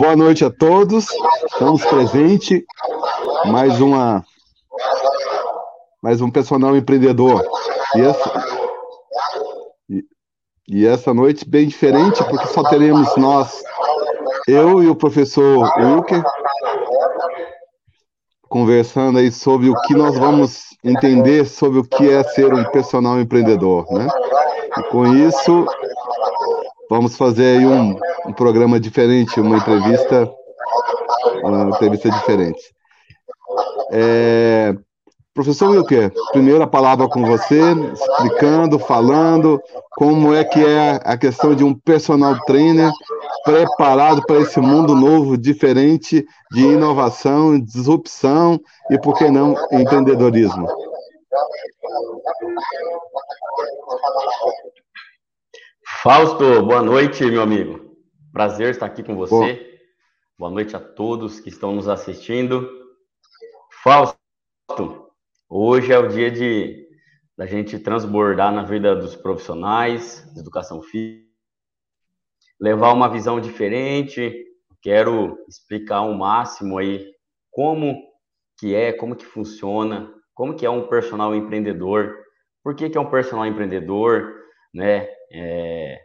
Boa noite a todos. Estamos presentes. Mais uma mais um personal empreendedor. E essa, e, e essa noite bem diferente, porque só teremos nós, eu e o professor Wilker, conversando aí sobre o que nós vamos entender sobre o que é ser um personal empreendedor, né? E com isso, vamos fazer aí um, um programa diferente, uma entrevista, uma entrevista diferente. É, professor Wilker, primeira palavra com você, explicando, falando como é que é a questão de um personal trainer preparado para esse mundo novo, diferente de inovação, disrupção e, por que não, empreendedorismo. Fausto, boa noite, meu amigo. Prazer estar aqui com você. Bom. Boa noite a todos que estão nos assistindo. Fausto, hoje é o dia de da gente transbordar na vida dos profissionais de educação física, levar uma visão diferente. Quero explicar ao máximo aí como que é, como que funciona, como que é um personal empreendedor, por que, que é um personal empreendedor, né? É,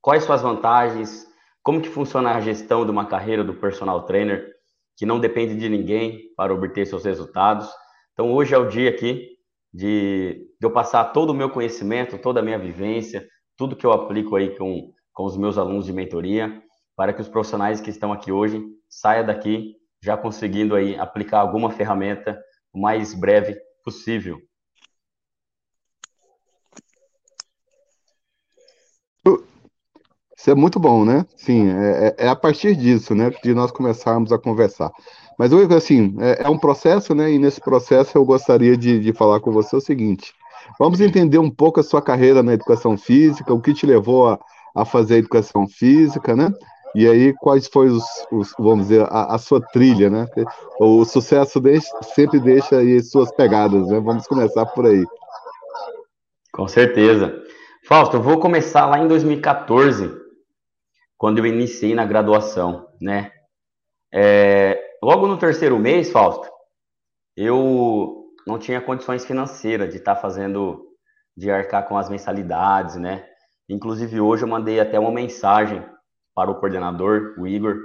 quais suas vantagens, como que funciona a gestão de uma carreira do personal trainer, que não depende de ninguém para obter seus resultados. Então, hoje é o dia aqui de, de eu passar todo o meu conhecimento, toda a minha vivência, tudo que eu aplico aí com, com os meus alunos de mentoria, para que os profissionais que estão aqui hoje saiam daqui já conseguindo aí aplicar alguma ferramenta o mais breve possível. Isso é muito bom, né? Sim, é, é, é a partir disso, né, de nós começarmos a conversar. Mas, assim, é, é um processo, né, e nesse processo eu gostaria de, de falar com você o seguinte, vamos entender um pouco a sua carreira na educação física, o que te levou a, a fazer a educação física, né? E aí, quais foram os, os, vamos dizer, a, a, sua trilha, né? O sucesso deixa, sempre deixa aí suas pegadas, né? Vamos começar por aí. Com certeza. Fausto, eu vou começar lá em 2014, quando eu iniciei na graduação, né? É, logo no terceiro mês, Fausto, eu não tinha condições financeiras de estar tá fazendo, de arcar com as mensalidades, né? Inclusive hoje eu mandei até uma mensagem para o coordenador, o Igor,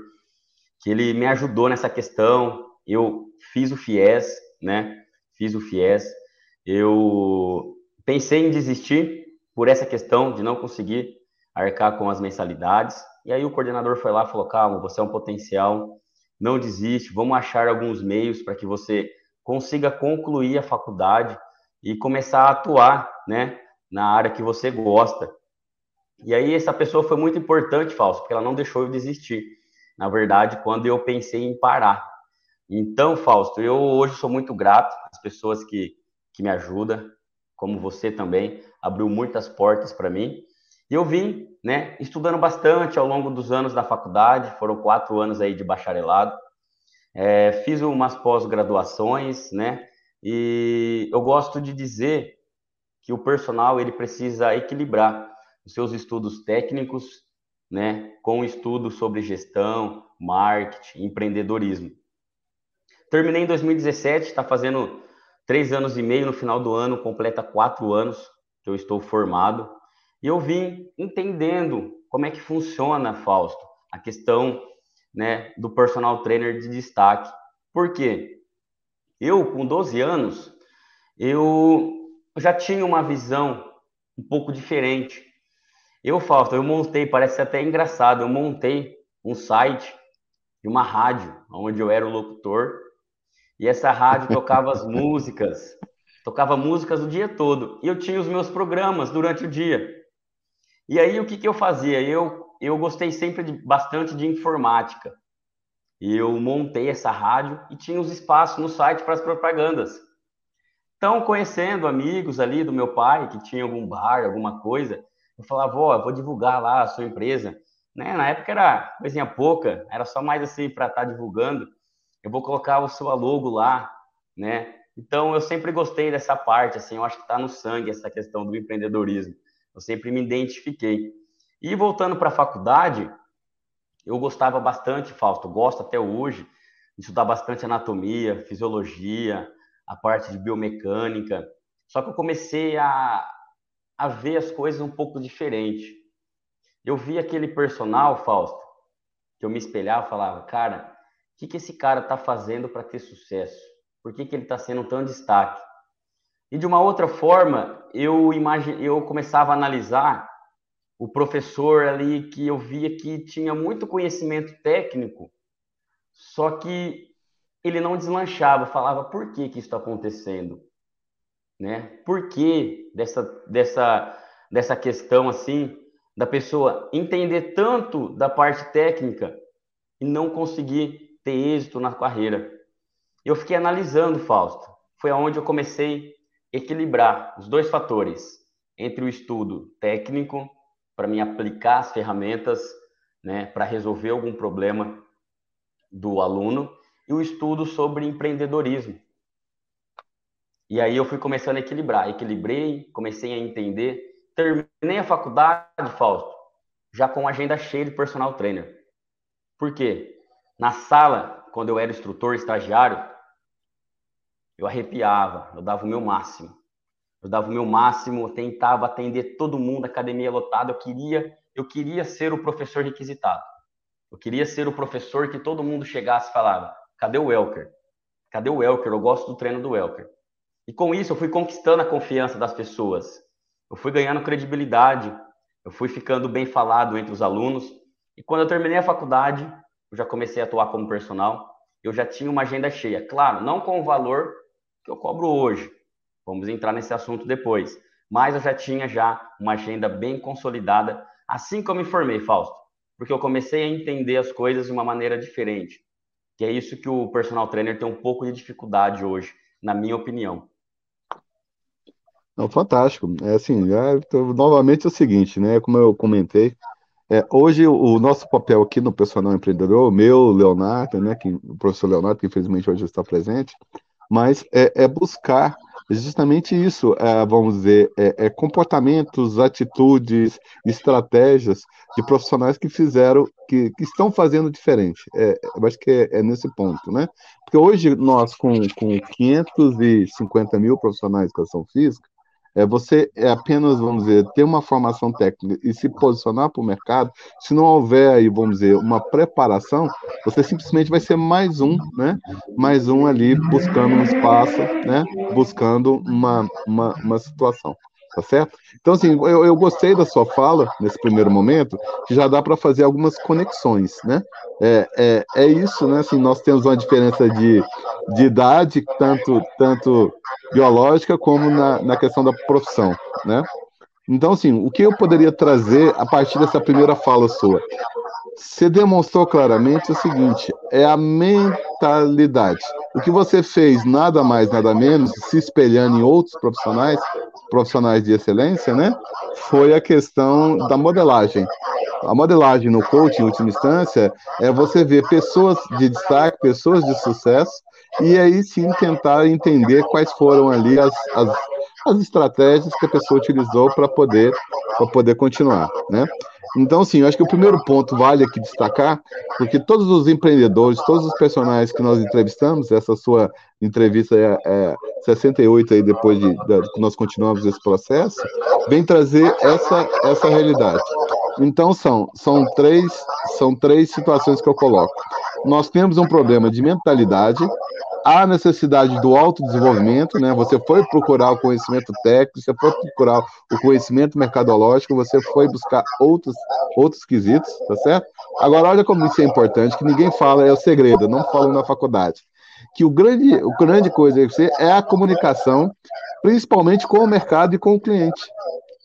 que ele me ajudou nessa questão. Eu fiz o FIES, né? Fiz o FIES. Eu pensei em desistir por essa questão de não conseguir arcar com as mensalidades, e aí o coordenador foi lá e falou: calma, você é um potencial, não desiste, vamos achar alguns meios para que você consiga concluir a faculdade e começar a atuar, né, na área que você gosta. E aí essa pessoa foi muito importante, Fausto, porque ela não deixou eu desistir. Na verdade, quando eu pensei em parar. Então, Fausto, eu hoje sou muito grato às pessoas que, que me ajudam, como você também, abriu muitas portas para mim. E eu vim, né, estudando bastante ao longo dos anos da faculdade, foram quatro anos aí de bacharelado. É, fiz umas pós-graduações, né, e eu gosto de dizer que o personal ele precisa equilibrar os seus estudos técnicos, né, com estudo sobre gestão, marketing, empreendedorismo. Terminei em 2017, está fazendo três anos e meio no final do ano, completa quatro anos que eu estou formado. E eu vim entendendo como é que funciona, Fausto, a questão né, do personal trainer de destaque. Por quê? Eu, com 12 anos, eu já tinha uma visão um pouco diferente. Eu, Fausto, eu montei, parece até engraçado, eu montei um site de uma rádio, onde eu era o locutor, e essa rádio tocava as músicas, tocava músicas o dia todo, e eu tinha os meus programas durante o dia. E aí o que, que eu fazia? Eu, eu gostei sempre de, bastante de informática. Eu montei essa rádio e tinha os espaços no site para as propagandas. Então, conhecendo amigos ali do meu pai que tinha algum bar, alguma coisa, eu falava, ó, vou divulgar lá a sua empresa. Né? Na época era coisinha pouca, era só mais assim para estar tá divulgando. Eu vou colocar o seu logo lá, né? Então, eu sempre gostei dessa parte, assim, eu acho que está no sangue essa questão do empreendedorismo. Eu sempre me identifiquei. E voltando para a faculdade, eu gostava bastante, Fausto, gosto até hoje, de estudar bastante anatomia, fisiologia, a parte de biomecânica. Só que eu comecei a, a ver as coisas um pouco diferente. Eu vi aquele personal, Fausto, que eu me espelhava e falava, cara, o que, que esse cara está fazendo para ter sucesso? Por que, que ele está sendo tão destaque? E de uma outra forma, eu, imagine, eu começava a analisar o professor ali que eu via que tinha muito conhecimento técnico, só que ele não deslanchava, falava por que, que isso está acontecendo, né? Por que dessa, dessa, dessa questão assim da pessoa entender tanto da parte técnica e não conseguir ter êxito na carreira? Eu fiquei analisando, Fausto. Foi aonde eu comecei equilibrar os dois fatores entre o estudo técnico para me aplicar as ferramentas, né, para resolver algum problema do aluno e o estudo sobre empreendedorismo. E aí eu fui começando a equilibrar, equilibrei, comecei a entender, terminei a faculdade, Fausto, já com agenda cheia de personal trainer. Por quê? Na sala, quando eu era instrutor, estagiário, eu arrepiava, eu dava o meu máximo. Eu dava o meu máximo, eu tentava atender todo mundo, academia lotada, eu queria, eu queria ser o professor requisitado. Eu queria ser o professor que todo mundo chegasse e falava: "Cadê o Welker? Cadê o Welker? Eu gosto do treino do Welker". E com isso eu fui conquistando a confiança das pessoas. Eu fui ganhando credibilidade, eu fui ficando bem falado entre os alunos. E quando eu terminei a faculdade, eu já comecei a atuar como personal. Eu já tinha uma agenda cheia, claro, não com o valor que eu cobro hoje, Vamos entrar nesse assunto depois. Mas eu já tinha já uma agenda bem consolidada assim que eu me formei, Fausto, porque eu comecei a entender as coisas de uma maneira diferente. Que é isso que o personal trainer tem um pouco de dificuldade hoje, na minha opinião. Não, fantástico. É assim, é, então, novamente é o seguinte, né? Como eu comentei, é, hoje o nosso papel aqui no personal empreendedor, o meu, Leonardo, né? Que, o professor Leonardo, que infelizmente hoje está presente, mas é, é buscar justamente isso, é, vamos dizer, é, é, comportamentos, atitudes, estratégias de profissionais que fizeram, que, que estão fazendo diferente. É, eu acho que é, é, nesse ponto, né? Porque hoje nós, com, com 550 mil profissionais de educação física, é você é apenas, vamos dizer, ter uma formação técnica e se posicionar para o mercado, se não houver aí, vamos dizer, uma preparação, você simplesmente vai ser mais um, né? Mais um ali buscando um espaço, né? Buscando uma, uma, uma situação tá certo? Então, assim, eu, eu gostei da sua fala nesse primeiro momento, que já dá para fazer algumas conexões, né? É, é, é isso, né? Assim, nós temos uma diferença de, de idade, tanto, tanto biológica como na, na questão da profissão, né? Então, assim, o que eu poderia trazer a partir dessa primeira fala sua? Você demonstrou claramente o seguinte: é a mentalidade. O que você fez, nada mais, nada menos, se espelhando em outros profissionais, profissionais de excelência, né? Foi a questão da modelagem. A modelagem no coaching, em última instância, é você ver pessoas de destaque, pessoas de sucesso, e aí sim tentar entender quais foram ali as, as, as estratégias que a pessoa utilizou para poder, poder continuar, né? Então, sim, eu acho que o primeiro ponto vale aqui destacar, porque todos os empreendedores, todos os personagens que nós entrevistamos, essa sua entrevista é, é 68 aí depois de, de nós continuamos esse processo, vem trazer essa, essa realidade. Então são, são, três, são três situações que eu coloco. Nós temos um problema de mentalidade, a necessidade do autodesenvolvimento, né? Você foi procurar o conhecimento técnico, você foi procurar o conhecimento mercadológico, você foi buscar outros, outros quesitos, tá certo? Agora, olha como isso é importante, que ninguém fala, é o segredo, não falam na faculdade. Que o grande, o grande coisa é a comunicação, principalmente com o mercado e com o cliente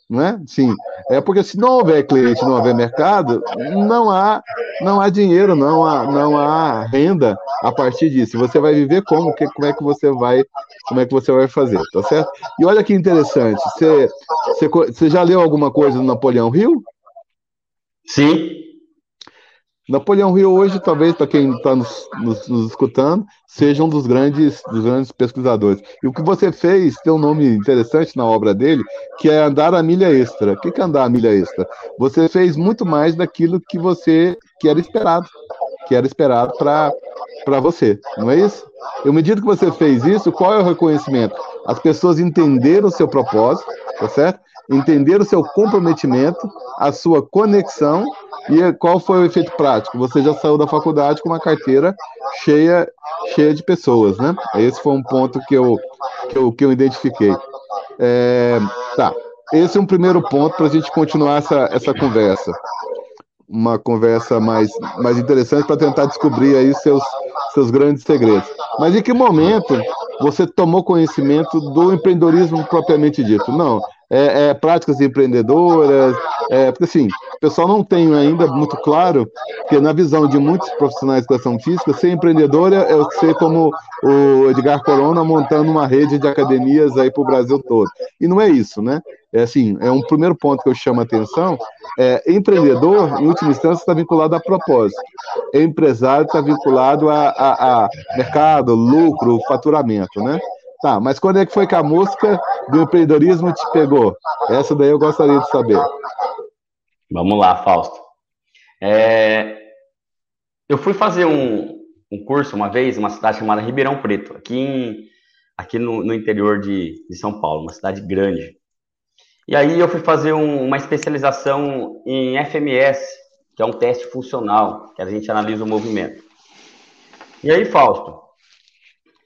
não é? Sim. É porque se não houver cliente, não houver mercado, não há, não há dinheiro, não há, não há renda a partir disso. Você vai viver como? Que, como é que você vai, como é que você vai fazer, tá certo? E olha que interessante. Você, você, você já leu alguma coisa do Napoleão Hill? Sim. Napoleão Hill hoje, talvez para quem está nos, nos, nos, escutando, seja um dos grandes, dos grandes pesquisadores. E o que você fez tem um nome interessante na obra dele, que é andar a milha extra. O que é andar a milha extra? Você fez muito mais daquilo que você que era esperado, que era esperado para você, não é isso? E à medida que você fez isso, qual é o reconhecimento? As pessoas entenderam o seu propósito, tá certo? Entenderam o seu comprometimento, a sua conexão e qual foi o efeito prático? Você já saiu da faculdade com uma carteira cheia, cheia de pessoas, né? Esse foi um ponto que eu, que eu, que eu identifiquei. É, tá, esse é um primeiro ponto para a gente continuar essa, essa conversa. Uma conversa mais, mais interessante para tentar descobrir aí seus, seus grandes segredos. Mas em que momento você tomou conhecimento do empreendedorismo propriamente dito? Não, é, é, práticas empreendedoras, é, porque assim, o pessoal não tem ainda muito claro que na visão de muitos profissionais de educação física, ser empreendedor é, é ser como o Edgar Corona montando uma rede de academias aí para o Brasil todo. E não é isso, né? É assim, é um primeiro ponto que eu chamo a atenção, é, empreendedor, em última instância, está vinculado a propósito. Empresário está vinculado a, a, a mercado, lucro, faturamento, né? Tá, mas quando é que foi que a música do empreendedorismo te pegou? Essa daí eu gostaria de saber. Vamos lá, Fausto. É, eu fui fazer um, um curso uma vez, uma cidade chamada Ribeirão Preto, aqui, em, aqui no, no interior de, de, São Paulo, uma cidade grande. E aí eu fui fazer um, uma especialização em FMS, que é um teste funcional, que a gente analisa o movimento. E aí, Fausto,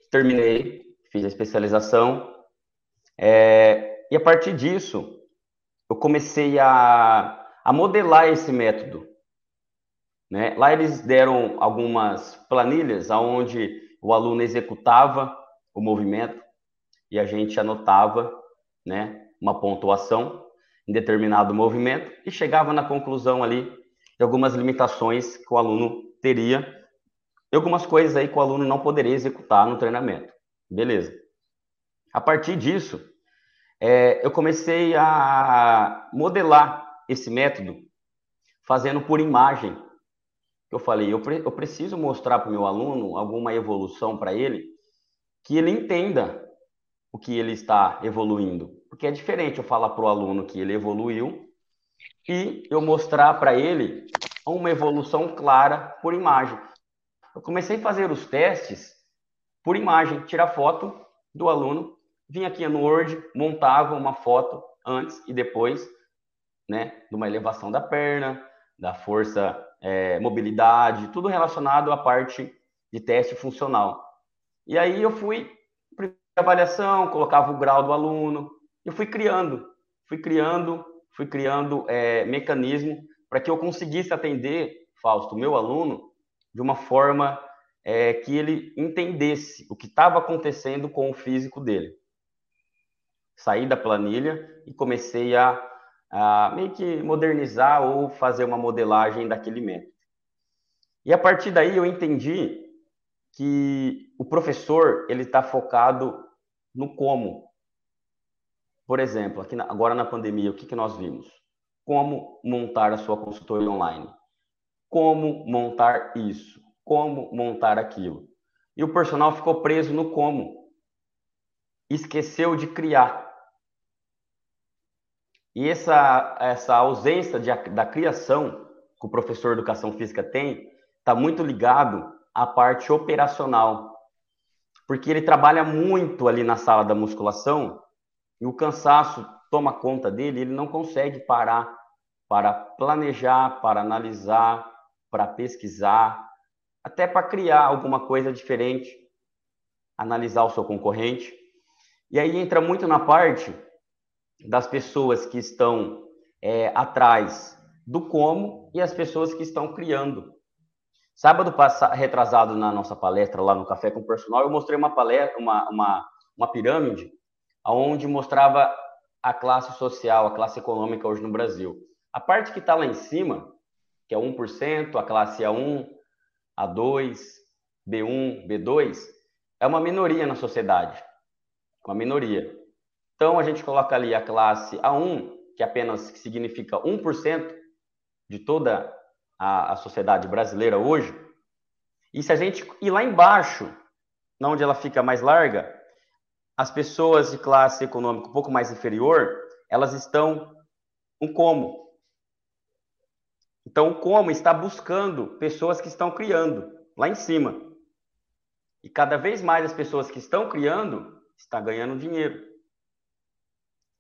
terminei, fiz a especialização, é, e a partir disso, eu comecei a, a modelar esse método. Né? Lá eles deram algumas planilhas onde o aluno executava o movimento e a gente anotava né, uma pontuação em determinado movimento e chegava na conclusão ali de algumas limitações que o aluno teria e algumas coisas aí que o aluno não poderia executar no treinamento. Beleza. A partir disso, é, eu comecei a modelar esse método fazendo por imagem. Eu falei, eu, pre eu preciso mostrar para o meu aluno alguma evolução para ele, que ele entenda o que ele está evoluindo. Porque é diferente eu falar para o aluno que ele evoluiu e eu mostrar para ele uma evolução clara por imagem. Eu comecei a fazer os testes por imagem, tirar foto do aluno, vinha aqui no Word, montava uma foto antes e depois, né, de uma elevação da perna, da força, é, mobilidade, tudo relacionado à parte de teste funcional. E aí eu fui avaliação, colocava o grau do aluno, eu fui criando, fui criando, fui criando é, mecanismo para que eu conseguisse atender, Fausto, meu aluno, de uma forma é, que ele entendesse o que estava acontecendo com o físico dele. Saí da planilha e comecei a, a meio que modernizar ou fazer uma modelagem daquele método. E a partir daí eu entendi que o professor ele está focado no como. Por exemplo, aqui na, agora na pandemia, o que, que nós vimos? Como montar a sua consultoria online? Como montar isso? Como montar aquilo. E o personal ficou preso no como. Esqueceu de criar. E essa, essa ausência de, da criação que o professor de educação física tem está muito ligado à parte operacional. Porque ele trabalha muito ali na sala da musculação e o cansaço toma conta dele, ele não consegue parar para planejar, para analisar, para pesquisar, até para criar alguma coisa diferente, analisar o seu concorrente. E aí entra muito na parte das pessoas que estão é, atrás do como e as pessoas que estão criando. Sábado passado, retrasado na nossa palestra lá no Café com o Personal, eu mostrei uma palestra, uma, uma, uma pirâmide, onde mostrava a classe social, a classe econômica hoje no Brasil. A parte que está lá em cima, que é 1%, a classe A1, a2, B1, B2, é uma minoria na sociedade. Uma minoria. Então, a gente coloca ali a classe A1, que apenas significa 1% de toda a, a sociedade brasileira hoje. E se a gente ir lá embaixo, onde ela fica mais larga, as pessoas de classe econômica um pouco mais inferior, elas estão um como. Então, o como está buscando pessoas que estão criando lá em cima. E cada vez mais as pessoas que estão criando estão ganhando dinheiro.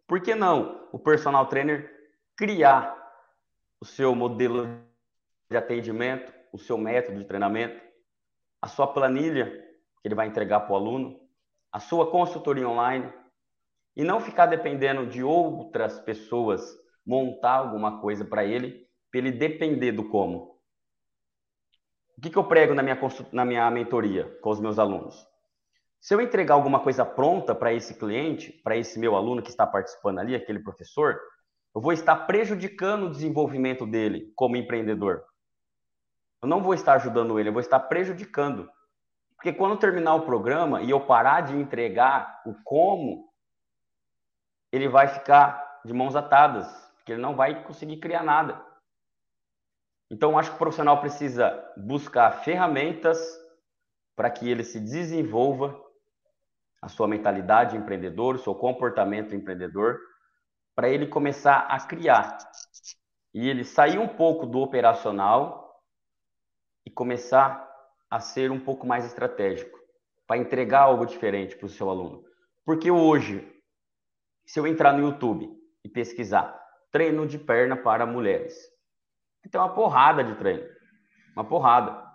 Por que não o personal trainer criar o seu modelo de atendimento, o seu método de treinamento, a sua planilha que ele vai entregar para o aluno, a sua consultoria online e não ficar dependendo de outras pessoas montar alguma coisa para ele, para ele depender do como. O que, que eu prego na minha, na minha mentoria com os meus alunos? Se eu entregar alguma coisa pronta para esse cliente, para esse meu aluno que está participando ali, aquele professor, eu vou estar prejudicando o desenvolvimento dele como empreendedor. Eu não vou estar ajudando ele, eu vou estar prejudicando. Porque quando terminar o programa e eu parar de entregar o como, ele vai ficar de mãos atadas, porque ele não vai conseguir criar nada. Então, acho que o profissional precisa buscar ferramentas para que ele se desenvolva a sua mentalidade empreendedora, o seu comportamento empreendedor, para ele começar a criar. E ele sair um pouco do operacional e começar a ser um pouco mais estratégico, para entregar algo diferente para o seu aluno. Porque hoje, se eu entrar no YouTube e pesquisar treino de perna para mulheres, tem uma porrada de treino. Uma porrada.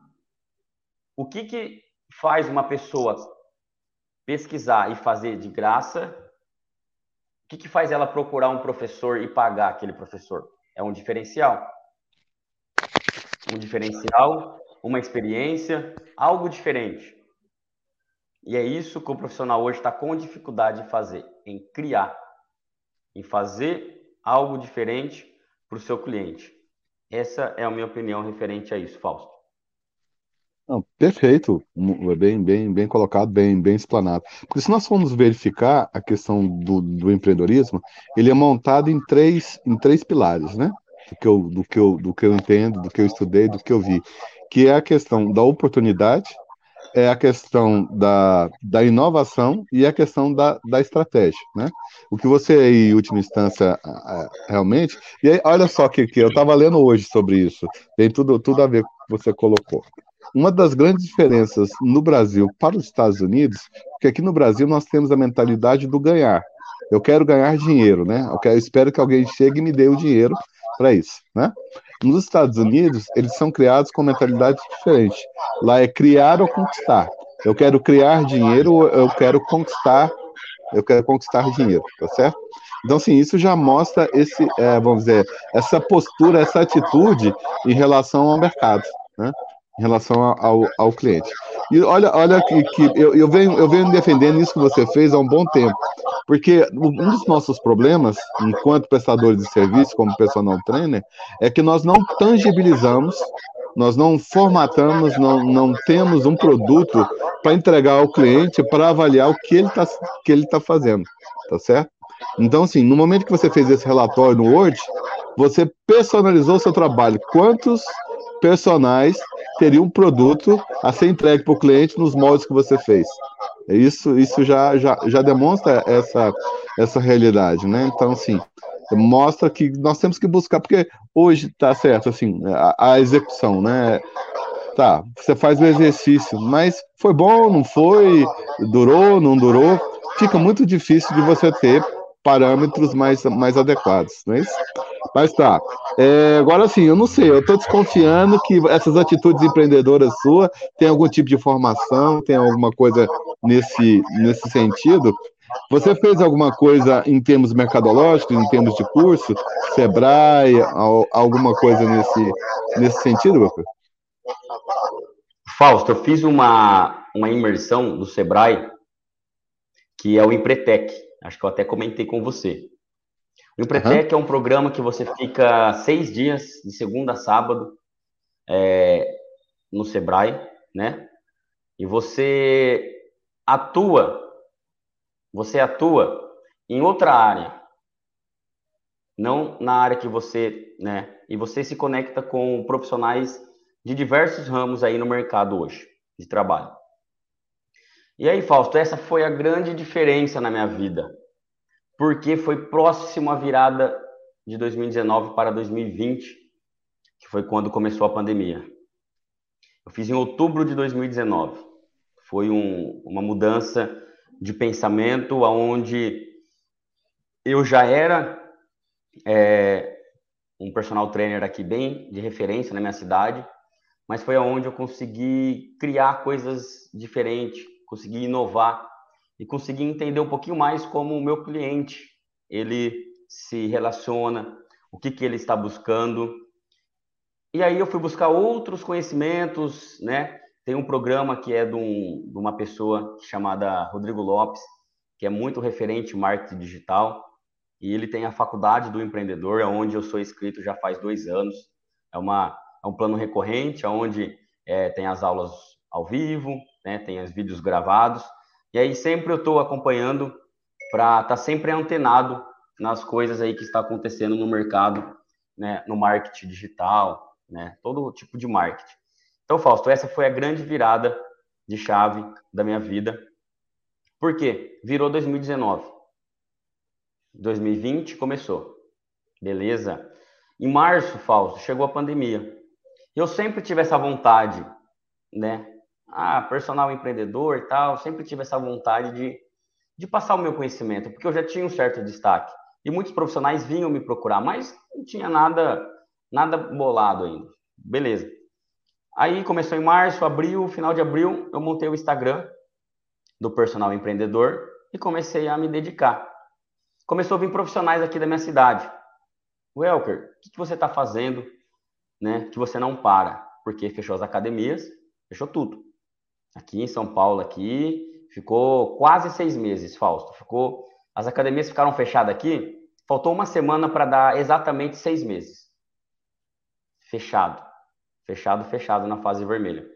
O que, que faz uma pessoa pesquisar e fazer de graça? O que, que faz ela procurar um professor e pagar aquele professor? É um diferencial. Um diferencial, uma experiência, algo diferente. E é isso que o profissional hoje está com dificuldade de fazer, em criar, em fazer algo diferente para o seu cliente. Essa é a minha opinião referente a isso, Fausto. Não, perfeito, bem, bem, bem colocado, bem, bem explanado. Porque se nós formos verificar a questão do, do empreendedorismo, ele é montado em três, em três pilares, né? Do que, eu, do, que eu, do que eu entendo, do que eu estudei, do que eu vi, que é a questão da oportunidade, é a questão da, da inovação e a questão da, da estratégia, né? O que você, em última instância, realmente... E aí, olha só que, que eu estava lendo hoje sobre isso, tem tudo, tudo a ver com o que você colocou. Uma das grandes diferenças no Brasil para os Estados Unidos, porque aqui no Brasil nós temos a mentalidade do ganhar. Eu quero ganhar dinheiro, né? Eu, quero, eu espero que alguém chegue e me dê o dinheiro para isso, né? Nos Estados Unidos, eles são criados com mentalidade diferente. Lá é criar ou conquistar. Eu quero criar dinheiro, eu quero conquistar, eu quero conquistar dinheiro, tá certo? Então, assim, isso já mostra esse, é, vamos dizer, essa postura, essa atitude em relação ao mercado, né? Em relação ao, ao cliente. E olha, olha que, que eu, eu, venho, eu venho defendendo isso que você fez há um bom tempo. Porque um dos nossos problemas, enquanto prestadores de serviço, como personal trainer, é que nós não tangibilizamos, nós não formatamos, não, não temos um produto para entregar ao cliente para avaliar o que ele está que ele tá fazendo, tá certo? Então, assim, no momento que você fez esse relatório no Word, você personalizou o seu trabalho. Quantos personagens teriam um produto a ser entregue para o cliente nos moldes que você fez? Isso, isso já, já, já demonstra essa, essa realidade, né? Então, assim, mostra que nós temos que buscar, porque hoje tá certo, assim, a, a execução, né? Tá, você faz o exercício, mas foi bom, não foi, durou, não durou, fica muito difícil de você ter parâmetros mais, mais adequados, não é isso? Mas tá. É, agora sim, eu não sei, eu estou desconfiando que essas atitudes empreendedoras suas têm algum tipo de formação, tem alguma coisa nesse, nesse sentido. Você fez alguma coisa em termos mercadológicos, em termos de curso, Sebrae, alguma coisa nesse, nesse sentido, Lucas? Fausto, eu fiz uma, uma imersão do Sebrae, que é o Empretec. Acho que eu até comentei com você. O Empretec uhum. é um programa que você fica seis dias, de segunda a sábado, é, no Sebrae, né? E você atua, você atua em outra área. não na área que você, né? E você se conecta com profissionais de diversos ramos aí no mercado hoje de trabalho. E aí, Fausto, essa foi a grande diferença na minha vida, porque foi próximo à virada de 2019 para 2020, que foi quando começou a pandemia. Eu fiz em outubro de 2019. Foi um, uma mudança de pensamento, aonde eu já era é, um personal trainer aqui bem de referência na minha cidade, mas foi aonde eu consegui criar coisas diferentes, consegui inovar e consegui entender um pouquinho mais como o meu cliente ele se relaciona, o que, que ele está buscando. E aí eu fui buscar outros conhecimentos, né? Tem um programa que é de, um, de uma pessoa chamada Rodrigo Lopes, que é muito referente em marketing digital, e ele tem a Faculdade do Empreendedor, onde eu sou inscrito já faz dois anos. É, uma, é um plano recorrente, onde é, tem as aulas ao vivo, né, tem os vídeos gravados, e aí sempre eu estou acompanhando para estar tá sempre antenado nas coisas aí que está acontecendo no mercado, né, no marketing digital, né, todo tipo de marketing. Então, Fausto, essa foi a grande virada de chave da minha vida. Por quê? Virou 2019. 2020 começou. Beleza? Em março, Fausto, chegou a pandemia. Eu sempre tive essa vontade, né? Ah, personal empreendedor e tal, sempre tive essa vontade de, de passar o meu conhecimento, porque eu já tinha um certo destaque. E muitos profissionais vinham me procurar, mas não tinha nada, nada bolado ainda. Beleza. Aí começou em março, abril, final de abril, eu montei o Instagram do personal empreendedor e comecei a me dedicar. Começou a vir profissionais aqui da minha cidade. Welker, o que você está fazendo né, que você não para? Porque fechou as academias, fechou tudo. Aqui em São Paulo, aqui, ficou quase seis meses, Fausto. Ficou, as academias ficaram fechadas aqui, faltou uma semana para dar exatamente seis meses. Fechado. Fechado, fechado na fase vermelha.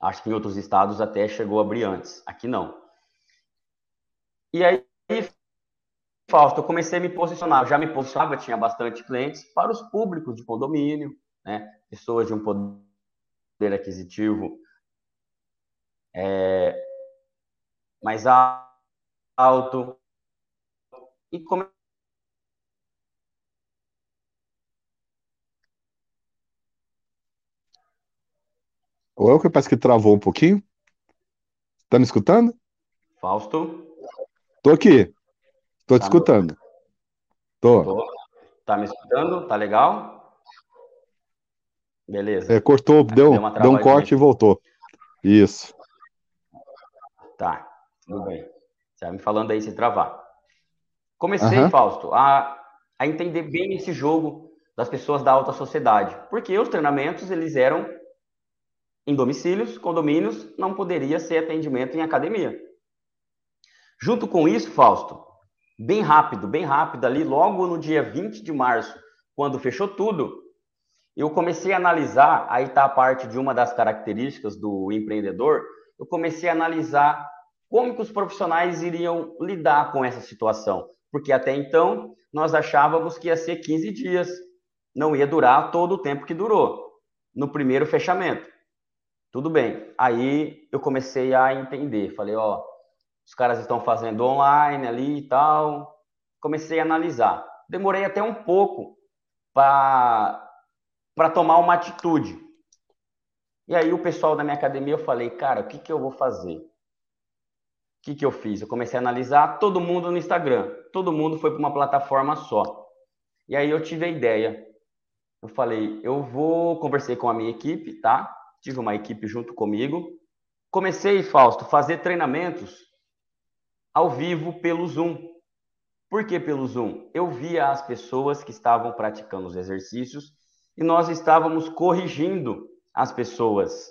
Acho que em outros estados até chegou a abrir antes. Aqui não. E aí, Fausto, eu comecei a me posicionar. Eu já me posicionava, tinha bastante clientes para os públicos de condomínio, né? Pessoas de um poder aquisitivo é, mais alto. E comecei O Elker parece que travou um pouquinho. Tá me escutando? Fausto? Tô aqui. Tô te tá escutando. Tô. Tô. Tá me escutando? Tá legal? Beleza. É, cortou, deu, deu, deu um corte e voltou. Isso. Tá, tudo bem. Você vai me falando aí se travar. Comecei, uhum. Fausto, a, a entender bem esse jogo das pessoas da alta sociedade. Porque os treinamentos, eles eram em domicílios, condomínios, não poderia ser atendimento em academia. Junto com isso, Fausto, bem rápido, bem rápido, ali logo no dia 20 de março, quando fechou tudo, eu comecei a analisar, aí está a parte de uma das características do empreendedor, eu comecei a analisar como que os profissionais iriam lidar com essa situação, porque até então nós achávamos que ia ser 15 dias, não ia durar todo o tempo que durou no primeiro fechamento. Tudo bem. Aí eu comecei a entender, falei, ó, os caras estão fazendo online ali e tal. Comecei a analisar. Demorei até um pouco para tomar uma atitude. E aí o pessoal da minha academia, eu falei, cara, o que, que eu vou fazer? O que, que eu fiz? Eu comecei a analisar todo mundo no Instagram. Todo mundo foi para uma plataforma só. E aí eu tive a ideia. Eu falei, eu vou conversei com a minha equipe, tá? Tive uma equipe junto comigo. Comecei, Fausto, fazer treinamentos ao vivo pelo Zoom. Por que pelo Zoom? Eu via as pessoas que estavam praticando os exercícios e nós estávamos corrigindo as pessoas.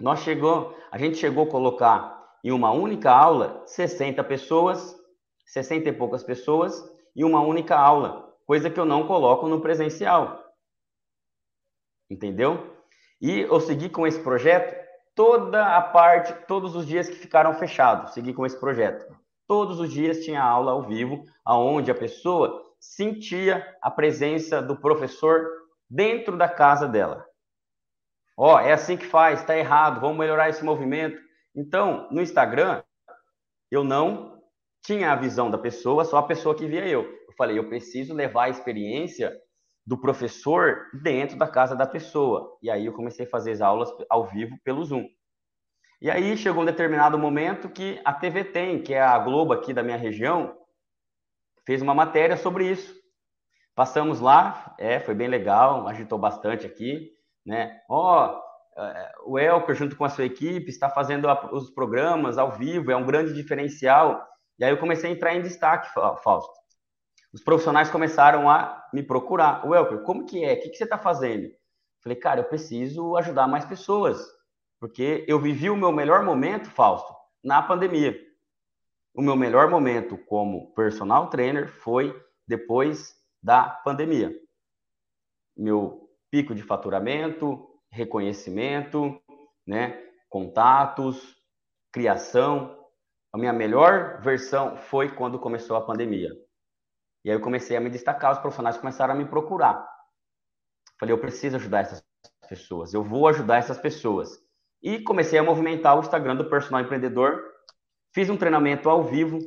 Nós chegou, a gente chegou a colocar em uma única aula 60 pessoas, 60 e poucas pessoas em uma única aula, coisa que eu não coloco no presencial. Entendeu? E eu segui com esse projeto toda a parte, todos os dias que ficaram fechados, segui com esse projeto. Todos os dias tinha aula ao vivo, aonde a pessoa sentia a presença do professor dentro da casa dela. Ó, oh, é assim que faz, está errado, vamos melhorar esse movimento. Então, no Instagram, eu não tinha a visão da pessoa, só a pessoa que via eu. Eu falei, eu preciso levar a experiência do professor dentro da casa da pessoa. E aí eu comecei a fazer as aulas ao vivo pelo Zoom. E aí chegou um determinado momento que a TV tem, que é a Globo aqui da minha região, fez uma matéria sobre isso. Passamos lá, é, foi bem legal, agitou bastante aqui, né? Ó, oh, o Elker, junto com a sua equipe, está fazendo os programas ao vivo, é um grande diferencial. E aí eu comecei a entrar em destaque, Fausto. Os profissionais começaram a me procurar. O Elker, como que é? O que, que você está fazendo? Falei, cara, eu preciso ajudar mais pessoas, porque eu vivi o meu melhor momento, Fausto, na pandemia. O meu melhor momento como personal trainer foi depois da pandemia. Meu pico de faturamento, reconhecimento, né, contatos, criação. A minha melhor versão foi quando começou a pandemia. E aí eu comecei a me destacar, os profissionais começaram a me procurar. Falei, eu preciso ajudar essas pessoas, eu vou ajudar essas pessoas. E comecei a movimentar o Instagram do personal empreendedor. Fiz um treinamento ao vivo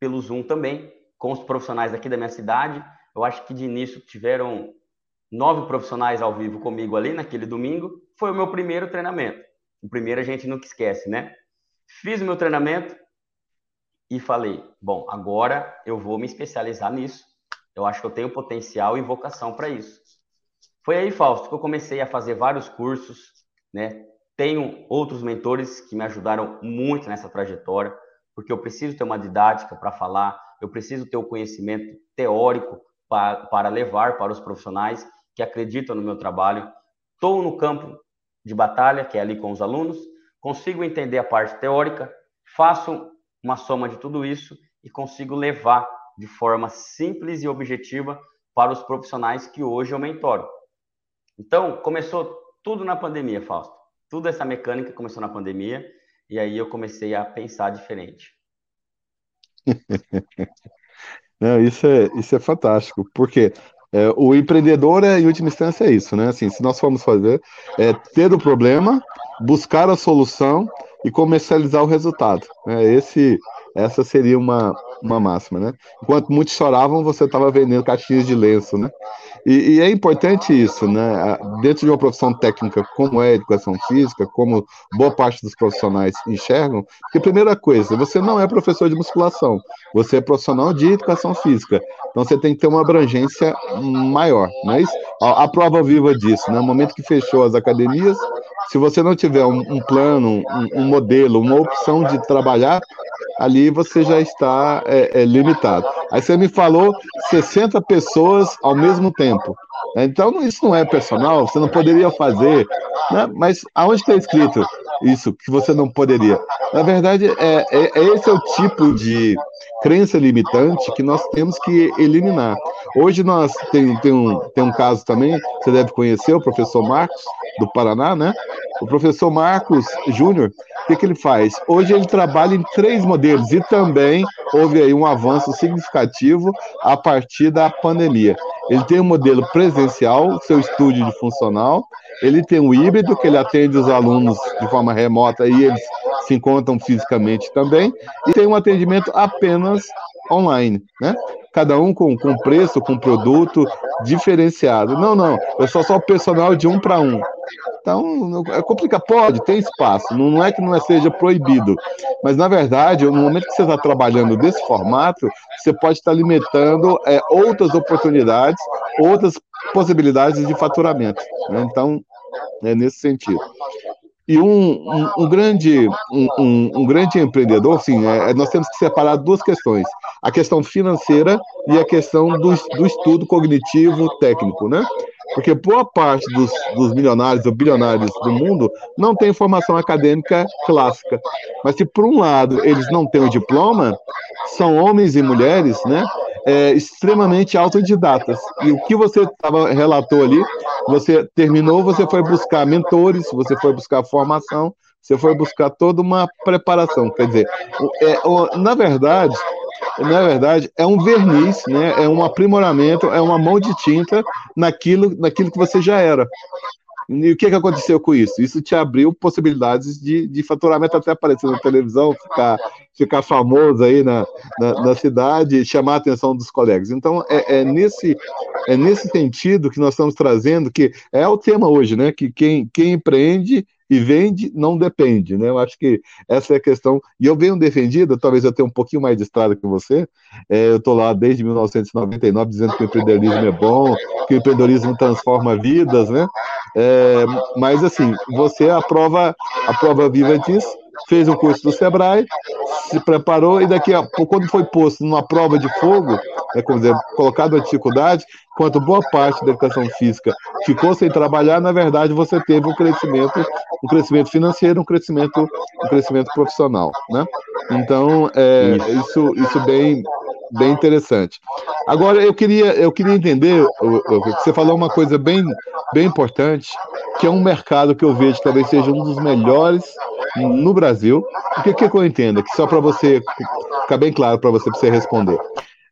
pelo Zoom também, com os profissionais aqui da minha cidade. Eu acho que de início tiveram nove profissionais ao vivo comigo ali naquele domingo. Foi o meu primeiro treinamento. O primeiro a gente nunca esquece, né? Fiz o meu treinamento e falei: bom, agora eu vou me especializar nisso. Eu acho que eu tenho potencial e vocação para isso. Foi aí, Fausto, que eu comecei a fazer vários cursos, né? Tenho outros mentores que me ajudaram muito nessa trajetória, porque eu preciso ter uma didática para falar, eu preciso ter o conhecimento teórico para, para levar para os profissionais que acreditam no meu trabalho. Estou no campo de batalha, que é ali com os alunos, consigo entender a parte teórica, faço uma soma de tudo isso e consigo levar de forma simples e objetiva para os profissionais que hoje eu mentoro. Então, começou tudo na pandemia, Fausto. Tudo essa mecânica começou na pandemia e aí eu comecei a pensar diferente. Não, isso é, isso é fantástico, porque é, o empreendedor, é, em última instância, é isso, né? Assim, se nós formos fazer, é ter o problema, buscar a solução e comercializar o resultado. Né? Esse, essa seria uma, uma máxima, né? Enquanto muitos choravam, você estava vendendo caixinhas de lenço, né? E, e, é importante isso, né? Dentro de uma profissão técnica como é a educação física, como boa parte dos profissionais enxergam, porque primeira coisa, você não é professor de musculação, você é profissional de educação física. Então você tem que ter uma abrangência maior, não é? A, a prova viva disso, né? No momento que fechou as academias, se você não tiver um, um plano, um, um, modelo, uma opção de trabalhar, ali você já está é, é, limitado. Aí você me falou 60 pessoas ao mesmo tempo. Então, isso não é personal, você não poderia fazer. Né? Mas aonde está escrito isso, que você não poderia? Na verdade, é, é, é esse é o tipo de crença limitante que nós temos que eliminar. Hoje nós tem, tem, um, tem um caso também, você deve conhecer, o professor Marcos, do Paraná, né? O professor Marcos Júnior, o que, que ele faz? Hoje ele trabalha em três modelos e também houve aí um avanço significativo a partir da pandemia. Ele tem um modelo presencial, seu estúdio de funcional, ele tem um híbrido, que ele atende os alunos de forma remota e eles se encontram fisicamente também, e tem um atendimento apenas online, né? Cada um com, com preço, com produto diferenciado. Não, não, eu sou só personal de um para um. Então, é complicado. Pode, tem espaço. Não, não é que não seja proibido. Mas, na verdade, no momento que você está trabalhando desse formato, você pode estar limitando é, outras oportunidades, outras possibilidades de faturamento. Né? Então, é nesse sentido. E um, um, um grande, um, um, grande empreendedor, assim, é, nós temos que separar duas questões: a questão financeira e a questão do, do estudo cognitivo técnico, né? Porque boa parte dos, dos milionários ou bilionários do mundo não tem formação acadêmica clássica. Mas se, por um lado, eles não têm o diploma, são homens e mulheres, né? É, extremamente autodidatas. E o que você tava, relatou ali, você terminou, você foi buscar mentores, você foi buscar formação, você foi buscar toda uma preparação. Quer dizer, é, na verdade, na verdade, é um verniz, né? é um aprimoramento, é uma mão de tinta naquilo, naquilo que você já era. E o que, que aconteceu com isso? Isso te abriu possibilidades de, de faturamento até aparecer na televisão, ficar, ficar famoso aí na, na, na cidade, chamar a atenção dos colegas. Então, é, é, nesse, é nesse sentido que nós estamos trazendo, que é o tema hoje, né? Que quem, quem empreende e vende não depende, né? Eu acho que essa é a questão. E eu venho defendido, talvez eu tenha um pouquinho mais de estrada que você. É, eu estou lá desde 1999 dizendo que o empreendedorismo é bom, que o empreendedorismo transforma vidas, né? É, mas assim, você é a prova, a prova viva disso. Fez um curso do Sebrae, se preparou e daqui a pouco, quando foi posto numa prova de fogo, é como dizer, colocado a dificuldade, enquanto boa parte da educação física ficou sem trabalhar, na verdade você teve um crescimento, um crescimento financeiro, um crescimento, um crescimento profissional, né? Então, é, isso, isso bem, bem interessante. Agora, eu queria, eu queria entender, você falou uma coisa bem, bem importante, que é um mercado que eu vejo que talvez seja um dos melhores no Brasil. O que, que eu entendo? Que só para você ficar bem claro para você, você responder.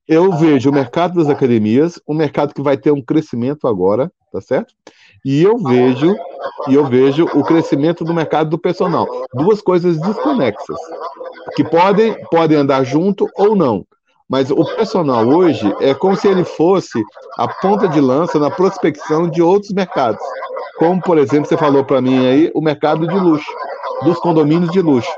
Eu vejo o mercado das academias, um mercado que vai ter um crescimento agora, tá certo? E eu vejo, e eu vejo o crescimento do mercado do personal. Duas coisas desconexas, que podem, podem andar junto ou não. Mas o personal hoje é como se ele fosse a ponta de lança na prospecção de outros mercados. Como, por exemplo, você falou para mim aí, o mercado de luxo, dos condomínios de luxo.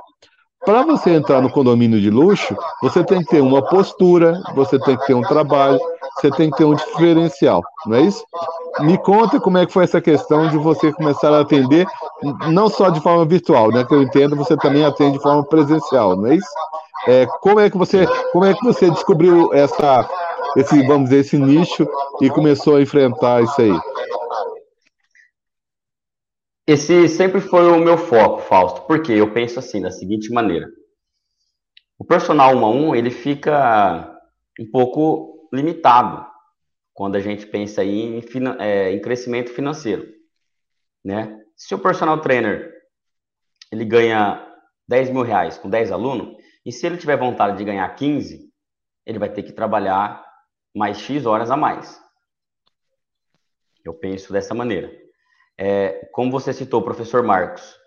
Para você entrar no condomínio de luxo, você tem que ter uma postura, você tem que ter um trabalho, você tem que ter um diferencial, não é isso? Me conta como é que foi essa questão de você começar a atender, não só de forma virtual, né? Que eu entendo, você também atende de forma presencial, não é isso? É, como é que você, como é que você descobriu essa, esse, vamos dizer, esse nicho e começou a enfrentar isso aí? Esse sempre foi o meu foco, Fausto, porque eu penso assim, da seguinte maneira. O personal 1 a 1, ele fica um pouco limitado quando a gente pensa em, é, em crescimento financeiro, né? Se o personal trainer, ele ganha 10 mil reais com 10 alunos, e se ele tiver vontade de ganhar 15, ele vai ter que trabalhar mais X horas a mais. Eu penso dessa maneira é, como você citou, professor Marcos,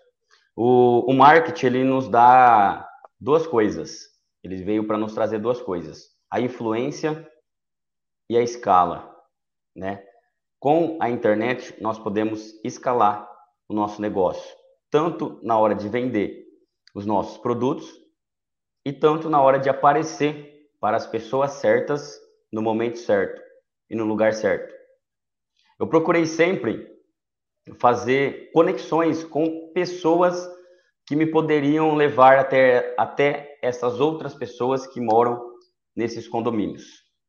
o, o marketing ele nos dá duas coisas. Ele veio para nos trazer duas coisas: a influência e a escala, né? Com a internet nós podemos escalar o nosso negócio, tanto na hora de vender os nossos produtos e tanto na hora de aparecer para as pessoas certas no momento certo e no lugar certo. Eu procurei sempre fazer conexões com pessoas que me poderiam levar até, até essas outras pessoas que moram nesses condomínios,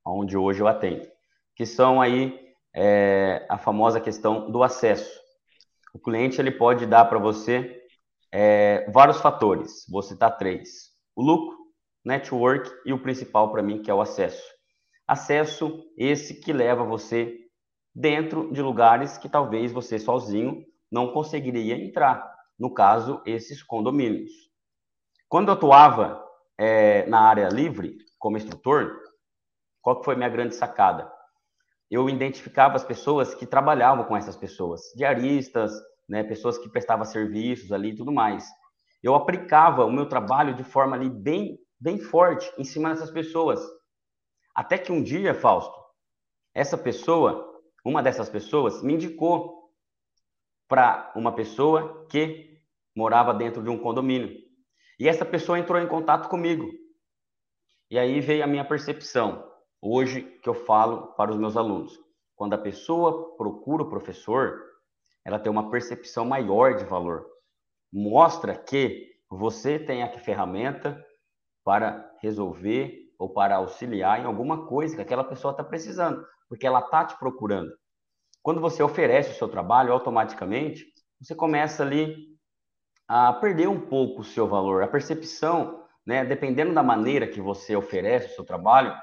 onde hoje eu atendo, que são aí é, a famosa questão do acesso. O cliente ele pode dar para você é, vários fatores, vou citar três: o lucro, network e o principal para mim que é o acesso. Acesso esse que leva você dentro de lugares que talvez você sozinho não conseguiria entrar. No caso, esses condomínios. Quando eu atuava é, na área livre, como instrutor, qual foi minha grande sacada? Eu identificava as pessoas que trabalhavam com essas pessoas, diaristas, né, pessoas que prestavam serviços ali e tudo mais. Eu aplicava o meu trabalho de forma ali bem, bem forte em cima dessas pessoas. Até que um dia, Fausto, essa pessoa uma dessas pessoas me indicou para uma pessoa que morava dentro de um condomínio. E essa pessoa entrou em contato comigo. E aí veio a minha percepção, hoje que eu falo para os meus alunos. Quando a pessoa procura o professor, ela tem uma percepção maior de valor. Mostra que você tem a ferramenta para resolver ou para auxiliar em alguma coisa que aquela pessoa está precisando porque ela está te procurando. Quando você oferece o seu trabalho, automaticamente, você começa ali a perder um pouco o seu valor. A percepção, né, dependendo da maneira que você oferece o seu trabalho,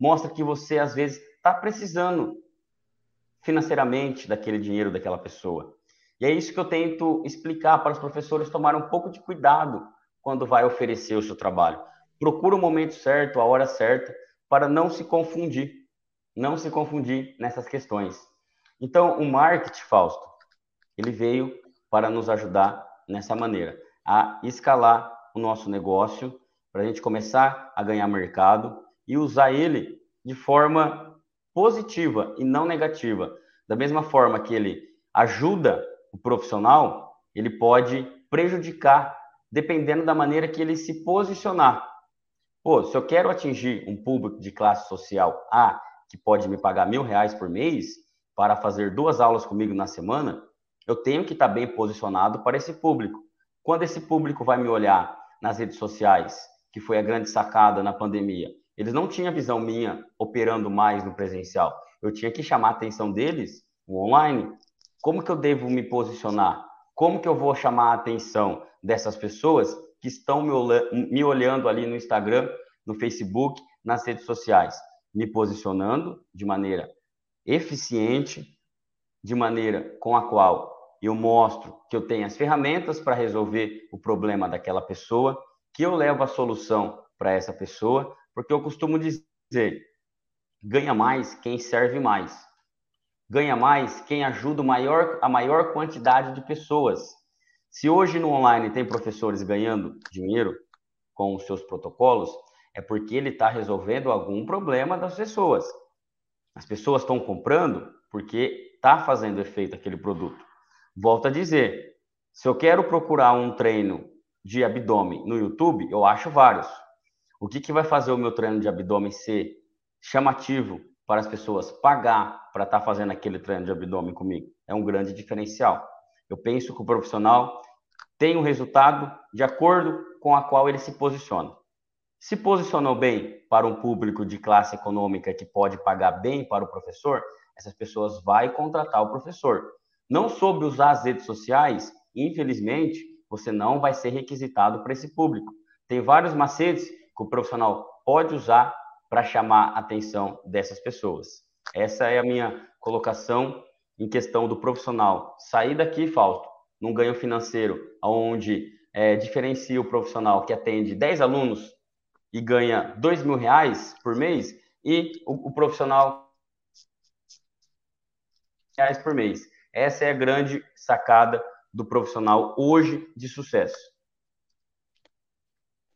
mostra que você, às vezes, está precisando financeiramente daquele dinheiro daquela pessoa. E é isso que eu tento explicar para os professores tomarem um pouco de cuidado quando vai oferecer o seu trabalho. procura o momento certo, a hora certa, para não se confundir, não se confundir nessas questões. Então, o marketing, Fausto, ele veio para nos ajudar nessa maneira, a escalar o nosso negócio, para a gente começar a ganhar mercado e usar ele de forma positiva e não negativa. Da mesma forma que ele ajuda o profissional, ele pode prejudicar, dependendo da maneira que ele se posicionar. Pô, se eu quero atingir um público de classe social A, que pode me pagar mil reais por mês, para fazer duas aulas comigo na semana, eu tenho que estar bem posicionado para esse público. Quando esse público vai me olhar nas redes sociais, que foi a grande sacada na pandemia, eles não tinham visão minha operando mais no presencial. Eu tinha que chamar a atenção deles no online. Como que eu devo me posicionar? Como que eu vou chamar a atenção dessas pessoas que estão me olhando ali no Instagram, no Facebook, nas redes sociais? Me posicionando de maneira eficiente, de maneira com a qual eu mostro que eu tenho as ferramentas para resolver o problema daquela pessoa, que eu levo a solução para essa pessoa, porque eu costumo dizer: ganha mais quem serve mais. Ganha mais quem ajuda maior, a maior quantidade de pessoas. Se hoje no online tem professores ganhando dinheiro com os seus protocolos, é porque ele está resolvendo algum problema das pessoas. As pessoas estão comprando porque está fazendo efeito aquele produto. Volto a dizer, se eu quero procurar um treino de abdômen no YouTube, eu acho vários. O que, que vai fazer o meu treino de abdômen ser chamativo para as pessoas pagar para estar tá fazendo aquele treino de abdômen comigo? É um grande diferencial. Eu penso que o profissional tem um resultado de acordo com a qual ele se posiciona se posicionou bem para um público de classe econômica que pode pagar bem para o professor, essas pessoas vão contratar o professor. Não soube usar as redes sociais, infelizmente, você não vai ser requisitado para esse público. Tem vários macetes que o profissional pode usar para chamar a atenção dessas pessoas. Essa é a minha colocação em questão do profissional. Sair daqui, Fausto, num ganho financeiro, onde é, diferencia o profissional que atende 10 alunos e ganha dois mil reais por mês e o, o profissional reais por mês. Essa é a grande sacada do profissional hoje de sucesso.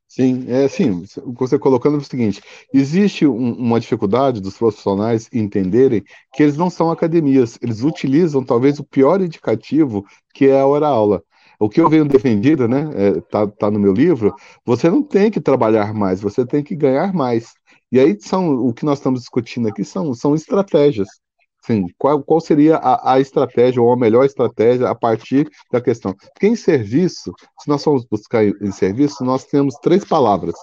Sim, é assim, você colocando é o seguinte, existe um, uma dificuldade dos profissionais entenderem que eles não são academias, eles utilizam talvez o pior indicativo, que é a hora-aula o que eu venho defendido, né, é, tá, tá no meu livro, você não tem que trabalhar mais, você tem que ganhar mais. E aí são o que nós estamos discutindo aqui são, são estratégias. Sim, qual, qual seria a, a, estratégia ou a melhor estratégia a partir da questão? Porque em serviço, se nós formos buscar em, em serviço, nós temos três palavras.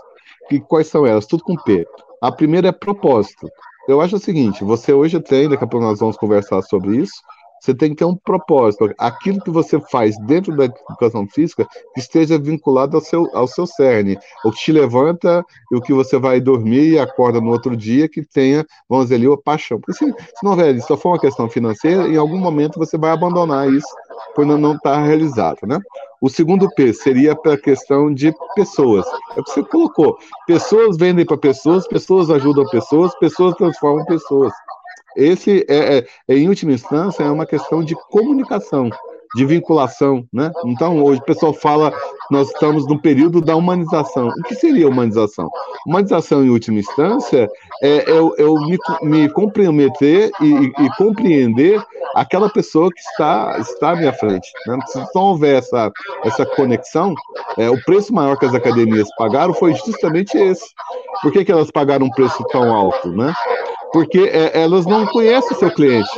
E quais são elas? Tudo com P. A primeira é propósito. Eu acho o seguinte: você hoje tem, daqui a pouco nós vamos conversar sobre isso, você tem que ter um propósito. Aquilo que você faz dentro da educação física esteja vinculado ao seu, ao seu cerne. O que te levanta e o que você vai dormir e acorda no outro dia que tenha, vamos dizer ali, a paixão. Porque se, se não houver, só for uma questão financeira, em algum momento você vai abandonar isso por não estar tá realizado, né? O segundo P seria para a questão de pessoas. É o que você colocou. Pessoas vendem para pessoas, pessoas ajudam pessoas, pessoas transformam pessoas. Esse, é, é, é, em última instância, é uma questão de comunicação, de vinculação, né? Então, hoje o pessoal fala, nós estamos no período da humanização. O que seria humanização? Humanização, em última instância, é eu, eu me, me comprometer e, e, e, compreender aquela pessoa que está, está à minha frente. Né? Se não houver essa, essa conexão, é, o preço maior que as academias pagaram foi justamente esse. Por que, que elas pagaram um preço tão alto, né? Porque é, elas não conhecem seu cliente.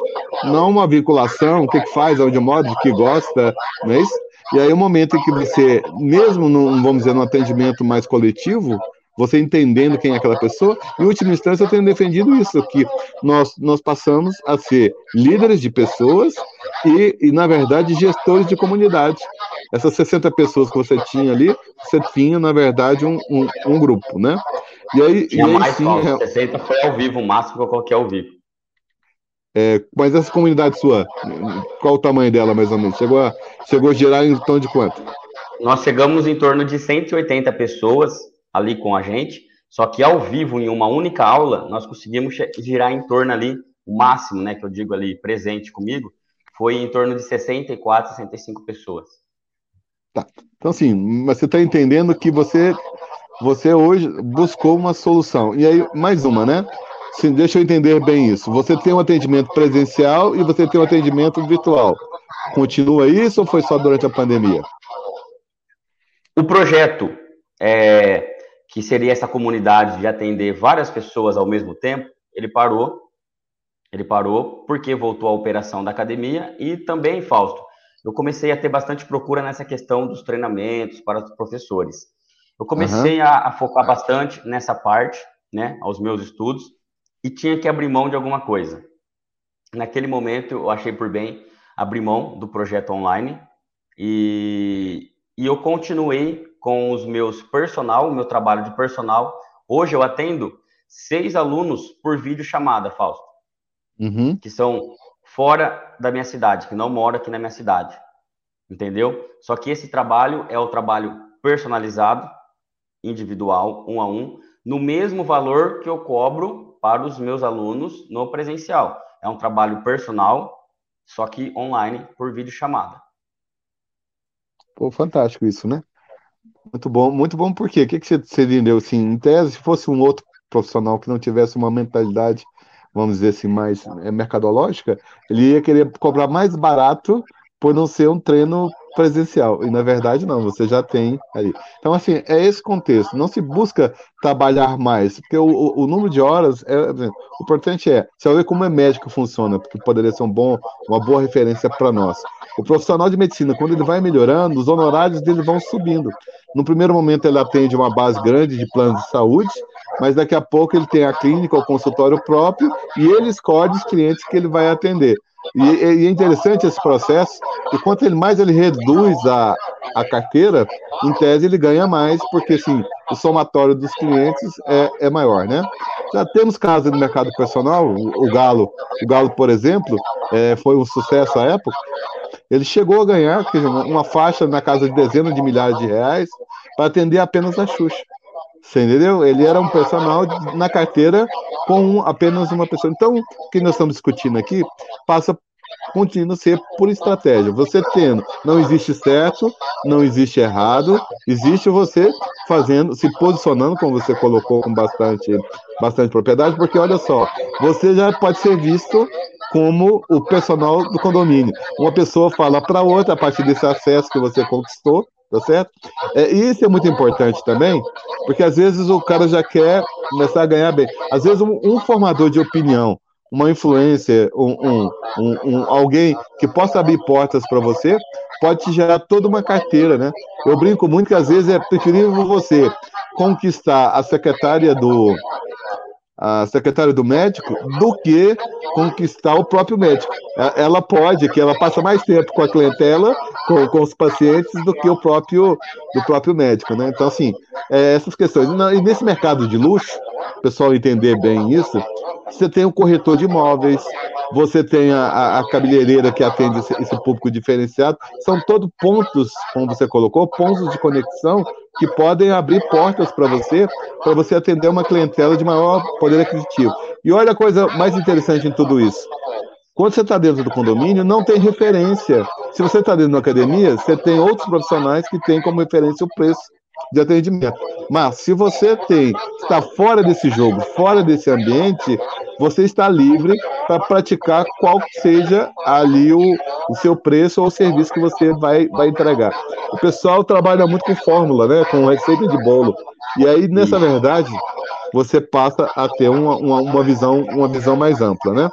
Não uma vinculação, o que, que faz, onde mora, de que gosta, não é isso? E aí o momento em que você, mesmo num, vamos dizer, num atendimento mais coletivo, você entendendo quem é aquela pessoa, em última instância eu tenho defendido isso, que nós, nós passamos a ser líderes de pessoas e, e, na verdade, gestores de comunidade. Essas 60 pessoas que você tinha ali, você tinha, na verdade, um, um, um grupo, né? E aí, Tinha e aí mais, sim, Paulo, 60 foi ao vivo, o máximo que eu coloquei ao vivo. É, mas essa comunidade sua, qual o tamanho dela mais ou menos? Chegou a, chegou a gerar em torno de quanto? Nós chegamos em torno de 180 pessoas ali com a gente, só que ao vivo, em uma única aula, nós conseguimos girar em torno ali, o máximo, né, que eu digo ali, presente comigo, foi em torno de 64, 65 pessoas. Tá. Então, assim, mas você está entendendo que você, você hoje buscou uma solução. E aí, mais uma, né? Sim, deixa eu entender bem isso. Você tem um atendimento presencial e você tem um atendimento virtual. Continua isso ou foi só durante a pandemia? O projeto, é, que seria essa comunidade de atender várias pessoas ao mesmo tempo, ele parou. Ele parou porque voltou à operação da academia e também, Fausto, eu comecei a ter bastante procura nessa questão dos treinamentos para os professores. Eu comecei uhum. a, a, focar bastante nessa parte, né, aos meus estudos, e tinha que abrir mão de alguma coisa. Naquele momento, eu achei por bem abrir mão do projeto online e, e eu continuei com os meus personal, o meu trabalho de personal. Hoje eu atendo seis alunos por vídeo chamada, Fausto, uhum. que são fora da minha cidade, que não moram aqui na minha cidade, entendeu? Só que esse trabalho é o trabalho personalizado, individual, um a um, no mesmo valor que eu cobro para os meus alunos no presencial. É um trabalho personal, só que online por vídeo chamada. Pô, fantástico isso, né? Muito bom, muito bom por quê? O que, que você, entendeu? Assim, em tese, se fosse um outro profissional que não tivesse uma mentalidade, vamos dizer assim, mais é, mercadológica, ele ia querer cobrar mais barato por não ser um treino presencial. E na verdade, não, você já tem ali. Então, assim, é esse contexto. Não se busca trabalhar mais, porque o, o, o número de horas, é, o importante é, você ver como é médico funciona, porque poderia ser um bom, uma boa referência para nós. O profissional de medicina, quando ele vai melhorando, os honorários dele vão subindo. No primeiro momento, ele atende uma base grande de planos de saúde, mas daqui a pouco ele tem a clínica, o consultório próprio, e ele escolhe os clientes que ele vai atender. E, e, é interessante esse processo, e quanto ele mais ele reduz a, a carteira, em tese ele ganha mais, porque assim, o somatório dos clientes é, é maior, né? Já temos casos no mercado personal, o, o Galo, o Galo, por exemplo, é, foi um sucesso à época. Ele chegou a ganhar uma faixa na casa de dezenas de milhares de reais para atender apenas a Xuxa. Você entendeu? Ele era um personal na carteira com apenas uma pessoa. Então, o que nós estamos discutindo aqui passa continua a ser por estratégia. Você tendo, não existe certo, não existe errado, existe você fazendo, se posicionando, como você colocou com bastante, bastante propriedade, porque olha só, você já pode ser visto como o personal do condomínio. Uma pessoa fala para outra a partir desse acesso que você conquistou, tá certo? É, e isso é muito importante também, porque às vezes o cara já quer começar a ganhar bem. Às vezes um, um formador de opinião, uma influência, um, um, um, alguém que possa abrir portas para você, pode te gerar toda uma carteira, né? Eu brinco muito que às vezes é preferível você conquistar a secretária do a secretária do médico do que conquistar o próprio médico. Ela pode, que ela passa mais tempo com a clientela, com, com os pacientes, do que o próprio, do próprio médico, né? Então, assim, é, essas questões. E nesse mercado de luxo, o pessoal entender bem isso, você tem o corretor de imóveis, você tem a, a cabeleireira que atende esse, esse, público diferenciado, são todos pontos, como você colocou, pontos de conexão que podem abrir portas para você, para você atender uma clientela de maior poder aquisitivo. E olha a coisa mais interessante em tudo isso. Quando você está dentro do condomínio, não tem referência. Se você está dentro da academia, você tem outros profissionais que têm como referência o preço de atendimento. Mas se você tem, está fora desse jogo, fora desse ambiente, você está livre para praticar qual seja ali o, o seu preço ou o serviço que você vai, vai entregar. O pessoal trabalha muito com fórmula, né? Com receita de bolo. E aí, nessa verdade, você passa a ter uma, uma, uma, visão, uma visão mais ampla, né?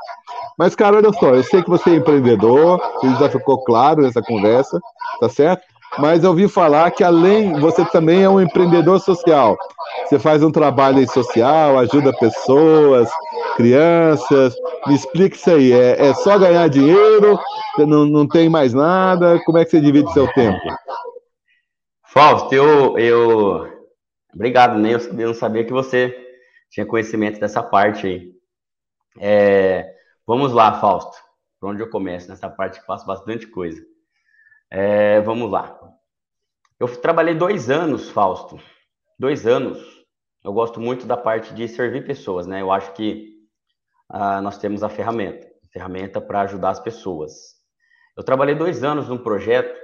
Mas, cara, olha só, eu sei que você é empreendedor, isso já ficou claro nessa conversa, tá certo? Mas eu ouvi falar que além, você também é um empreendedor social. Você faz um trabalho social, ajuda pessoas, crianças. Me explique isso aí. É, é só ganhar dinheiro? Não, não tem mais nada? Como é que você divide seu tempo? Fausto, eu, eu... Obrigado, né? Eu não sabia que você tinha conhecimento dessa parte aí. É... Vamos lá, Fausto. Por onde eu começo? Nessa parte que faço bastante coisa. É, vamos lá. Eu trabalhei dois anos, Fausto, dois anos, eu gosto muito da parte de servir pessoas, né? Eu acho que ah, nós temos a ferramenta, a ferramenta para ajudar as pessoas. Eu trabalhei dois anos num projeto,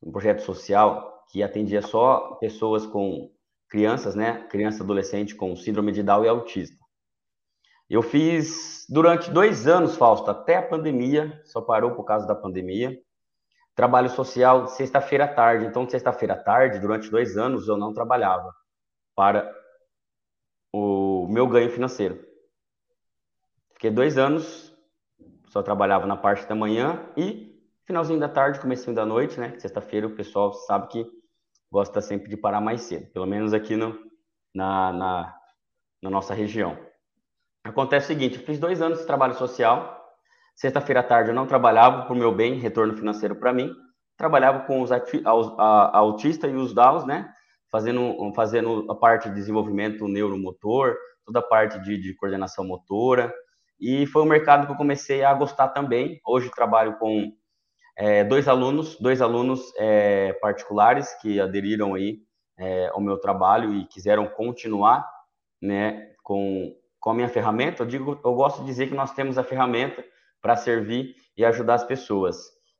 um projeto social que atendia só pessoas com crianças, né? Criança adolescente com síndrome de Down e autista. Eu fiz durante dois anos, Fausto, até a pandemia, só parou por causa da pandemia. Trabalho social sexta-feira à tarde. Então, sexta-feira à tarde, durante dois anos, eu não trabalhava para o meu ganho financeiro. Fiquei dois anos, só trabalhava na parte da manhã e finalzinho da tarde, comecinho da noite, né? Sexta-feira o pessoal sabe que gosta sempre de parar mais cedo, pelo menos aqui no, na, na, na nossa região. Acontece o seguinte, eu fiz dois anos de trabalho social, Sexta-feira à tarde eu não trabalhava por meu bem, retorno financeiro para mim. Trabalhava com os autistas e os DAOs, né? Fazendo, fazendo a parte de desenvolvimento neuromotor, toda a parte de, de coordenação motora. E foi um mercado que eu comecei a gostar também. Hoje trabalho com é, dois alunos, dois alunos é, particulares que aderiram aí é, ao meu trabalho e quiseram continuar, né, com, com a minha ferramenta. Eu digo, eu gosto de dizer que nós temos a ferramenta para servir e ajudar as pessoas.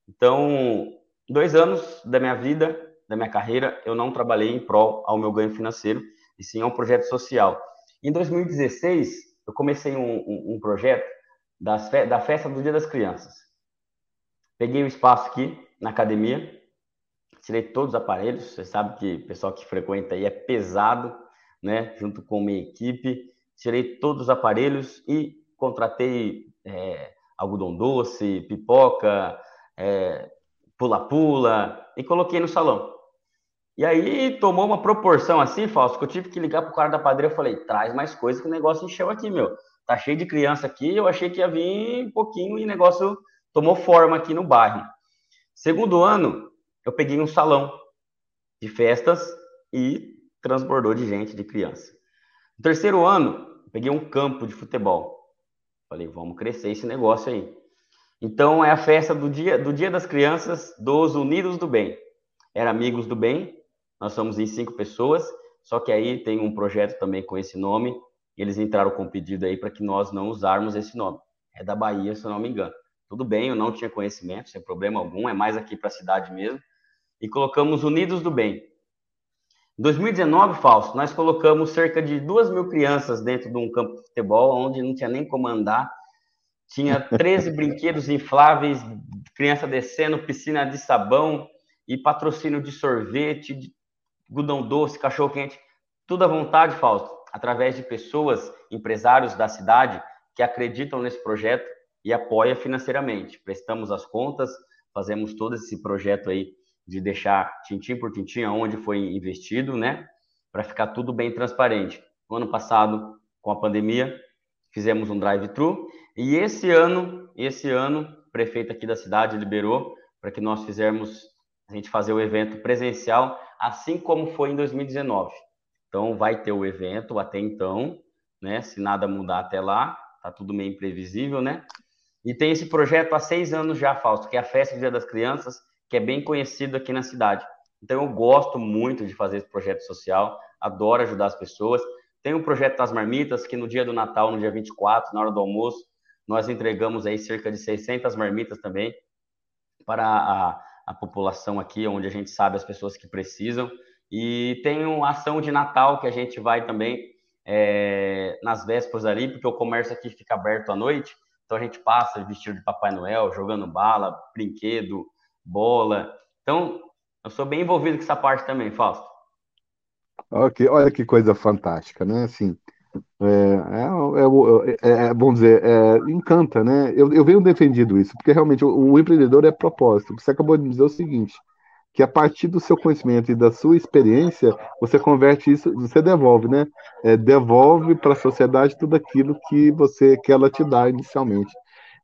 Então, dois anos da minha vida, da minha carreira, eu não trabalhei em prol ao meu ganho financeiro, e sim a um projeto social. Em 2016, eu comecei um, um, um projeto das, da festa do Dia das Crianças. Peguei o espaço aqui na academia, tirei todos os aparelhos. Você sabe que o pessoal que frequenta aí é pesado, né? Junto com minha equipe, tirei todos os aparelhos e contratei é, algodão doce, pipoca, é, pula-pula, é, e coloquei no salão. E aí tomou uma proporção assim, falso, que eu tive que ligar pro cara da padaria e falei, traz mais coisa que o negócio encheu aqui, meu. Tá cheio de criança aqui, eu achei que ia vir um pouquinho e o negócio tomou forma aqui no bairro. Segundo ano, eu peguei um salão de festas e transbordou de gente, de criança. No terceiro ano, peguei um campo de futebol. Falei, vamos crescer esse negócio aí. Então é a festa do dia, do dia das crianças dos Unidos do Bem. Era Amigos do Bem, nós somos em cinco pessoas, só que aí tem um projeto também com esse nome, eles entraram com pedido aí para que nós não usarmos esse nome. É da Bahia, se eu não me engano. Tudo bem, eu não tinha conhecimento, sem problema algum, é mais aqui para a cidade mesmo. E colocamos Unidos do Bem. Em 2019, Fausto, nós colocamos cerca de duas mil crianças dentro de um campo de futebol, onde não tinha nem como andar. Tinha 13 brinquedos infláveis, criança descendo, piscina de sabão e patrocínio de sorvete, de gudão doce, cachorro quente, tudo à vontade, Fausto, através de pessoas, empresários da cidade que acreditam nesse projeto e apoia financeiramente. Prestamos as contas, fazemos todo esse projeto aí de deixar tintim por tintim aonde foi investido, né? Para ficar tudo bem transparente. No ano passado, com a pandemia, fizemos um drive-thru e esse ano, esse ano, o prefeito aqui da cidade liberou para que nós fizermos a gente fazer o evento presencial, assim como foi em 2019. Então vai ter o evento até então, né? Se nada mudar até lá, tá tudo meio imprevisível, né? E tem esse projeto há seis anos já, Fausto, que é a Festa do Dia das Crianças, que é bem conhecido aqui na cidade. Então eu gosto muito de fazer esse projeto social, adoro ajudar as pessoas. Tem um projeto das marmitas que no dia do Natal, no dia 24, na hora do almoço, nós entregamos aí cerca de 600 marmitas também para a, a população aqui, onde a gente sabe as pessoas que precisam. E tem uma ação de Natal que a gente vai também é, nas vésperas ali, porque o comércio aqui fica aberto à noite. Então a gente passa vestido de Papai Noel, jogando bala, brinquedo, bola. Então, eu sou bem envolvido com essa parte também, Fausto. Ok, olha que coisa fantástica, né? Assim, é, é, é, é bom dizer, encanta, né? Eu, eu venho defendido isso, porque realmente o, o, empreendedor é propósito. Você acabou de dizer o seguinte, que a partir do seu conhecimento e da sua experiência, você converte isso, você devolve, né? devolve para a sociedade tudo aquilo que você que ela te dá inicialmente.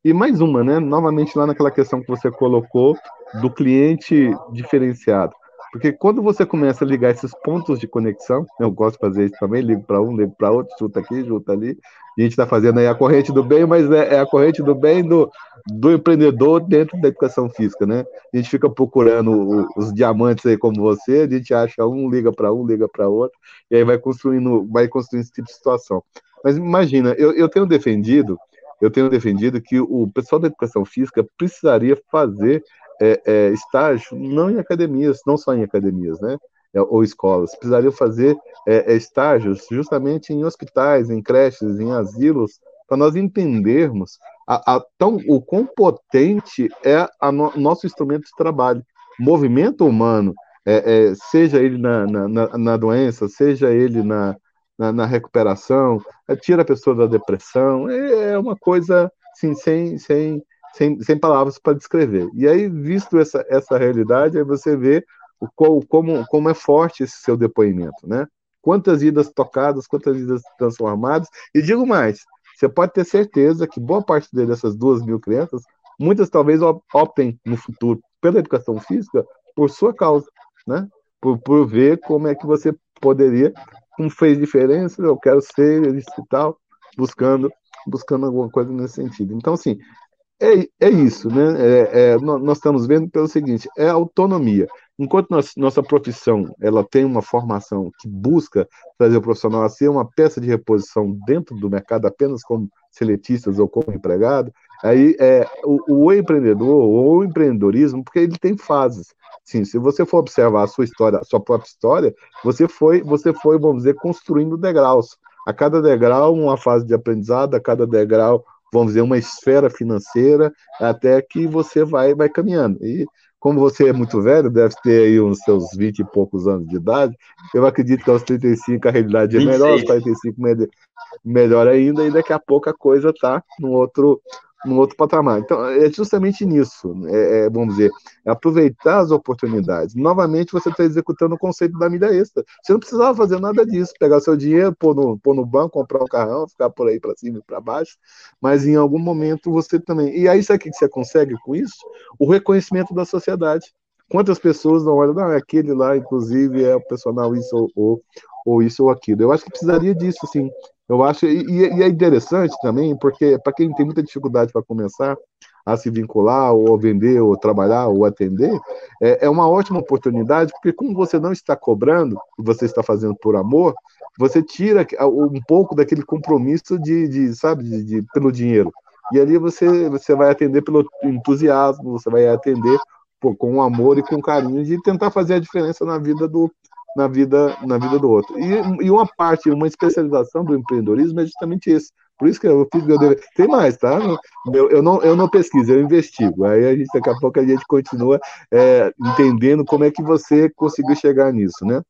E mais uma, né? Novamente lá naquela questão que você colocou do cliente diferenciado. Porque quando você começa a ligar esses pontos de conexão, eu gosto de fazer isso também, ligo para um, ligo para outro, chuta aqui, chuta ali, a gente está fazendo aí a corrente do bem, mas é, é, a corrente do bem do, do empreendedor dentro da educação física, né? A gente fica procurando os diamantes aí como você, a gente acha um, liga para um, liga para outro, e aí vai construindo, vai construindo esse tipo de situação. Mas imagina, eu, eu tenho defendido, eu tenho defendido que o pessoal da educação física precisaria fazer é, é, estágio não em academias, não só em academias, né? É, ou escolas, precisariam fazer é, é, estágios justamente em hospitais, em creches, em asilos, para nós entendermos a, a, tão, o quão potente é o no, nosso instrumento de trabalho. movimento humano, é, é, seja ele na, na, na, doença, seja ele na, na, na recuperação, é, tira a pessoa da depressão, é, é uma coisa assim, sem, sem, sem, sem palavras para descrever. E aí, visto essa, essa realidade, aí você vê o, como, como é forte esse seu depoimento, né? Quantas vidas tocadas, quantas vidas transformadas, e digo mais, você pode ter certeza que boa parte dessas duas mil crianças, muitas talvez optem no futuro pela educação física por sua causa, né? Por, por ver como é que você poderia, como fez diferença, eu quero ser isso e tal, buscando, buscando alguma coisa nesse sentido. Então, assim, é, é isso, né? É, é, nós estamos vendo pelo seguinte: é autonomia. Enquanto nós, nossa profissão ela tem uma formação que busca trazer o profissional a ser uma peça de reposição dentro do mercado, apenas como seletistas ou como empregado, aí é o, o empreendedor ou o empreendedorismo, porque ele tem fases. Sim, se você for observar a sua história, a sua própria história, você foi, você foi, vamos dizer, construindo degraus. A cada degrau, uma fase de aprendizado, a cada degrau, vamos dizer, uma esfera financeira, até que você vai, vai caminhando. E como você é muito velho, deve ter aí uns seus 20 e poucos anos de idade, eu acredito que aos 35 a realidade é melhor, aos 45 melhor ainda, e daqui a pouco a coisa está num outro, num outro patamar. Então, é justamente nisso, é, é, vamos dizer, é aproveitar as oportunidades. Novamente, você está executando o conceito da mídia extra. Você não precisava fazer nada disso, pegar seu dinheiro, pôr no, pôr no banco, comprar um carrão, ficar por aí para cima e para baixo, mas em algum momento você também. E aí, sabe o que você consegue com isso? O reconhecimento da sociedade. Quantas pessoas não olham, não, é aquele lá, inclusive, é o personal isso ou, ou, isso ou aquilo. Eu acho que precisaria disso, sim. Eu acho, e, e é interessante também, porque para quem tem muita dificuldade para começar a se vincular, ou vender, ou trabalhar, ou atender, é, é uma ótima oportunidade, porque como você não está cobrando, você está fazendo por amor, você tira um pouco daquele compromisso de, de sabe, de, de, pelo dinheiro. E ali você, você vai atender pelo entusiasmo, você vai atender pô, com amor e com carinho de tentar fazer a diferença na vida do, na vida, na vida do outro. E, e uma parte, uma especialização do empreendedorismo é justamente isso. Por isso que eu fiz meu dever. Tem mais, tá? Eu, eu, não, eu não pesquiso, eu investigo. Aí a gente, daqui a pouco a gente continua é, entendendo como é que você conseguiu chegar nisso, né?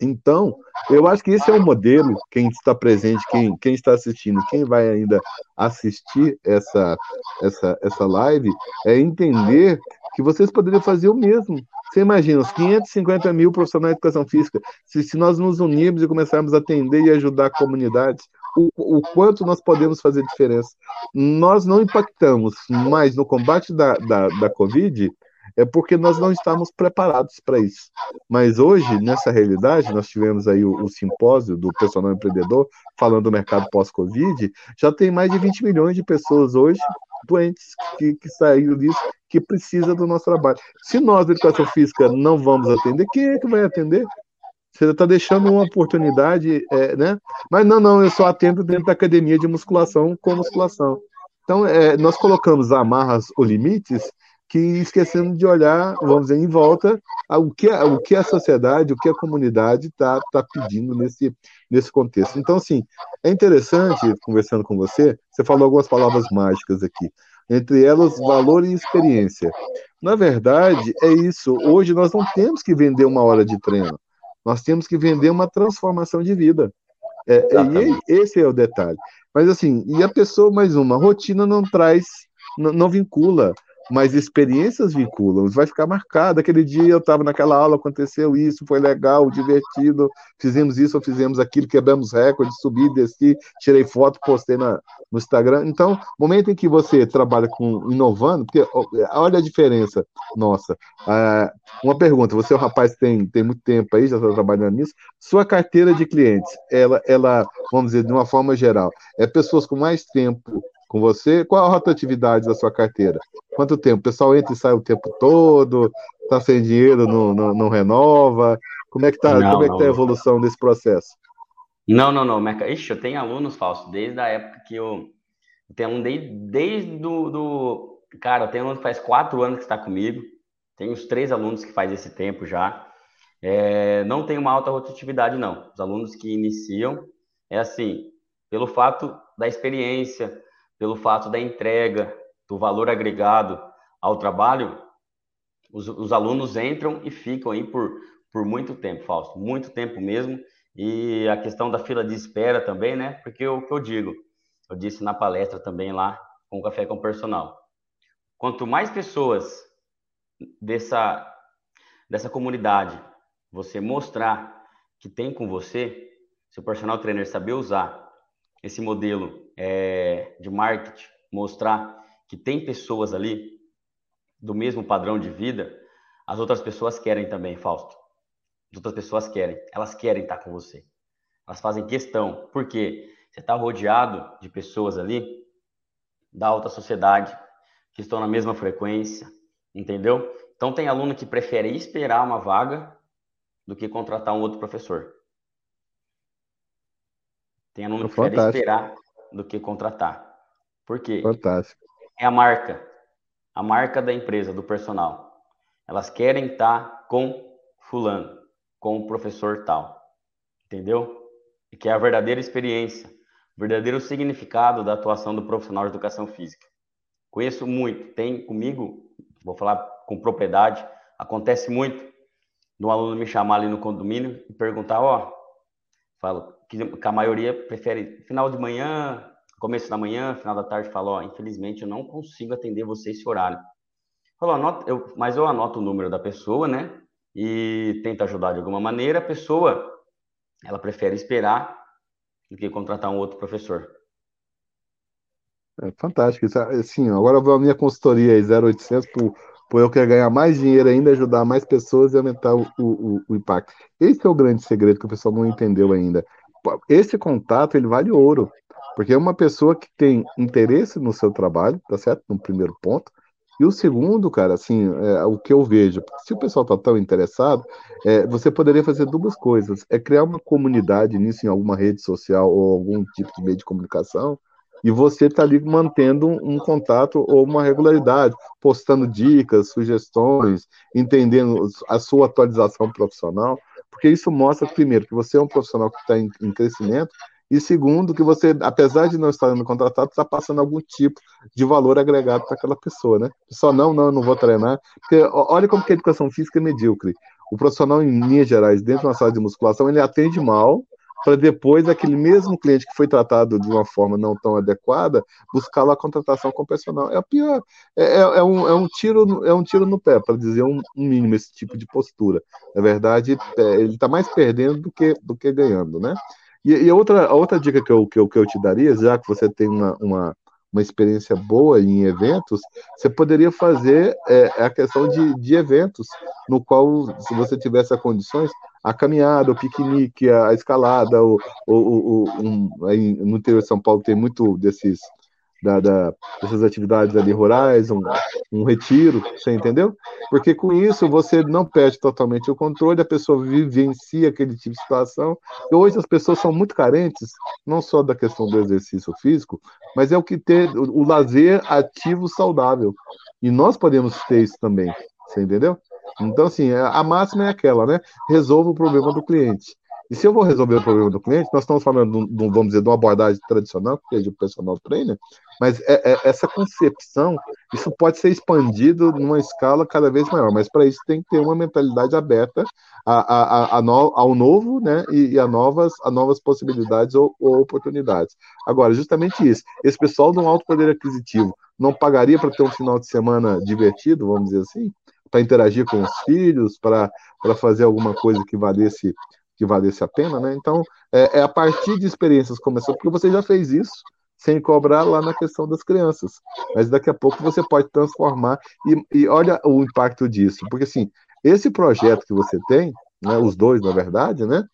Então, eu acho que esse é o modelo, quem está presente, quem, quem está assistindo, quem vai ainda assistir essa, essa, essa live, é entender que vocês poderiam fazer o mesmo. Você imagina, os 550 mil profissionais de educação física, se, se nós nos unirmos e começarmos a atender e ajudar comunidades, o, o quanto nós podemos fazer diferença. Nós não impactamos mais no combate da, da, da Covid, é porque nós não estamos preparados para isso. Mas hoje, nessa realidade, nós tivemos aí o, o, simpósio do personal empreendedor falando do mercado pós-Covid, já tem mais de 20 milhões de pessoas hoje doentes que, que saíram disso que precisa do nosso trabalho. Se nós, da educação física, não vamos atender, quem é que vai atender? Você está deixando uma oportunidade, é, né? Mas não, não, eu só atendo dentro da academia de musculação com musculação. Então, é, nós colocamos amarras ou limites que esquecendo de olhar, vamos dizer, em volta o que, a, o que a sociedade, o que a comunidade está tá pedindo nesse, nesse contexto. Então, assim, é interessante, conversando com você, você falou algumas palavras mágicas aqui entre elas valor e experiência. Na verdade, é isso. Hoje nós não temos que vender uma hora de treino, nós temos que vender uma transformação de vida. É, e esse é o detalhe. Mas assim, e a pessoa, mais uma, rotina não traz, não, não vincula. Mas experiências vinculam. Vai ficar marcado. Aquele dia eu estava naquela aula, aconteceu isso, foi legal, divertido, fizemos isso ou fizemos aquilo, quebramos recorde, subi, desci, tirei foto, postei na, no Instagram. Então, momento em que você trabalha com inovando, porque olha a diferença nossa. Ah, uma pergunta: você é um rapaz que tem, tem muito tempo aí, já está trabalhando nisso. Sua carteira de clientes, ela, ela, vamos dizer, de uma forma geral, é pessoas com mais tempo com você? Qual a rotatividade da sua carteira? Quanto tempo? O pessoal entra e sai o tempo todo, está sem dinheiro, não, não, não, renova? Como é que está é que tá a evolução desse processo? Não, não, não. Ixi, eu tenho alunos falsos, desde a época que eu. eu tenho um desde, desde do, do. Cara, eu tenho um que faz quatro anos que está comigo. Tenho os três alunos que faz esse tempo já. É, não tem uma alta rotatividade, não. Os alunos que iniciam, é assim, pelo fato da experiência, pelo fato da entrega, do valor agregado ao trabalho, os, os alunos entram e ficam aí por, por muito tempo, Fausto, muito tempo mesmo. E a questão da fila de espera também, né? Porque o que eu digo, eu disse na palestra também lá com o Café com o Personal. Quanto mais pessoas dessa, dessa comunidade você mostrar que tem com você, seu personal trainer saber usar esse modelo é, de marketing, mostrar que tem pessoas ali do mesmo padrão de vida, as outras pessoas querem também, Fausto. As outras pessoas querem, elas querem estar com você. Elas fazem questão, porque você está rodeado de pessoas ali da alta sociedade, que estão na mesma frequência, entendeu? Então tem aluno que prefere esperar uma vaga do que contratar um outro professor. Tem aluno que prefere esperar do que contratar. Por quê? Fantástico. É a marca. A marca da empresa, do personal. Elas querem estar com fulano com o professor tal. Entendeu? E que é a verdadeira experiência, o verdadeiro significado da atuação do profissional de educação física. Conheço muito, tem comigo, vou falar com propriedade, acontece muito de um aluno me chamar ali no condomínio e perguntar, ó, falo que, que a maioria prefere final de manhã, começo da manhã, final da tarde, fala, ó, infelizmente eu não consigo atender você esse horário. Falou, anota, eu, mas eu anoto o número da pessoa, né? e tenta ajudar de alguma maneira, a pessoa ela prefere esperar do que contratar um outro professor. É fantástico. Isso, assim, agora vou a minha consultoria aí, 0800, por, por eu querer ganhar mais dinheiro ainda, ajudar mais pessoas e aumentar o, o, o impacto. Esse é o grande segredo que o pessoal não entendeu ainda. Esse contato, ele vale ouro, porque é uma pessoa que tem interesse no seu trabalho, tá certo? No primeiro ponto, e o segundo, cara, assim, é, o que eu vejo, se o pessoal está tão interessado, é, você poderia fazer duas coisas: é criar uma comunidade nisso em alguma rede social ou algum tipo de meio de comunicação, e você está ali mantendo um contato ou uma regularidade, postando dicas, sugestões, entendendo a sua atualização profissional, porque isso mostra, primeiro, que você é um profissional que está em, em crescimento e segundo, que você, apesar de não estar sendo contratado, está passando algum tipo de valor agregado para aquela pessoa, né? Só não, não, não vou treinar. Porque olha como que a educação física é medíocre. O profissional, em linhas gerais, dentro de uma sala de musculação, ele atende mal para depois aquele mesmo cliente que foi tratado de uma forma não tão adequada buscar lá a contratação com personal. É o pior, é, é, é, um, é, um, tiro, é um tiro no pé, para dizer um, um, mínimo, esse tipo de postura. Na verdade, é, ele está mais perdendo do que, do que ganhando, né? E, e outra, a outra dica que eu, que, eu, que eu te daria, já que você tem uma, uma, uma experiência boa em eventos, você poderia fazer é, a questão de, de eventos, no qual, se você tivesse as condições, a caminhada, o piquenique, a, escalada, o, o, o, um, no interior de São Paulo tem muito desses da, da, dessas atividades ali rurais, um, um retiro, você entendeu? Porque com isso você não perde totalmente o controle, a pessoa vivencia aquele tipo de situação. E hoje as pessoas são muito carentes, não só da questão do exercício físico, mas é o que ter o, o lazer ativo saudável. E nós podemos ter isso também, você entendeu? Então, assim, a máxima é aquela, né? Resolva o problema do cliente. E se eu vou resolver o problema do cliente, nós estamos falando, de, vamos dizer, de uma abordagem tradicional, que é de personal trainer, mas é, é, essa concepção, isso pode ser expandido numa escala cada vez maior, mas para isso tem que ter uma mentalidade aberta a, a, a, no, ao novo, né, e, e, a, novas, a novas possibilidades ou, ou oportunidades. Agora, justamente isso, esse pessoal de um alto poder aquisitivo não pagaria para ter um final de semana divertido, vamos dizer assim, para interagir com os filhos, para fazer alguma coisa que valesse que valesse a pena, né? Então, é, é a partir de experiências começou, porque você já fez isso sem cobrar lá na questão das crianças. Mas daqui a pouco você pode transformar e, e olha o impacto disso, porque assim, esse projeto que você tem, né, os dois, na verdade, né?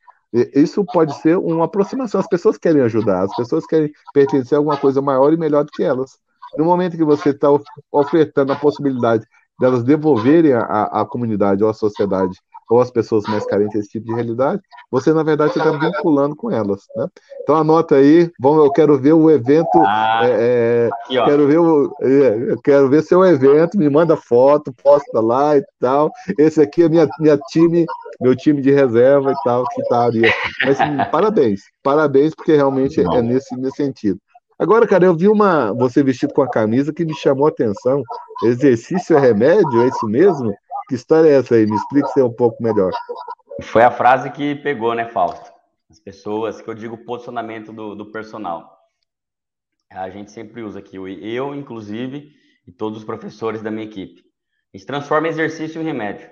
Isso pode ser uma aproximação. As pessoas querem ajudar, as pessoas querem pertencer a alguma coisa maior e melhor do que elas. No momento que você está ofertando a possibilidade delas devolverem à comunidade ou à sociedade ou as pessoas mais carentes desse tipo de realidade, você, na verdade, está vinculando com elas. Né? Então, anota aí, vamos, eu quero ver o evento. Ah, é, é aqui, quero ver o, é, eu quero ver seu evento, me manda foto, posta lá e tal. Esse aqui é minha, minha time, meu time de reserva e tal, que tá ali. Mas parabéns, parabéns, porque realmente Não. é nesse, nesse sentido. Agora, cara, eu vi uma você vestido com a camisa que me chamou a atenção. Exercício é remédio, é isso mesmo? Que história é essa aí? Me explique isso um pouco melhor. Foi a frase que pegou, né, Fausto? As pessoas, que eu digo posicionamento do, do personal. A gente sempre usa aqui, eu, inclusive, e todos os professores da minha equipe. A gente transforma exercício em remédio.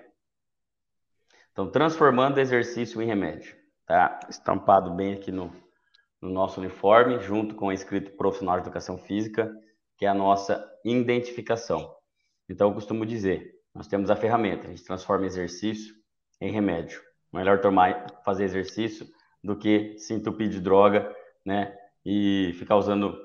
Então, transformando exercício em remédio. Tá estampado bem aqui no, no nosso uniforme, junto com o escrito profissional de educação física, que é a nossa identificação. Então, eu costumo dizer, nós temos a ferramenta, a gente transforma exercício em remédio. Melhor tomar, fazer exercício do que se entupir de droga, né? E ficar usando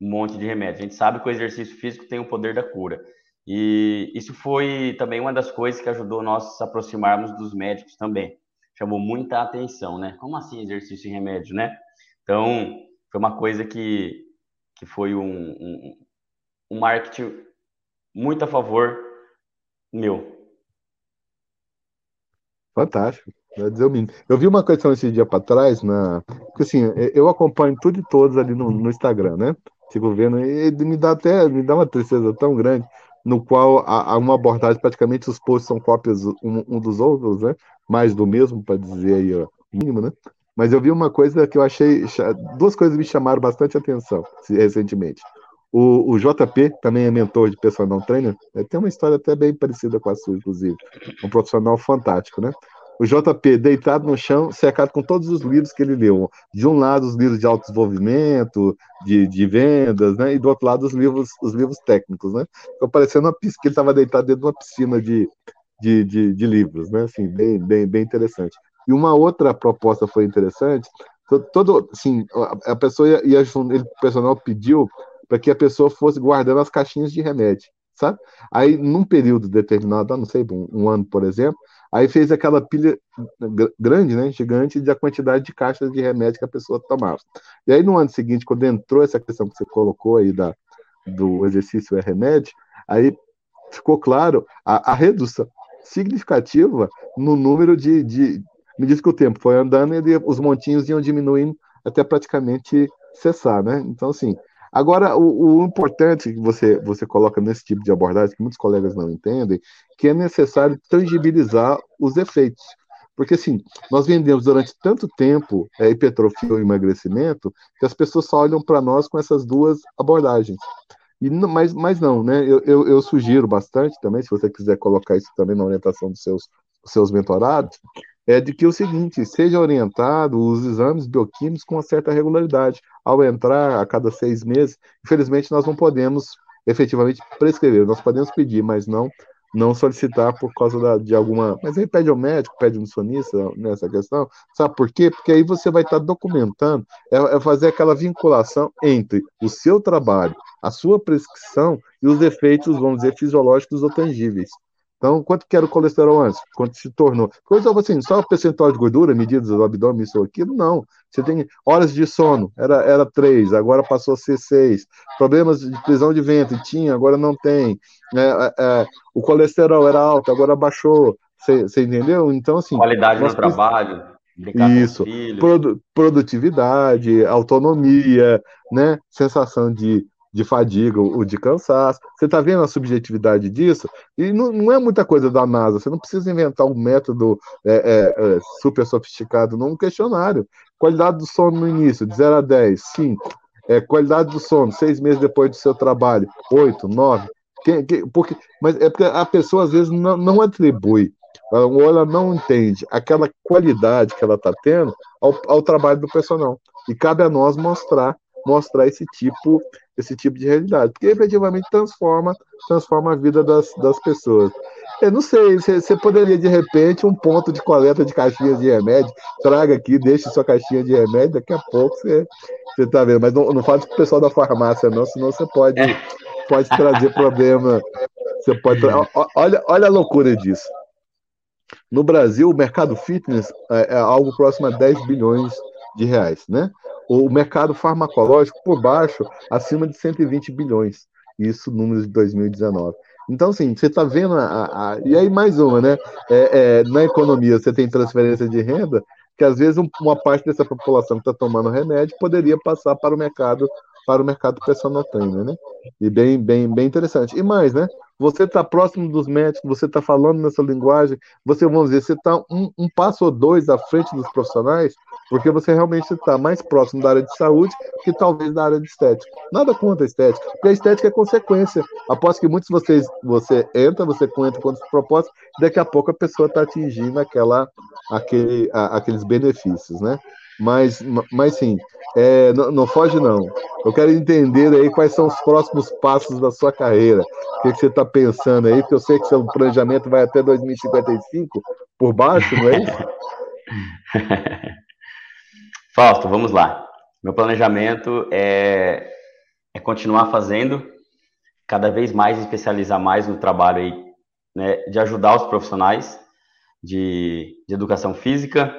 um monte de remédio. A gente sabe que o exercício físico tem o poder da cura. E isso foi também uma das coisas que ajudou nós a aproximarmos dos médicos também. Chamou muita atenção, né? Como assim exercício e remédio, né? Então, foi uma coisa que, que foi um, um, um marketing muito a favor meu. Fantástico. Eu vi uma questão esse dia para trás, na... porque assim, eu acompanho tudo e todos ali no, no Instagram, né? Fico vendo, e me dá até, me dá uma tristeza tão grande, no qual há, uma abordagem, praticamente os posts são cópias um, um dos outros, né? Mais do mesmo, para dizer aí, ó, mínimo, né? Mas eu vi uma coisa que eu achei, duas coisas me chamaram bastante atenção recentemente. O, o, JP também é mentor de personal trainer. É, tem uma história até bem parecida com a sua, inclusive. Um profissional fantástico, né? O JP deitado no chão, cercado com todos os livros que ele leu. De um lado, os livros de autodesenvolvimento, de, de vendas, né? E do outro lado, os livros, os livros técnicos, né? Ficou parecendo uma piscina, que ele estava deitado dentro de uma piscina de, de, de, de, livros, né? Assim, bem, bem, bem interessante. E uma outra proposta foi interessante. Todo, assim, a pessoa ia, ia ele, o personal pediu para que a pessoa fosse guardando as caixinhas de remédio, sabe? Aí, num período determinado, não sei, um, um ano, por exemplo, aí fez aquela pilha grande, né, gigante, da quantidade de caixas de remédio que a pessoa tomava. E aí, no ano seguinte, quando entrou essa questão que você colocou aí da, do exercício é remédio, aí ficou claro a, a redução significativa no número de, de me disse que o tempo foi andando e os montinhos iam diminuindo até praticamente cessar, né? Então, assim, Agora, o, o, importante que você, você coloca nesse tipo de abordagem, que muitos colegas não entendem, que é necessário tangibilizar os efeitos. Porque, assim, nós vendemos durante tanto tempo é, hipertrofia ou emagrecimento, que as pessoas só olham para nós com essas duas abordagens. E, mas, mas não, né? Eu, eu, eu, sugiro bastante também, se você quiser colocar isso também na orientação dos seus, dos seus mentorados, é de que o seguinte, seja orientado os exames bioquímicos com uma certa regularidade. Ao entrar a cada seis meses, infelizmente nós não podemos efetivamente prescrever, nós podemos pedir, mas não não solicitar por causa da, de alguma. Mas aí pede ao médico, pede ao nutricionista nessa questão. Sabe por quê? Porque aí você vai estar documentando, é, é fazer aquela vinculação entre o seu trabalho, a sua prescrição e os efeitos, vamos dizer, fisiológicos ou tangíveis. Então, quanto que era o colesterol antes? Quanto se tornou? Coisa assim, só o percentual de gordura, medidas do abdômen, isso ou aquilo, não. Você tem horas de sono, era, era três, agora passou a ser seis. Problemas de prisão de ventre, tinha, agora não tem. É, é, é o colesterol era alto, agora baixou. Você entendeu? Então, assim. Qualidade no trabalho. Isso, Produ produtividade, autonomia, né? Sensação de, de fadiga ou de cansaço. Você está vendo a subjetividade disso? E não, não, é muita coisa da NASA. Você não precisa inventar um método é, é, é, super sofisticado num questionário. Qualidade do sono no início, de 0 a 10, 5. É, qualidade do sono, seis meses depois do seu trabalho, 8, 9. Que, que, porque, mas é porque a pessoa às vezes não, não atribui ou ela não entende aquela qualidade que ela está tendo ao, ao, trabalho do personal. E cabe a nós mostrar mostrar esse tipo esse tipo de realidade, porque efetivamente transforma transforma a vida das, das pessoas. Eu não sei, você poderia de repente um ponto de coleta de caixinhas de remédio, traga aqui, deixe sua caixinha de remédio, daqui a pouco você você tá vendo, mas não, não fale com o pessoal da farmácia não, senão você pode pode trazer problema. Você pode tra... olha, olha a loucura disso. No Brasil, o mercado fitness é, é algo próximo a 10 bilhões de reais, né? O mercado farmacológico, por baixo, acima de 120 bilhões. Isso, números de 2019. Então, assim, você está vendo. A, a, e aí, mais uma, né? É, é, na economia, você tem transferência de renda, que às vezes uma parte dessa população que está tomando remédio poderia passar para o mercado para o mercado personal trainer, né? E bem, bem, bem interessante. E mais, né? Você está próximo dos médicos, você está falando nessa linguagem, você, vamos dizer, você está um, um, passo ou dois à frente dos profissionais, porque você realmente está mais próximo da área de saúde que talvez da área de estética. Nada contra a estética, porque a estética é consequência. Após que muitos de vocês, você entra, você entra com os propósitos, daqui a pouco a pessoa está atingindo aquela, aquele, a, aqueles benefícios, né? Mas, mas sim, é, não, não, foge não. Eu quero entender aí quais são os próximos passos da sua carreira. O que, que você está pensando aí? Porque eu sei que seu planejamento vai até 2055 por baixo, não é isso? Fausto, vamos lá. Meu planejamento é, é continuar fazendo, cada vez mais especializar mais no trabalho aí, né, de ajudar os profissionais de, de educação física,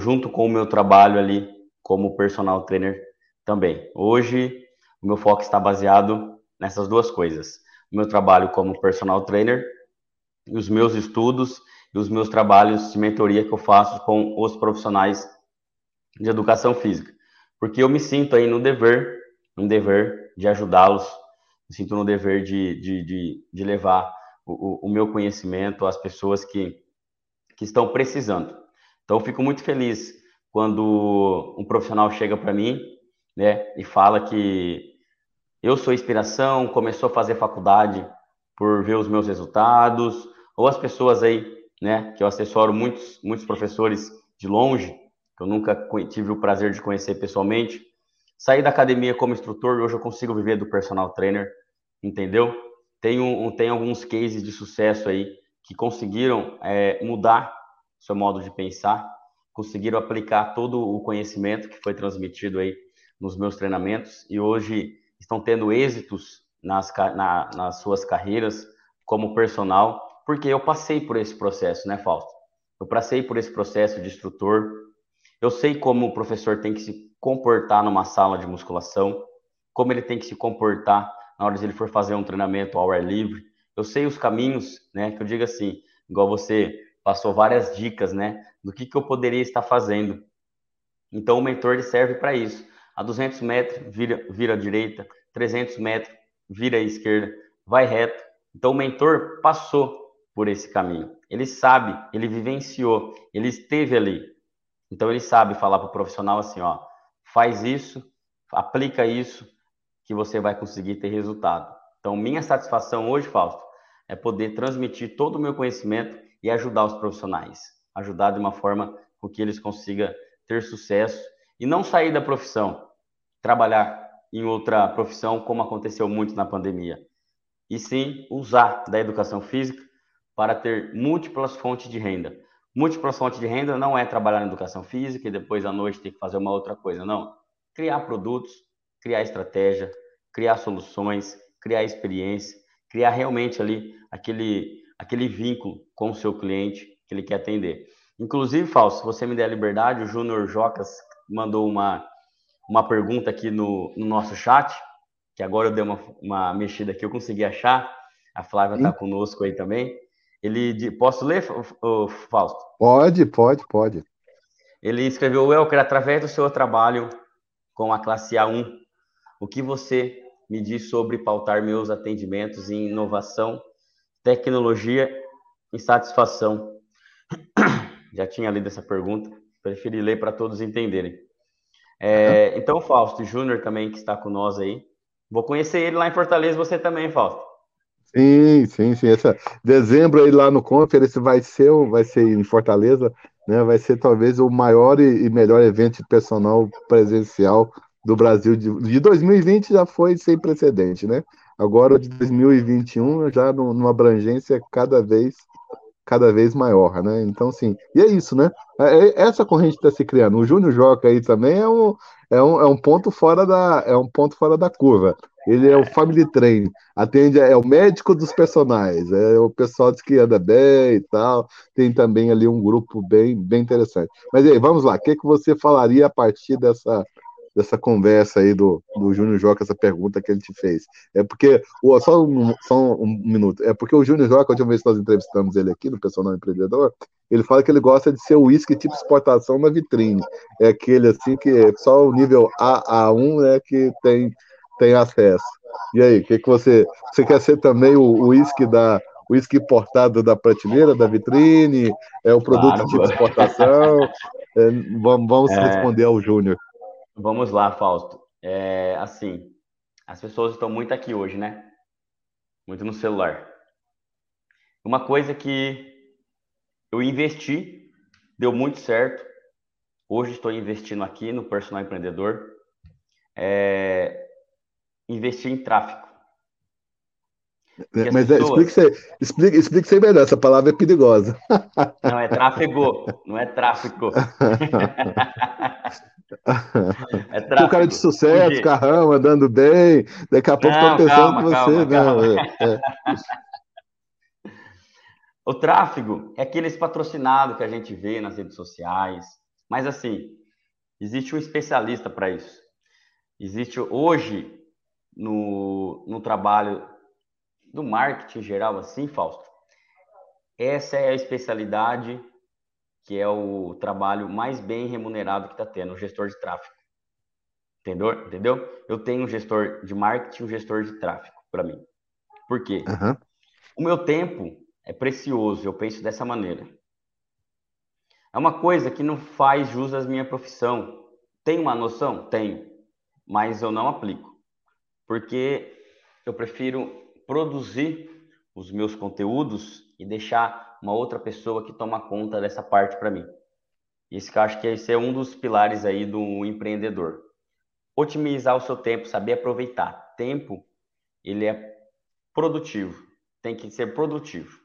junto com o meu trabalho ali como personal trainer também. Hoje, o meu foco está baseado nessas duas coisas. O meu trabalho como personal trainer, os meus estudos e os meus trabalhos de mentoria que eu faço com os profissionais de educação física. Porque eu me sinto aí no dever, no dever de ajudá-los, me sinto no dever de, de, de, de levar o, o, meu conhecimento às pessoas que, que estão precisando. Então, eu fico muito feliz quando um profissional chega para mim, né, e fala que eu sou inspiração, começou a fazer faculdade por ver os meus resultados, ou as pessoas aí, né, que eu assessoro muitos, muitos professores de longe, que eu nunca tive o prazer de conhecer pessoalmente, saí da academia como instrutor, hoje eu consigo viver do personal trainer, entendeu? Tenho, tem alguns cases de sucesso aí que conseguiram é, mudar seu modo de pensar, conseguiram aplicar todo o conhecimento que foi transmitido aí nos meus treinamentos e hoje estão tendo êxitos nas, na, nas suas carreiras como personal, porque eu passei por esse processo, né, Fausto? Eu passei por esse processo de instrutor. Eu sei como o professor tem que se comportar numa sala de musculação, como ele tem que se comportar na hora de ele for fazer um treinamento ao ar livre. Eu sei os caminhos, né? Que eu digo assim, igual você passou várias dicas, né, do que, que eu poderia estar fazendo. Então, o mentor serve para isso. A 200 metros, vira, vira à direita, 300 metros, vira à esquerda, vai reto. Então, o mentor passou por esse caminho. Ele sabe, ele vivenciou, ele esteve ali. Então, ele sabe falar para o profissional assim: ó, faz isso, aplica isso, que você vai conseguir ter resultado. Então, minha satisfação hoje, Fausto, é poder transmitir todo o meu conhecimento e ajudar os profissionais, ajudar de uma forma com que eles consigam ter sucesso e não sair da profissão, trabalhar em outra profissão, como aconteceu muito na pandemia, e sim usar da educação física para ter múltiplas fontes de renda. Múltiplas fontes de renda não é trabalhar na educação física e depois à noite ter que fazer uma outra coisa, não. Criar produtos, criar estratégia, criar soluções, criar experiência, criar realmente ali aquele aquele vínculo com o seu cliente que ele quer atender. Inclusive, Fausto, se você me der a liberdade, o Júnior Jocas mandou uma, uma pergunta aqui no, no nosso chat, que agora eu dei uma, uma mexida aqui, eu consegui achar. A Flávia está conosco aí também. Ele posso ler, Fausto? Pode, pode, pode. Ele escreveu, Welker, através do seu trabalho com a classe A1, o que você me diz sobre pautar meus atendimentos em inovação, tecnologia e satisfação? Já tinha lido essa pergunta, preferi ler para todos entenderem. É, então, Fausto Júnior também, que está com nós aí. Vou conhecer ele lá em Fortaleza, você também, Fausto. Sim, sim, sim. Essa, dezembro aí lá no Conference vai ser, vai ser em Fortaleza, né? Vai ser talvez o maior e, melhor evento de personal presencial do Brasil. De, de 2020 já foi sem precedente, né? Agora de 2021 já numa abrangência cada vez cada vez maior, né? Então, sim, e é isso, né? É, é essa corrente está se criando. O Júnior Joca aí também é um, é um, é um ponto fora da é um ponto fora da curva. Ele é o family train, atende é o médico dos personagens, é o pessoal que anda bem e tal. Tem também ali um grupo bem bem interessante. Mas aí, vamos lá. O que que você falaria a partir dessa dessa conversa aí do, do Júnior Joca, essa pergunta que ele te fez. É porque, só um, só um minuto, é porque o Júnior Joca, a última vez que nós entrevistamos ele aqui no Personal Empreendedor, ele fala que ele gosta de ser o uísque tipo exportação na vitrine. É aquele assim que é só o nível A, A1 né, que tem, tem acesso. E aí, o que, que você. Você quer ser também o uísque da o uísque importado da prateleira, da vitrine, é o produto claro, tipo exportação. É, vamos vamos é... responder ao Júnior. Vamos lá, Fausto. É, assim, as pessoas estão muito aqui hoje, né? Muito no celular. Uma coisa que eu investi, deu muito certo. Hoje estou investindo aqui no personal empreendedor. É investir em tráfego. É, mas pessoas... explique, você, explique, explique você melhor, essa palavra é perigosa. Não, é tráfego, não é tráfico. É tráfego. o cara de sucesso, Porque... carrão, andando bem, daqui a pouco estão pensando que você. Calma, não, calma. É, é. O tráfego é aqueles patrocinados que a gente vê nas redes sociais. Mas assim, existe um especialista para isso. Existe hoje no, no trabalho do marketing geral, assim, Fausto. Essa é a especialidade que é o trabalho mais bem remunerado que está tendo, o gestor de tráfego. Entendeu? Entendeu? Eu tenho um gestor de marketing e um gestor de tráfego para mim. Por quê? Uhum. O meu tempo é precioso, eu penso dessa maneira. É uma coisa que não faz jus à minha profissão. Tem uma noção? Tenho, mas eu não aplico. Porque eu prefiro produzir os meus conteúdos e deixar uma outra pessoa que toma conta dessa parte para mim. Isso que eu acho que esse é um dos pilares aí do empreendedor. Otimizar o seu tempo, saber aproveitar. Tempo, ele é produtivo. Tem que ser produtivo.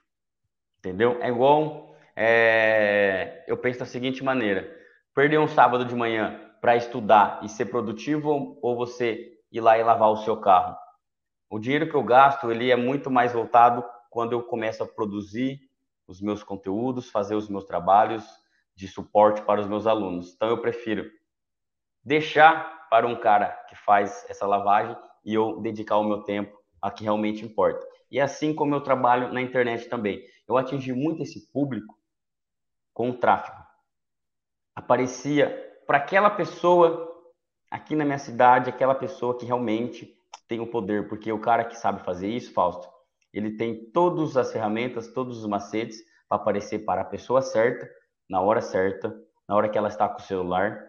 Entendeu? É igual. É... Eu penso da seguinte maneira: perder um sábado de manhã para estudar e ser produtivo ou você ir lá e lavar o seu carro? O dinheiro que eu gasto, ele é muito mais voltado quando eu começo a produzir os meus conteúdos, fazer os meus trabalhos de suporte para os meus alunos. Então, eu prefiro deixar para um cara que faz essa lavagem e eu dedicar o meu tempo a que realmente importa. E assim como eu trabalho na internet também. Eu atingi muito esse público com o tráfego. Aparecia para aquela pessoa aqui na minha cidade, aquela pessoa que realmente tem o poder, porque o cara que sabe fazer isso, Fausto, ele tem todas as ferramentas, todos os macetes para aparecer para a pessoa certa, na hora certa, na hora que ela está com o celular,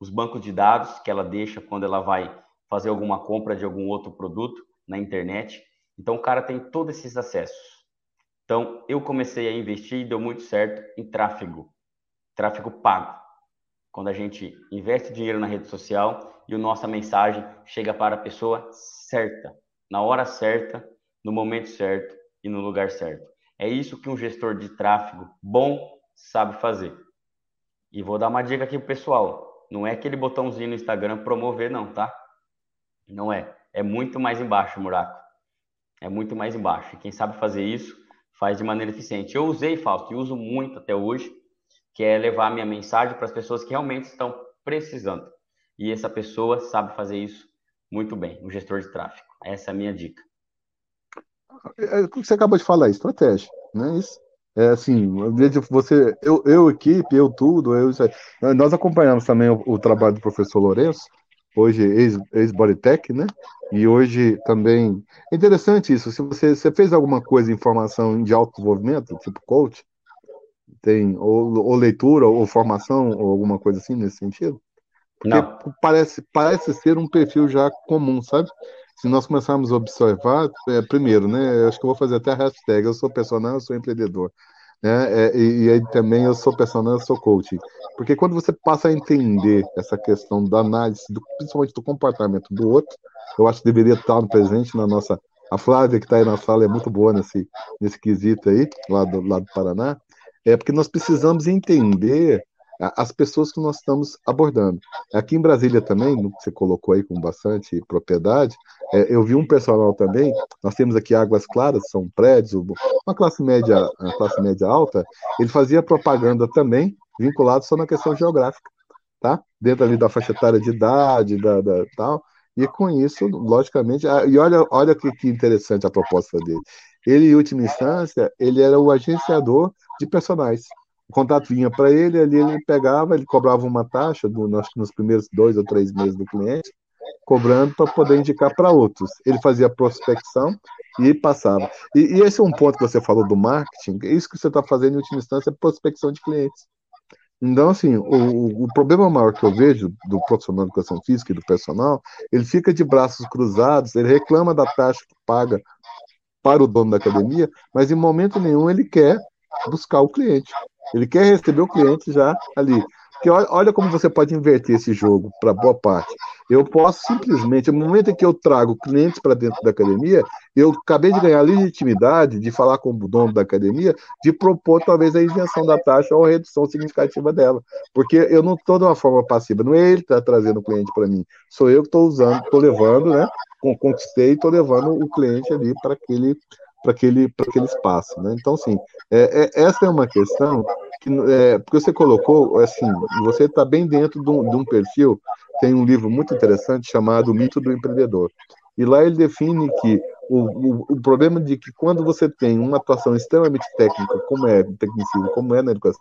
os bancos de dados que ela deixa quando ela vai fazer alguma compra de algum outro produto na internet. Então, o cara tem todos esses acessos. Então, eu comecei a investir e deu muito certo em tráfego, tráfego pago. Quando a gente investe dinheiro na rede social e a nossa mensagem chega para a pessoa certa, na hora certa, no momento certo e no lugar certo. É isso que um gestor de tráfego bom sabe fazer. E vou dar uma dica aqui pro pessoal. Não é aquele botãozinho no Instagram promover, não, tá? Não é. É muito mais embaixo, Muraco. É muito mais embaixo. E quem sabe fazer isso, faz de maneira eficiente. Eu usei, Fausto, e uso muito até hoje, que é levar a minha mensagem para as pessoas que realmente estão precisando. E essa pessoa sabe fazer isso muito bem, um gestor de tráfego. Essa é a minha dica. É, o que você acabou de falar, estratégia, não é isso? É assim, você, eu, eu equipe, eu tudo, eu, nós acompanhamos também o, o trabalho do professor Lourenço, hoje ex-Bodytech, ex né? E hoje também. É interessante isso. Se você, você fez alguma coisa em formação de autodesenvolvimento, tipo coach, tem, ou, ou, leitura, ou formação, ou alguma coisa assim nesse sentido? Porque Não. parece, parece ser um perfil já comum, sabe? Se nós começarmos a observar, é, primeiro, né? Acho que eu vou fazer até a hashtag, eu sou personal, eu sou empreendedor. Né? É, e, e, aí também eu sou personal, eu sou coach. Porque quando você passa a entender essa questão da análise, do, principalmente do comportamento do outro, eu acho que deveria estar no presente na nossa. A Flávia, que está aí na sala, é muito boa nesse, nesse quesito aí, lá do, lá do Paraná. É porque nós precisamos entender as pessoas que nós estamos abordando. Aqui em Brasília também, você colocou aí com bastante propriedade, é, eu vi um personal também, nós temos aqui Águas Claras, são prédios, uma classe média, uma classe média alta, ele fazia propaganda também, vinculado só na questão geográfica, tá? Dentro ali da faixa etária de idade, da, da tal, e com isso, logicamente, e olha, olha que, que interessante a proposta dele. Ele, em última instância, ele era o agenciador de personagens o contato vinha para ele, ali ele pegava, ele cobrava uma taxa, do, nos primeiros dois ou três meses do cliente, cobrando para poder indicar para outros. Ele fazia prospecção e passava. E, e, esse é um ponto que você falou do marketing, isso que você está fazendo em última instância é prospecção de clientes. Então, assim, o, o, problema maior que eu vejo do profissional de educação física e do personal, ele fica de braços cruzados, ele reclama da taxa que paga para o dono da academia, mas em momento nenhum ele quer buscar o cliente. Ele quer receber o cliente já ali. Porque olha como você pode inverter esse jogo para boa parte. Eu posso simplesmente, no momento em que eu trago clientes para dentro da academia, eu acabei de ganhar legitimidade de falar com o dono da academia, de propor talvez a isenção da taxa ou a redução significativa dela. Porque eu não estou de uma forma passiva, não é ele que está trazendo o cliente para mim, sou eu que estou usando, estou levando, né? Conquistei e estou levando o cliente ali para aquele para aquele, aquele espaço. Né? Então, assim, é, é, essa é uma questão que, é, porque você colocou, assim, você está bem dentro de um, de um perfil, tem um livro muito interessante chamado O Mito do Empreendedor. E lá ele define que o, o, o, problema de que quando você tem uma atuação extremamente técnica, como é tecnicismo, como é na educação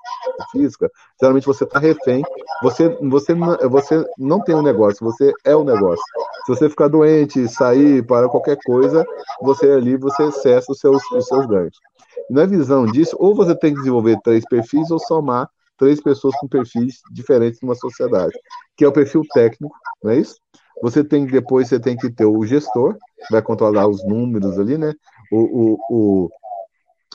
física, geralmente você está refém, você, você, você não tem um negócio, você é o um negócio. Se você ficar doente, sair para qualquer coisa, você ali, você cessa os seus, os seus ganhos. E na visão disso, ou você tem que desenvolver três perfis ou somar três pessoas com perfis diferentes numa sociedade, que é o perfil técnico, não é isso? Você tem depois você tem que ter o gestor, vai controlar os números ali, né? O, o, o,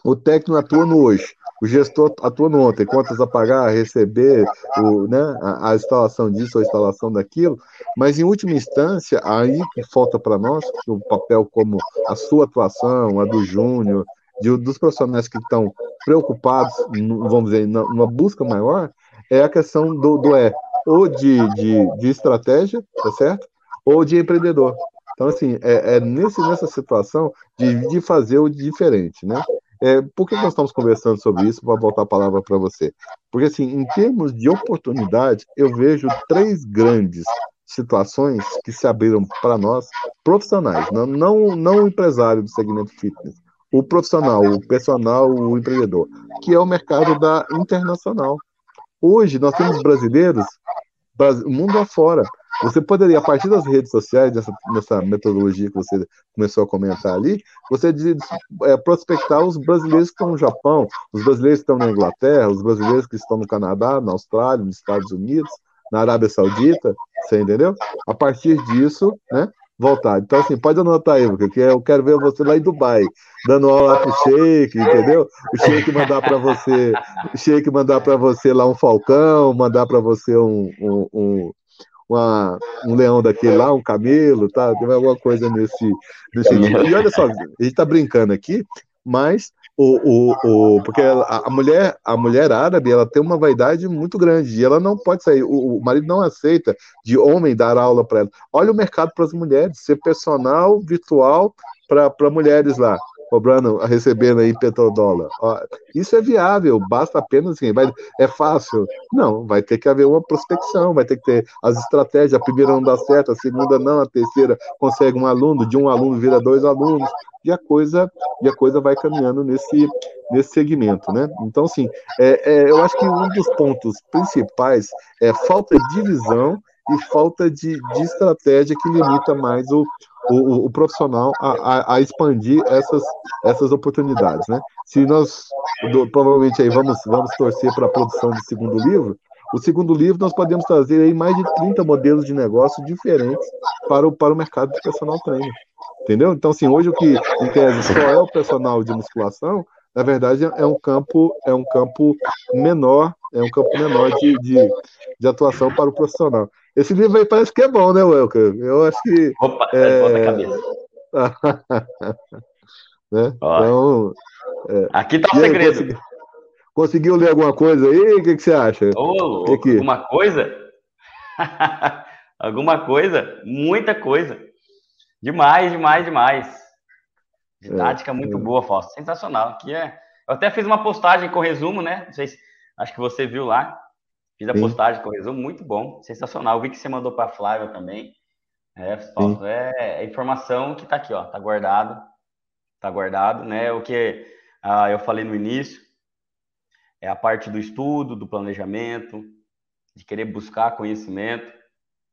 o técnico atua no hoje, o gestor atua no ontem, contas a pagar, receber, o, né, a, a instalação disso, a instalação daquilo, mas em última instância, aí que falta para nós, o papel como a sua atuação, a do Júnior, de, dos profissionais que estão preocupados, vamos dizer, numa busca maior, é a questão do, do E, ou de, de, de estratégia, tá certo? Ou de empreendedor. Então, assim, é, é nesse, nessa situação de, de fazer o diferente, né? É, por que nós estamos conversando sobre isso? Para voltar a palavra para você. Porque, assim, em termos de oportunidade, eu vejo três grandes situações que se abriram para nós, profissionais, não, não, não o empresário do segmento fitness, o profissional, o personal, o empreendedor, que é o mercado da internacional. Hoje, nós temos brasileiros, mundo afora, você poderia, a partir das redes sociais, dessa, metodologia que você começou a comentar ali, você é, prospectar os brasileiros que estão no Japão, os brasileiros que estão na Inglaterra, os brasileiros que estão no Canadá, na Austrália, nos Estados Unidos, na Arábia Saudita, você entendeu? A partir disso, né, voltar. Então, assim, pode anotar aí, porque eu quero ver você lá em Dubai, dando aula pro Sheik, entendeu? O Sheik mandar para você, o Sheik mandar para você lá um falcão, mandar para você um, um, um, uma, um leão daquele lá, um camelo, tá? Tem alguma coisa nesse, nesse. E olha só, a gente tá brincando aqui, mas o, o, o, porque a, a, mulher a mulher árabe ela tem uma vaidade muito grande e ela não pode sair. O, o marido não aceita de homem dar aula para ela. Olha o mercado para as mulheres ser personal virtual para mulheres lá cobrando, recebendo aí petrodólar. Isso é viável, basta apenas assim, vai, é fácil. Não, vai ter que haver uma prospecção, vai ter que ter as estratégias, a primeira não dá certo, a segunda não, a terceira consegue um aluno, de um aluno vira dois alunos, e a coisa, e a coisa vai caminhando nesse, nesse segmento, né? Então, assim, é, é, eu acho que um dos pontos principais é falta de visão e falta de, de estratégia que limita mais o, o, o profissional a, a, a, expandir essas, essas oportunidades, né? Se nós, do, provavelmente aí vamos, vamos torcer para a produção do segundo livro, o segundo livro nós podemos trazer aí mais de 30 modelos de negócio diferentes para o, para o mercado de personal trainer. Entendeu? Então, assim, hoje o que em tese só é o personal de musculação, na verdade é um campo, é um campo menor, é um campo menor de, de, de atuação para o profissional. Esse livro aí parece que é bom, né, Welker? Eu acho que. Opa, é... a cabeça. né? Então, é... Aqui tá o segredo. Consegui... Conseguiu ler alguma coisa aí? O que, que você acha? Ô, que que... Alguma coisa? alguma coisa? Muita coisa. Demais, demais, demais. Didática é, muito é. boa, Fausto. Sensacional. Aqui é... Eu até fiz uma postagem com resumo, né? Não sei se... Acho que você viu lá. Fiz a Sim. postagem com resumo, muito bom, sensacional. Vi que você mandou para a Flávia também. É, é, é informação que está aqui, ó. Tá guardado. Tá guardado, né? O que ah, eu falei no início é a parte do estudo, do planejamento, de querer buscar conhecimento,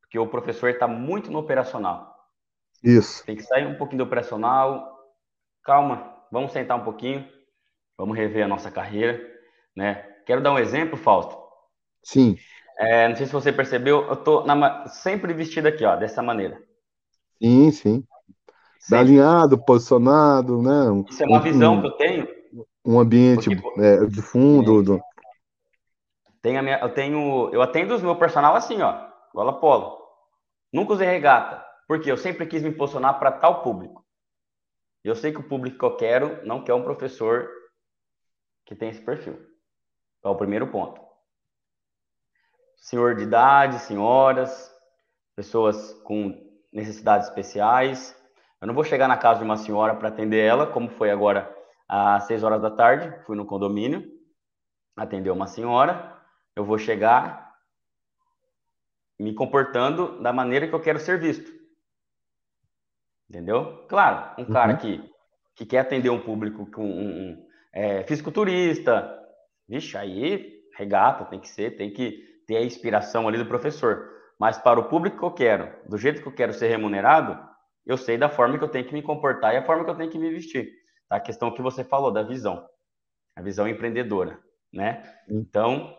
porque o professor está muito no operacional. Isso. Tem que sair um pouquinho do operacional. Calma, vamos sentar um pouquinho, vamos rever a nossa carreira, né? Quero dar um exemplo, Fausto. Sim. É, não sei se você percebeu, eu tô na, sempre vestido aqui, ó, dessa maneira. Sim, sim. Sempre. Alinhado, posicionado, né? Isso é uma um, visão que eu tenho. Um ambiente Porque, é, de fundo. Do... Tenho minha, eu tenho, eu atendo os meu personal assim, ó, gola polo. Nunca usei regata. Porque eu sempre quis me posicionar para tal público. Eu sei que o público que eu quero não quer um professor que tem esse perfil. É o primeiro ponto. Senhor de idade, senhoras, pessoas com necessidades especiais. Eu não vou chegar na casa de uma senhora para atender ela, como foi agora às seis horas da tarde. Fui no condomínio, atender uma senhora. Eu vou chegar me comportando da maneira que eu quero ser visto. Entendeu? Claro, um uhum. cara que, que quer atender um público com um, um é, fisiculturista, vixe, aí regata, tem que ser, tem que ter a inspiração ali do professor. Mas para o público que eu quero, do jeito que eu quero ser remunerado, eu sei da forma que eu tenho que me comportar e a forma que eu tenho que me vestir. Tá? A questão que você falou da visão, a visão empreendedora, né? Então,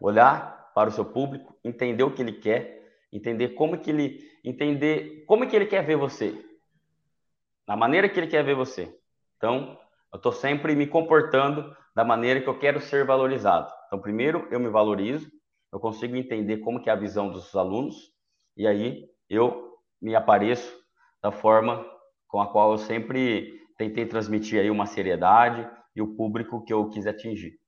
olhar para o seu público, entender o que ele quer, entender como que ele entender como que ele quer ver você, da maneira que ele quer ver você. Então, eu estou sempre me comportando da maneira que eu quero ser valorizado. Então, primeiro eu me valorizo, eu consigo entender como que é a visão dos alunos e aí eu me apareço da forma com a qual eu sempre tentei transmitir aí uma seriedade e o público que eu quis atingir.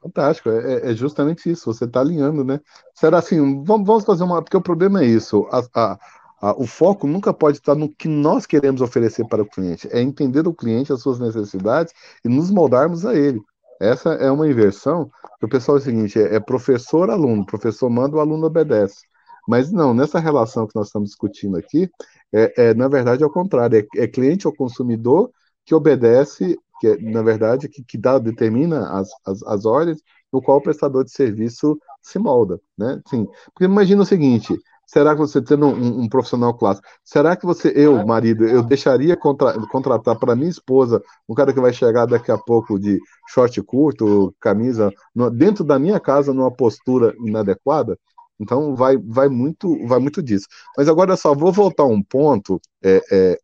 Fantástico, é, é, é, justamente isso, você está alinhando, né? Será assim, vamos, vamos fazer uma. Porque o problema é isso, a, a, a, o foco nunca pode estar no que nós queremos oferecer para o cliente, é entender o cliente, as suas necessidades e nos moldarmos a ele. Essa é uma inversão, o pessoal é o seguinte: é, é professor-aluno, professor manda, o aluno obedece. Mas não, nessa relação que nós estamos discutindo aqui, é, é na verdade é o contrário, é, é cliente ou consumidor que obedece que é, na verdade, que, que dá, determina as, as, as ordens no qual o prestador de serviço se molda, né? Sim, porque imagina o seguinte, será que você tendo um, um, profissional clássico, será que você, eu, marido, eu deixaria contra, contratar para minha esposa um cara que vai chegar daqui a pouco de short curto, camisa, no, dentro da minha casa, numa postura inadequada? Então vai, vai muito vai muito disso. Mas agora só vou voltar um ponto. É, é,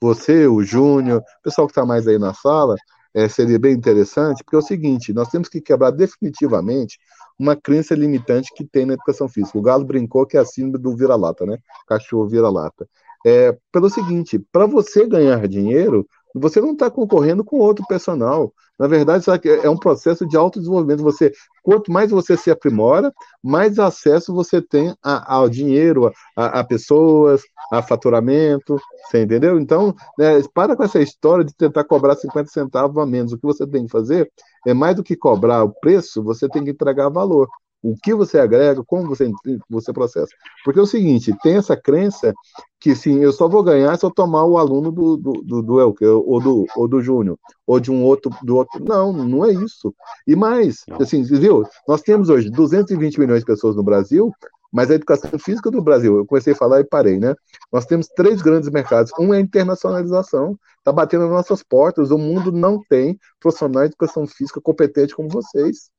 você, o Júnior, o pessoal que está mais aí na sala, é, seria bem interessante, porque é o seguinte: nós temos que quebrar definitivamente uma crença limitante que tem na educação física. O Galo brincou que é a síndrome do vira-lata, né? Cachorro vira-lata. É, pelo seguinte, para você ganhar dinheiro, você não está concorrendo com outro personal. Na verdade, é um processo de autodesenvolvimento. Você, quanto mais você se aprimora, mais acesso você tem ao dinheiro, a, a, pessoas, a faturamento, você entendeu? Então, né, para com essa história de tentar cobrar 50 centavos a menos. O que você tem que fazer é mais do que cobrar o preço, você tem que entregar valor o que você agrega, como você, você processa. Porque é o seguinte, tem essa crença que sim, eu só vou ganhar se eu tomar o aluno do, do, do, do Elke, ou do, ou do Júnior, ou de um outro, do outro. Não, não é isso. E mais, assim, viu? Nós temos hoje 220 milhões de pessoas no Brasil, mas a educação física do Brasil, eu comecei a falar e parei, né? Nós temos três grandes mercados. Um é a internacionalização, está batendo nas nossas portas. O mundo não tem profissionais de educação física competentes como vocês.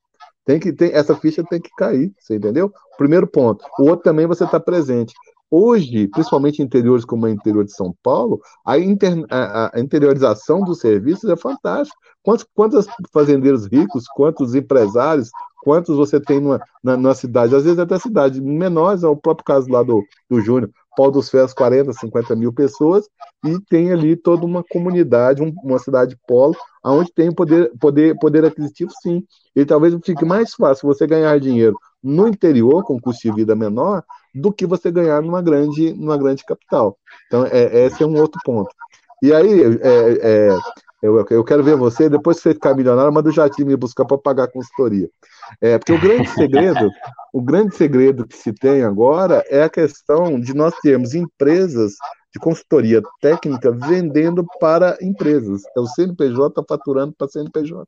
Tem que ter, essa ficha tem que cair, você entendeu? Primeiro ponto. O outro também você está presente. Hoje, principalmente em interiores como o interior de São Paulo, a, inter, a, a interiorização dos serviços é fantástica. Quantos, quantos fazendeiros ricos, quantos empresários, quantos você tem numa, na, numa cidade, às vezes até cidade menores, é o próprio caso lá do, do Júnior, Pau dos Ferros, 40, 50 mil pessoas, e tem ali toda uma comunidade, um, uma cidade polo, onde tem poder, poder, poder aquisitivo, sim. E talvez fique mais fácil você ganhar dinheiro no interior, com custo de vida menor, do que você ganhar numa grande, numa grande capital. Então, é, esse é um outro ponto. E aí, é, é, eu, eu quero ver você, depois que você ficar milionário, manda o Jatinho me buscar para pagar a consultoria. É, porque o grande segredo, o grande segredo que se tem agora é a questão de nós termos empresas de consultoria técnica vendendo para empresas. É o CNPJ faturando para CNPJ.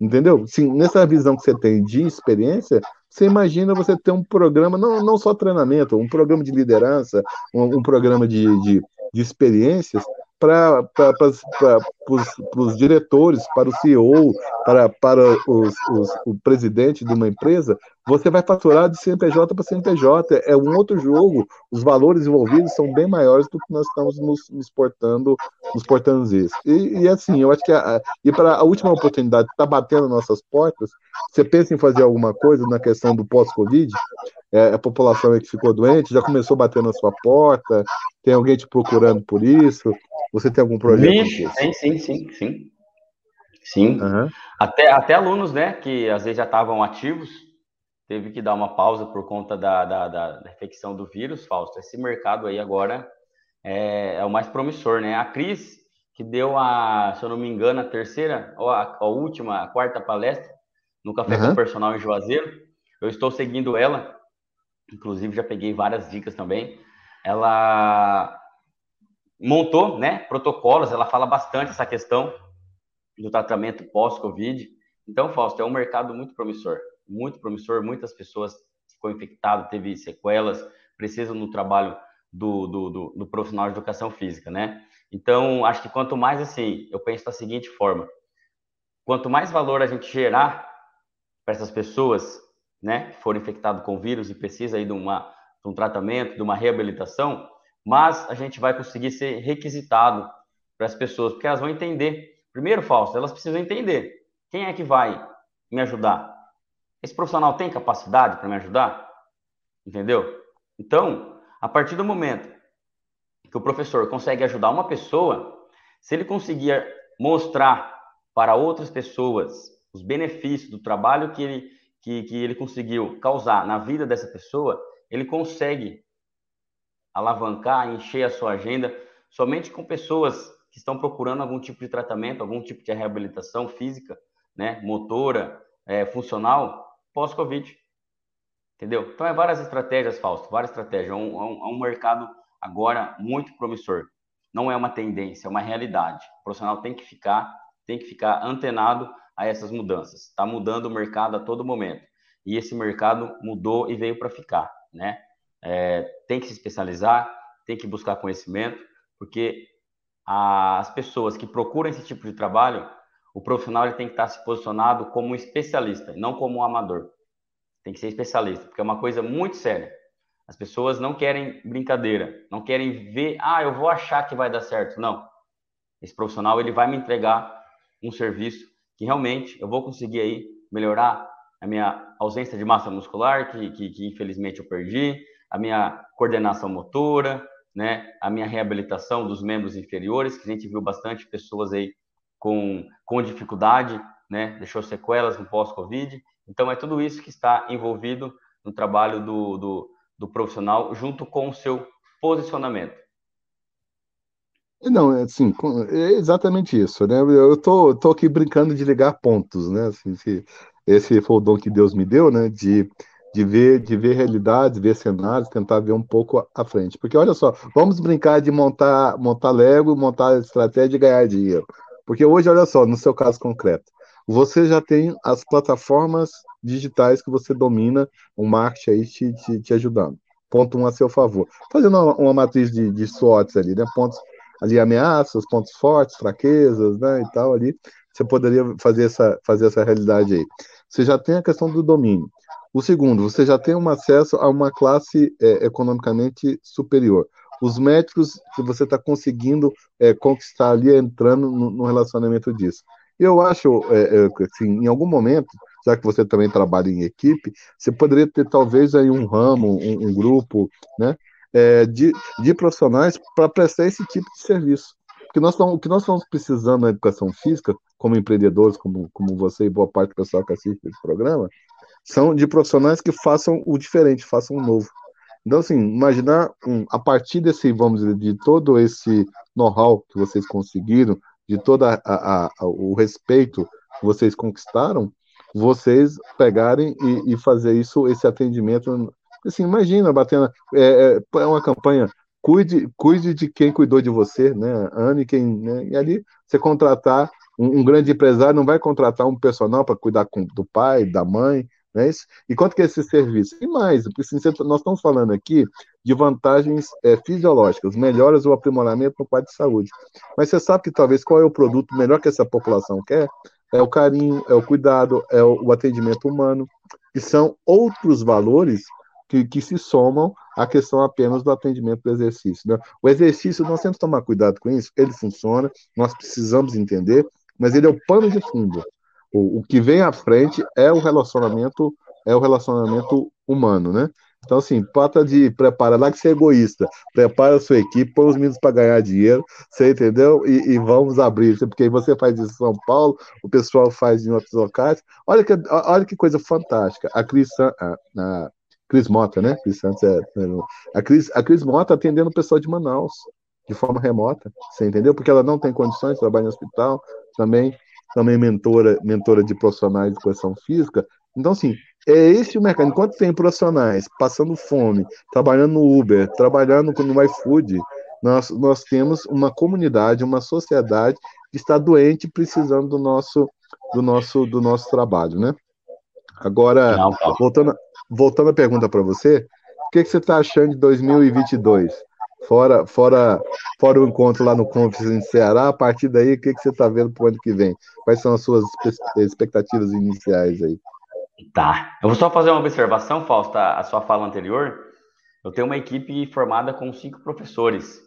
Entendeu? Sim, nessa visão que você tem de experiência, você imagina você ter um programa, não, não só treinamento, um programa de liderança, um, um programa de, de, de experiências para os diretores, para o CEO, para, para os, os, o presidente de uma empresa, você vai faturar de CNPJ para CNPJ. É um outro jogo. Os valores envolvidos são bem maiores do que nós estamos nos, nos portando, nos portando isso. E, e assim, eu acho que a, e para a última oportunidade está batendo nossas portas, você pensa em fazer alguma coisa na questão do pós-Covid? É, a população que ficou doente já começou bater na sua porta? Tem alguém te procurando por isso? Você tem algum projeto? Vixe, sim, sim, sim, sim. Sim. Uhum. Até, até alunos, né, que às vezes já estavam ativos, teve que dar uma pausa por conta da, da, da, infecção do vírus, Fausto. Esse mercado aí agora é, é, o mais promissor, né? A Cris, que deu a, se eu não me engano, a terceira, ou a, a última, a quarta palestra no Café uhum. com Personal em Juazeiro, eu estou seguindo ela, inclusive já peguei várias dicas também. Ela montou, né, protocolos, ela fala bastante essa questão do tratamento pós-Covid. Então, Fausto, é um mercado muito promissor, muito promissor. Muitas pessoas ficou infectado, teve sequelas, precisam do trabalho do, do, do, do, profissional de educação física, né? Então, acho que quanto mais assim, eu penso da seguinte forma: quanto mais valor a gente gerar para essas pessoas, né, que foram infectadas com vírus e precisa aí de, uma, de um tratamento, de uma reabilitação, mas a gente vai conseguir ser requisitado para as pessoas, porque elas vão entender. Primeiro, Fausto, elas precisam entender quem é que vai me ajudar. Esse profissional tem capacidade para me ajudar? Entendeu? Então, a partir do momento que o professor consegue ajudar uma pessoa, se ele conseguir mostrar para outras pessoas os benefícios do trabalho que ele, que, que ele conseguiu causar na vida dessa pessoa, ele consegue alavancar, encher a sua agenda somente com pessoas que estão procurando algum tipo de tratamento, algum tipo de reabilitação física, né, motora, é, funcional, pós-Covid. Entendeu? Então, é várias estratégias, Fausto, várias estratégias. É um, é um, é mercado agora muito promissor. Não é uma tendência, é uma realidade. O profissional tem que ficar, tem que ficar antenado a essas mudanças. Está mudando o mercado a todo momento. E esse mercado mudou e veio para ficar, né? É, tem que se especializar, tem que buscar conhecimento, porque as pessoas que procuram esse tipo de trabalho, o profissional tem que estar se posicionado como um especialista, não como um amador. Tem que ser especialista, porque é uma coisa muito séria. As pessoas não querem brincadeira, não querem ver, ah, eu vou achar que vai dar certo. Não. Esse profissional ele vai me entregar um serviço que realmente eu vou conseguir aí melhorar a minha ausência de massa muscular, que, que, que infelizmente eu perdi, a minha coordenação motora, né, a minha reabilitação dos membros inferiores, que a gente viu bastante pessoas aí com, com dificuldade, né, deixou sequelas no pós-Covid. Então, é tudo isso que está envolvido no trabalho do, do, do profissional, junto com o seu posicionamento. Não, é assim, é exatamente isso, né? Eu tô, tô aqui brincando de ligar pontos, né? Assim, se, esse foi o dom que Deus me deu, né? De, de ver, de ver realidades, ver cenários, tentar ver um pouco à frente. Porque olha só, vamos brincar de montar, montar Lego, montar estratégia e ganhar dinheiro. Porque hoje, olha só, no seu caso concreto, você já tem as plataformas digitais que você domina, o marketing aí te, te, te ajudando. Ponto um a seu favor. Fazendo uma, uma matriz de, de SWOTs ali, né? Pontos ali ameaças, pontos fortes, fraquezas, né, e tal ali. Você poderia fazer essa, fazer essa realidade aí. Você já tem a questão do domínio. O segundo, você já tem um acesso a uma classe é, economicamente superior. Os métricos que você está conseguindo é, conquistar ali entrando no, no relacionamento disso. Eu acho, é, é, assim, em algum momento, já que você também trabalha em equipe, você poderia ter talvez aí um ramo, um, um grupo, né, é, de, de profissionais para prestar esse tipo de serviço. Porque nós o que nós estamos precisando na educação física, como empreendedores, como, como você e boa parte do pessoal que assiste esse programa, são de profissionais que façam o diferente, façam o novo. Então, assim, imaginar um, a partir desse, vamos dizer, de todo esse know-how que vocês conseguiram, de todo a, a, a, o respeito que vocês conquistaram, vocês pegarem e, e, fazer isso, esse atendimento Assim, imagina, batendo. É, é, é uma campanha. Cuide, cuide de quem cuidou de você, né? Ame quem. Né? E ali, você contratar um, um grande empresário, não vai contratar um personal para cuidar com, do pai, da mãe, né? E quanto que é esse serviço? E mais, assim, nós estamos falando aqui de vantagens é, fisiológicas, melhoras ou aprimoramento no quadro de saúde. Mas você sabe que talvez qual é o produto melhor que essa população quer? É o carinho, é o cuidado, é o, o atendimento humano, que são outros valores que, que se somam à questão apenas do atendimento do exercício. Né? O exercício, nós temos que tomar cuidado com isso, ele funciona, nós precisamos entender, mas ele é o pano de fundo. O, o que vem à frente é o relacionamento, é o relacionamento humano, né? Então, assim, pata de prepara lá que você é egoísta, prepara a sua equipe, põe os meninos para ganhar dinheiro, você entendeu? E, e, vamos abrir, porque você faz isso em São Paulo, o pessoal faz em outros locais. Olha que, olha que coisa fantástica. A Cris, a, a, Cris Mota, né? Cris Santos é, é a Cris, a Cris Mota atendendo o pessoal de Manaus de forma remota, você entendeu? Porque ela não tem condições de trabalhar no hospital, também também mentora, mentora de profissionais de educação física. Então, assim, é esse o mercado. Enquanto tem profissionais passando fome, trabalhando no Uber, trabalhando no iFood, nós, nós temos uma comunidade, uma sociedade que está doente precisando do nosso, do nosso, do nosso trabalho, né? Agora, voltando, voltando a pergunta para você, o que, que você está achando de 2022? Fora, fora, fora o encontro lá no Conference em Ceará, a partir daí, o que, que você está vendo para o ano que vem? Quais são as suas expectativas iniciais aí? Tá. Eu vou só fazer uma observação, Fausto, a sua fala anterior. Eu tenho uma equipe formada com cinco professores,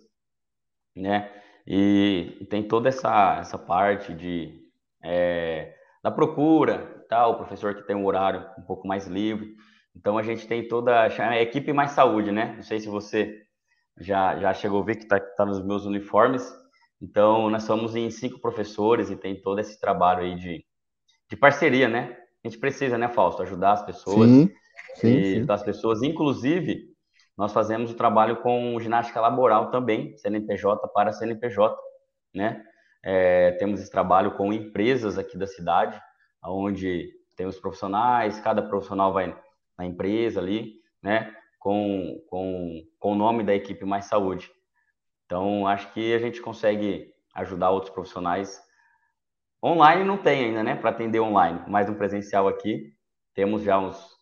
né? E, tem toda essa, essa parte de é, da procura, tal, o professor que tem um horário um pouco mais livre. Então a gente tem toda a equipe mais saúde, né? Não sei se você já, já chegou a ver que está tá nos meus uniformes. Então nós somos em cinco professores e tem todo esse trabalho aí de, de parceria, né? A gente precisa, né, Fausto, ajudar as pessoas. Sim, sim, e sim. as pessoas, inclusive, nós fazemos o trabalho com ginástica laboral também, CNPJ para CNPJ, né? É, temos esse trabalho com empresas aqui da cidade, onde tem os profissionais, cada profissional vai na empresa ali, né, com, com, com o nome da equipe Mais Saúde. Então, acho que a gente consegue ajudar outros profissionais. Online não tem ainda, né, para atender online, mas no presencial aqui temos já uns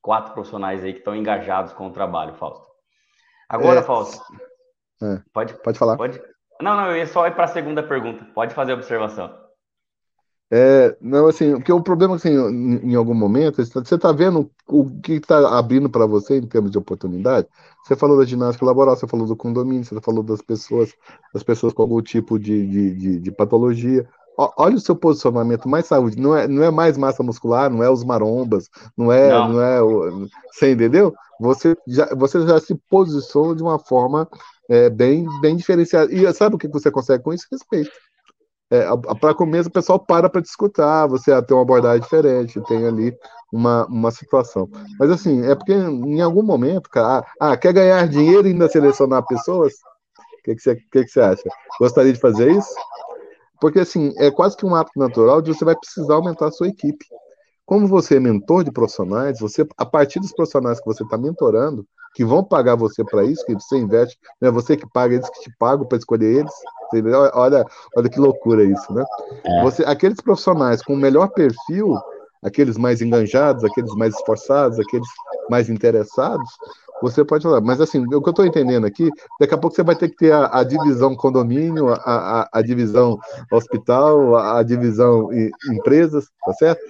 quatro profissionais aí que estão engajados com o trabalho, Fausto. Agora, é, Fausto, é, pode, pode falar. Pode? Não, não, eu ia só ir para a segunda pergunta. Pode fazer a observação. É, não, assim, porque o problema, assim, em, em algum momento, você está vendo o que está abrindo para você em termos de oportunidade? Você falou da ginástica laboral, você falou do condomínio, você falou das pessoas, das pessoas com algum tipo de, de, de, de patologia. Olha o seu posicionamento mais saúde, não é, não é mais massa muscular, não é os marombas, não é, não, não é, você entendeu? Você já, você já se posiciona de uma forma é, bem, bem diferenciado. E sabe o que você consegue com isso? Respeito. É, para começo, o pessoal para para te escutar, você tem uma abordagem diferente, tem ali uma, uma situação. Mas assim, é porque em algum momento, cara, ah, ah quer ganhar dinheiro e ainda selecionar pessoas? O que, que, você, que, que você acha? Gostaria de fazer isso? Porque assim, é quase que um ato natural de você vai precisar aumentar a sua equipe. Como você é mentor de profissionais, você, a partir dos profissionais que você está mentorando, que vão pagar você para isso, que você investe, não é você que paga, eles que te pagam para escolher eles. Olha, olha que loucura isso, né? É. Você, aqueles profissionais com o melhor perfil, aqueles mais enganjados, aqueles mais esforçados, aqueles mais interessados, você pode falar. Mas assim, o que eu estou entendendo aqui, daqui a pouco você vai ter que ter a, a divisão condomínio, a, a, a, divisão hospital, a, divisão empresas, tá certo?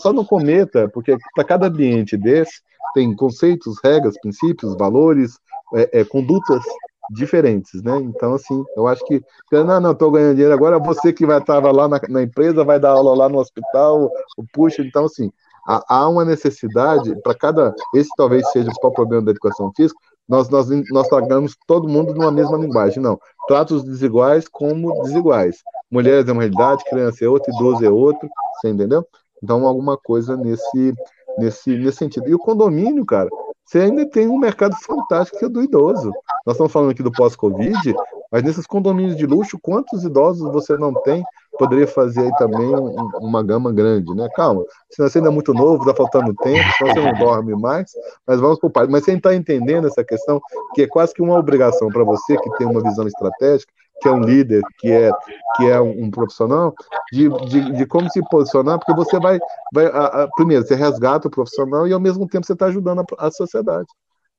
Só não cometa, porque para cada ambiente desse tem conceitos, regras, princípios, valores, é, é, condutas diferentes, né? Então, assim, eu acho que, não, não, estou ganhando dinheiro agora, você que vai estar lá na, na, empresa, vai dar aula lá no hospital, puxa, então, assim, há, uma necessidade, para cada, esse talvez seja o principal problema da educação física, nós, nós, nós tratamos todo mundo numa mesma linguagem, não. Trata os desiguais como desiguais. Mulheres é uma realidade, criança é outra, idoso é outro, você entendeu? Então, alguma coisa nesse, nesse, nesse sentido. E o condomínio, cara, você ainda tem um mercado fantástico que é do idoso. Nós estamos falando aqui do pós-Covid, mas nesses condomínios de luxo, quantos idosos você não tem poderia fazer aí também um, uma gama grande, né? Calma, se você ainda é muito novo, está faltando tempo, você não dorme mais, mas vamos por parte. Mas você está entendendo essa questão, que é quase que uma obrigação para você que tem uma visão estratégica, que é um líder, que é, que é um, profissional, de, de, de, como se posicionar, porque você vai, vai a, a, primeiro, você resgata o profissional e ao mesmo tempo você está ajudando a, a sociedade.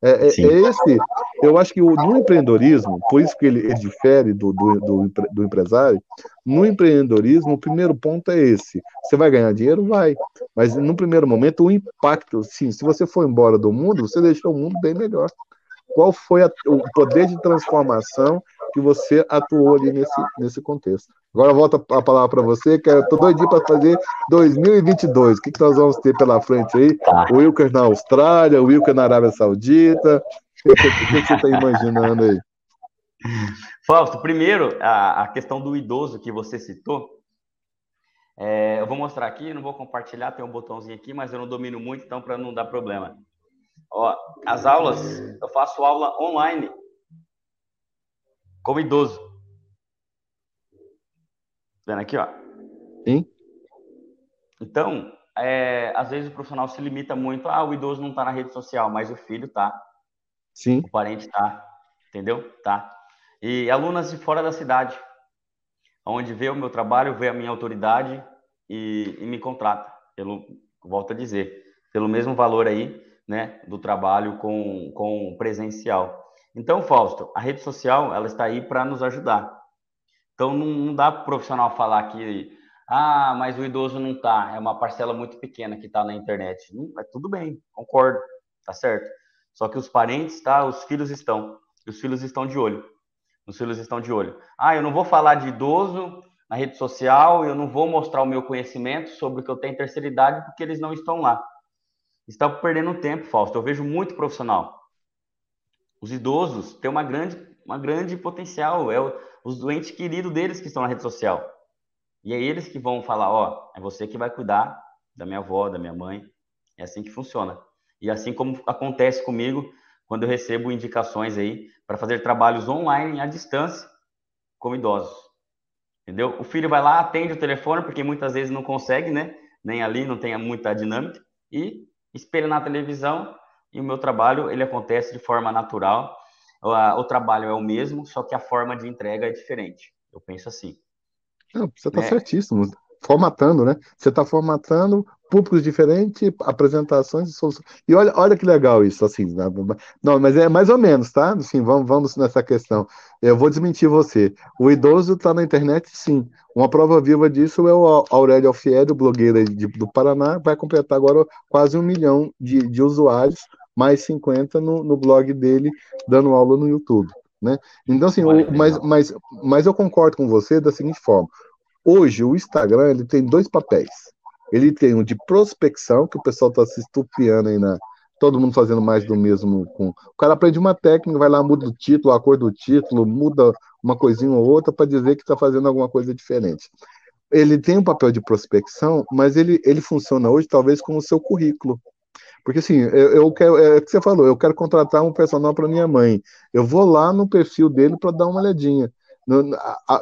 É, é, é, esse, eu acho que o, no empreendedorismo, por isso que ele, ele difere do, do, do, do, empresário, no empreendedorismo, o primeiro ponto é esse. Você vai ganhar dinheiro? Vai. Mas no primeiro momento, o impacto, sim, se você for embora do mundo, você deixou o mundo bem melhor. Qual foi a, o poder de transformação que você atuou ali nesse, nesse contexto? Agora volta a palavra para você, que eu tô doidinho para fazer 2022. O que, que nós vamos ter pela frente aí? Tá. O Wilker na Austrália, o Wilker na Arábia Saudita. O que, que, que você está imaginando aí? Fausto, primeiro, a, a, questão do idoso que você citou. É, eu vou mostrar aqui, não vou compartilhar, tem um botãozinho aqui, mas eu não domino muito, então para não dar problema. Ó, as aulas, eu faço aula online como idoso. Vendo aqui, ó. Sim. Então, é, às vezes o profissional se limita muito, ah, o idoso não está na rede social, mas o filho tá. Sim. O parente tá. Entendeu? Tá. E alunas de fora da cidade, onde vê o meu trabalho, vê a minha autoridade e, e me contrata, pelo, volto a dizer, pelo mesmo valor aí, né, do trabalho com, com presencial. Então, Fausto, a rede social, ela está aí para nos ajudar. Então não, não dá para o profissional falar que ah, mas o idoso não está, é uma parcela muito pequena que está na internet. Não, é tudo bem, concordo, tá certo. Só que os parentes, tá, os filhos estão, os filhos estão de olho. Os filhos estão de olho. Ah, eu não vou falar de idoso na rede social, eu não vou mostrar o meu conhecimento sobre o que eu tenho terceira idade porque eles não estão lá. Estão perdendo tempo, Fausto. Eu vejo muito profissional. Os idosos têm uma grande, uma grande potencial. É o, os doentes queridos deles que estão na rede social. E é eles que vão falar, ó, é você que vai cuidar da minha avó, da minha mãe. É assim que funciona. E assim como acontece comigo quando eu recebo indicações aí para fazer trabalhos online à distância com idosos. Entendeu? O filho vai lá, atende o telefone, porque muitas vezes não consegue, né? Nem ali não tem muita dinâmica e espelha na televisão e o meu trabalho ele acontece de forma natural o trabalho é o mesmo, só que a forma de entrega é diferente. Eu penso assim. Não, você está né? certíssimo. Formatando, né? Você está formatando públicos diferentes, apresentações e soluções. E olha, olha que legal isso, assim. Né? Não, mas é mais ou menos, tá? Assim, vamos, vamos nessa questão. Eu vou desmentir você. O idoso está na internet, sim. Uma prova viva disso é o Aurélio Alfieri, blogueiro de, do Paraná, vai completar agora quase um milhão de, de usuários mais 50 no, no blog dele, dando aula no YouTube. Né? Então, assim, o, mas, mas, mas eu concordo com você da seguinte forma: hoje o Instagram ele tem dois papéis. Ele tem o de prospecção, que o pessoal está se estupiando aí na, todo mundo fazendo mais do mesmo. Com... O cara aprende uma técnica, vai lá, muda o título, a cor do título, muda uma coisinha ou outra para dizer que está fazendo alguma coisa diferente. Ele tem um papel de prospecção, mas ele, ele funciona hoje talvez como o seu currículo. Porque assim, eu, eu quero, é o que você falou, eu quero contratar um personal para minha mãe. Eu vou lá no perfil dele para dar uma olhadinha.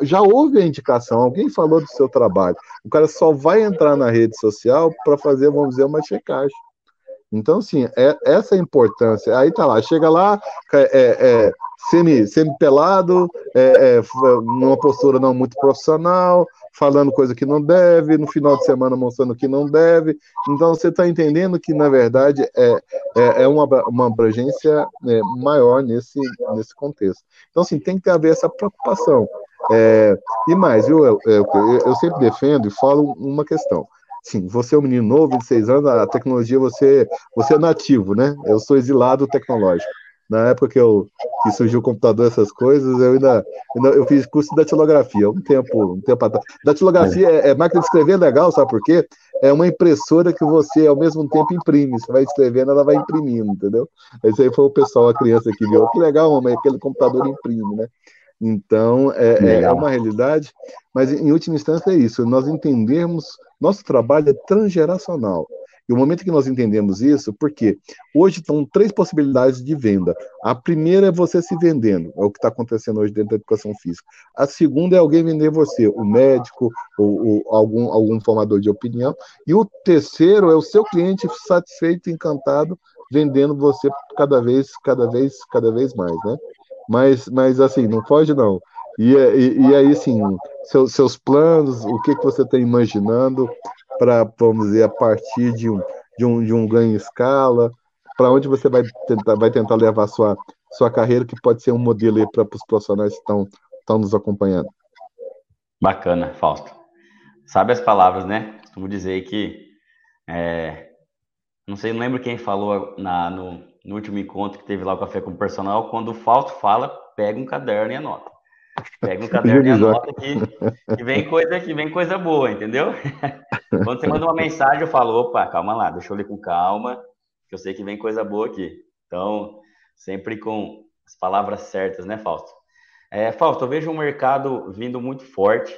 Já houve a indicação, alguém falou do seu trabalho. O cara só vai entrar na rede social para fazer, vamos dizer, uma checagem. Então, assim, é, essa é a importância. Aí tá lá, chega lá, é, é, semi, semi-pelado, é, é, numa postura não muito profissional, falando coisa que não deve, no final de semana mostrando que não deve. Então, você está entendendo que, na verdade, é, é, é uma, uma abrangência é, maior nesse, nesse contexto. Então, assim, tem que haver essa preocupação. É, e mais, eu, eu, eu, eu sempre defendo e falo uma questão. Sim, você é um menino novo, de seis anos, a tecnologia, você, você é nativo, né? Eu sou exilado tecnológico. Na época que, eu, que surgiu o computador, essas coisas, eu ainda, ainda eu fiz curso de datilografia, um tempo, um tempo atrás. Datilografia é, é máquina de escrever legal, sabe por quê? É uma impressora que você, ao mesmo tempo, imprime. Você vai escrevendo, ela vai imprimindo, entendeu? Esse aí foi o pessoal, a criança que viu. Que legal, mamãe, aquele computador imprime, né? Então, é, é, é, uma realidade, mas em última instância é isso, nós entendermos, nosso trabalho é transgeracional. E o momento que nós entendemos isso, porque hoje estão três possibilidades de venda. A primeira é você se vendendo, é o que está acontecendo hoje dentro da educação física. A segunda é alguém vender você, o médico ou, ou algum, algum formador de opinião. E o terceiro é o seu cliente satisfeito, encantado, vendendo você cada vez, cada vez, cada vez mais, né? Mas, mas assim, não foge não. E, e, e aí, assim, seu, seus planos, o que, que você está imaginando para, vamos dizer, a partir de um, de um, de um ganho em escala, para onde você vai tentar, vai tentar levar sua, sua carreira, que pode ser um modelo para os profissionais que estão, estão nos acompanhando. Bacana, Fausto. Sabe as palavras, né? Costumo dizer que, é, não sei, não lembro quem falou na, no, no último encontro que teve lá o Café com o Personal, quando o Fausto fala, pega um caderno e anota. Pega um caderno e anota que, que, vem coisa, que vem coisa boa, entendeu? Quando você manda uma mensagem, eu falo, opa, calma lá, deixa eu ler com calma, que eu sei que vem coisa boa aqui. Então, sempre com as palavras certas, né, Fausto? É, Fausto, eu vejo um mercado vindo muito forte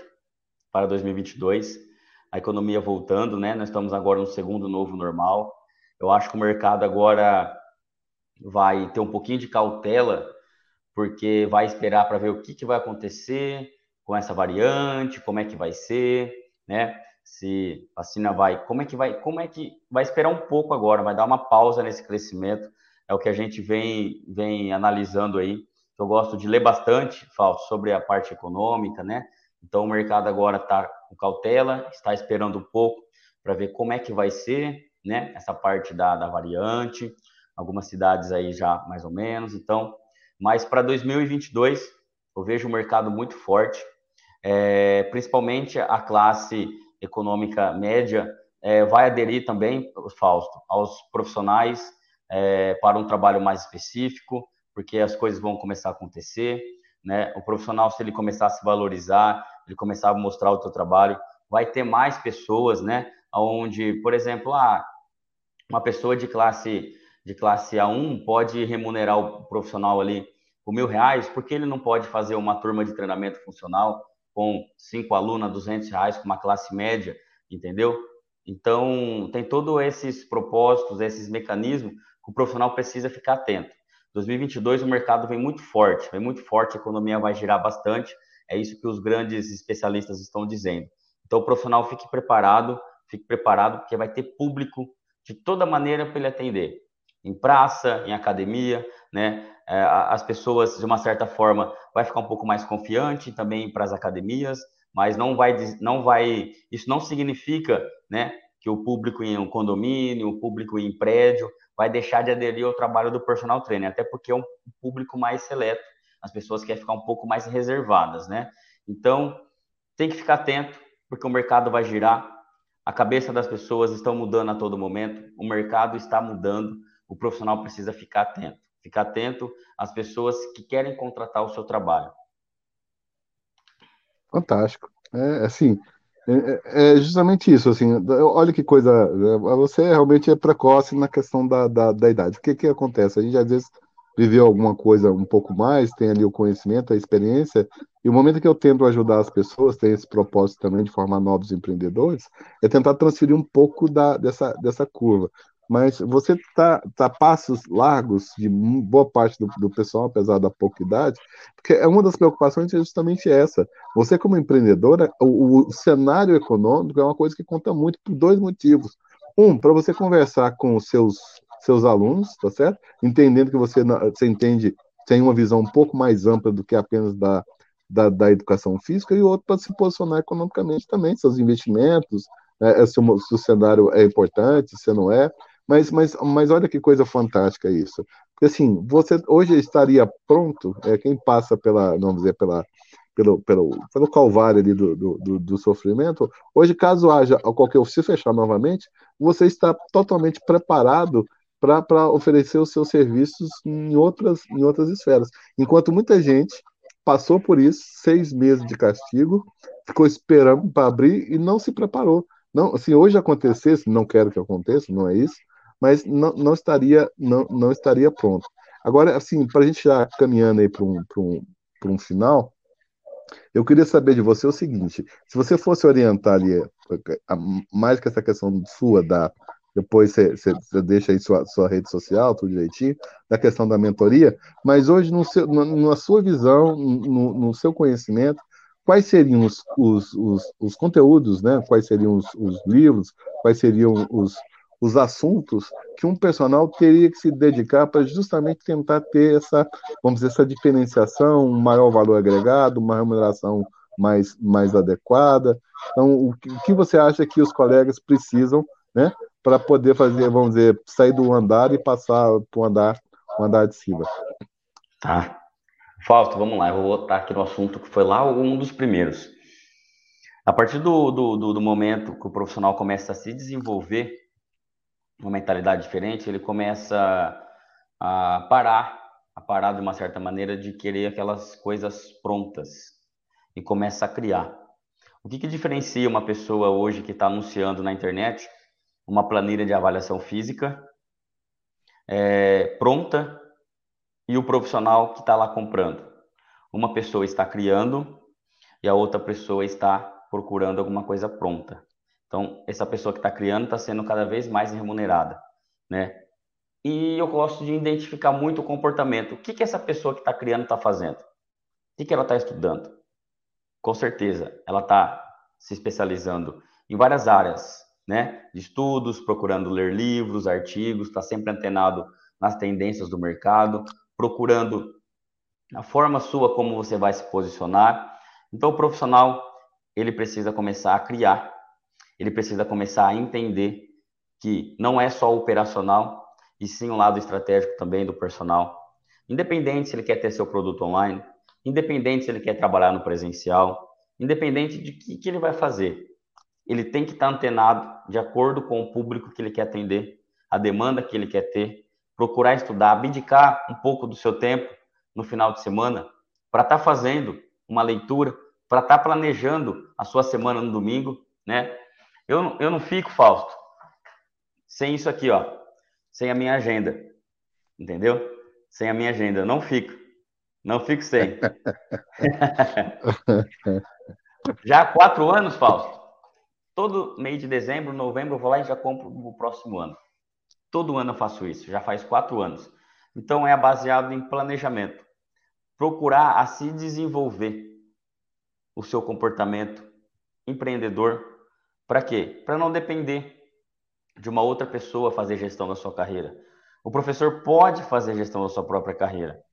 para 2022, a economia voltando, né? Nós estamos agora no segundo novo normal. Eu acho que o mercado agora vai ter um pouquinho de cautela, porque vai esperar para ver o que, que vai acontecer com essa variante, como é que vai ser, né? Se vacina vai, como é que vai, como é que vai esperar um pouco agora, vai dar uma pausa nesse crescimento. É o que a gente vem vem analisando aí. Eu gosto de ler bastante, Fausto, sobre a parte econômica, né? Então o mercado agora está com cautela, está esperando um pouco para ver como é que vai ser, né? Essa parte da, da variante algumas cidades aí já mais ou menos. Então, mas para 2022 eu vejo o mercado muito forte, é, principalmente a classe econômica média é, vai aderir também, Fausto, aos profissionais é, para um trabalho mais específico, porque as coisas vão começar a acontecer, né? O profissional, se ele começar a se valorizar, ele começar a mostrar o seu trabalho, vai ter mais pessoas, né? Onde, por exemplo, ah, uma pessoa de classe de classe A1 pode remunerar o profissional ali por mil reais, porque ele não pode fazer uma turma de treinamento funcional com cinco alunos a 200 reais com uma classe média, entendeu? Então, tem todos esses propósitos, esses mecanismos que o profissional precisa ficar atento. 2022 o mercado vem muito forte, vem muito forte, a economia vai girar bastante, é isso que os grandes especialistas estão dizendo. Então, o profissional fique preparado, fique preparado, porque vai ter público de toda maneira para ele atender em praça, em academia, né? É, as pessoas, de uma certa forma, vai ficar um pouco mais confiante também para as academias, mas não vai, não vai, isso não significa, né, que o público em um condomínio, o público em prédio, vai deixar de aderir ao trabalho do personal trainer, até porque é um público mais seleto, as pessoas querem ficar um pouco mais reservadas, né? Então, tem que ficar atento, porque o mercado vai girar, a cabeça das pessoas estão mudando a todo momento, o mercado está mudando, o profissional precisa ficar atento. Ficar atento às pessoas que querem contratar o seu trabalho. Fantástico. É, assim, É, é, é justamente isso, assim, olha que coisa, é, você realmente é precoce na questão da, da, da idade. O que que acontece? A gente às vezes viveu alguma coisa um pouco mais, tem ali o conhecimento, a experiência, e o momento que eu tento ajudar as pessoas, tem esse propósito também de formar novos empreendedores, é tentar transferir um pouco da, dessa, dessa curva. Mas você está tá passos largos de boa parte do, do, pessoal, apesar da pouca idade, porque é uma das preocupações é justamente essa. Você, como empreendedora, o, o cenário econômico é uma coisa que conta muito por dois motivos. Um, para você conversar com os seus seus alunos, tá certo? Entendendo que você, você entende, tem uma visão um pouco mais ampla do que apenas da, da, da educação física, e outro para se posicionar economicamente também, seus investimentos, né, se, o, se o cenário é importante, se não é. Mas, mas, mas olha que coisa fantástica isso. Porque assim, você hoje estaria pronto, é, quem passa pela, vamos dizer, pela, pelo, pelo, pelo calvário ali do, do, do, sofrimento, hoje, caso haja qualquer se fechar novamente, você está totalmente preparado para oferecer os seus serviços em outras, em outras esferas. Enquanto muita gente passou por isso, seis meses de castigo, ficou esperando para abrir e não se preparou. Não, se hoje acontecesse, não quero que aconteça, não é isso, mas não, não estaria não, não estaria pronto. Agora, assim, para a gente já caminhando aí para um, um, um final, eu queria saber de você o seguinte: se você fosse orientar ali, mais que essa questão sua da, depois você, você, deixa aí sua, sua rede social, tudo direitinho, da questão da mentoria, mas hoje, no seu, na sua visão, no, no seu conhecimento, quais seriam os, os, os, os conteúdos, né? quais seriam os, os, livros, quais seriam os, os assuntos que um personal teria que se dedicar para justamente tentar ter essa, vamos dizer, essa diferenciação, um maior valor agregado, uma remuneração mais, mais adequada. Então, o que, o que você acha que os colegas precisam né, para poder fazer, vamos dizer, sair do andar e passar para o andar, o andar de cima. Tá. Fausto, vamos lá, eu vou voltar aqui no assunto que foi lá um dos primeiros. A partir do, do, do, momento que o profissional começa a se desenvolver, uma mentalidade diferente, ele começa a parar, a parar de uma certa maneira de querer aquelas coisas prontas e começa a criar. O que, que diferencia uma pessoa hoje que está anunciando na internet uma planilha de avaliação física é, pronta e o profissional que está lá comprando. Uma pessoa está criando e a outra pessoa está procurando alguma coisa pronta. Então, essa pessoa que está criando está sendo cada vez mais remunerada, né? E eu gosto de identificar muito o comportamento. O que, que essa pessoa que está criando está fazendo? O que, que ela está estudando? Com certeza, ela está se especializando em várias áreas, né, de estudos, procurando ler livros, artigos, está sempre antenado nas tendências do mercado, procurando a forma sua como você vai se posicionar. Então, o profissional ele precisa começar a criar, ele precisa começar a entender que não é só operacional, e sim um lado estratégico também do personal. Independente se ele quer ter seu produto online, independente se ele quer trabalhar no presencial, independente de que, que ele vai fazer, ele tem que estar antenado de acordo com o público que ele quer atender, a demanda que ele quer ter, procurar estudar, abdicar um pouco do seu tempo no final de semana para estar tá fazendo uma leitura, para estar tá planejando a sua semana no domingo, né? Eu, eu não fico, Fausto, sem isso aqui, ó, sem a minha agenda, entendeu? Sem a minha agenda, eu não fico, não fico sem. Já há quatro anos, Fausto, Todo mês de dezembro, novembro, eu vou lá e já compro o próximo ano. Todo ano eu faço isso, já faz quatro anos. Então é baseado em planejamento. Procurar a se desenvolver o seu comportamento empreendedor. Para quê? Para não depender de uma outra pessoa fazer gestão da sua carreira. O professor pode fazer gestão da sua própria carreira,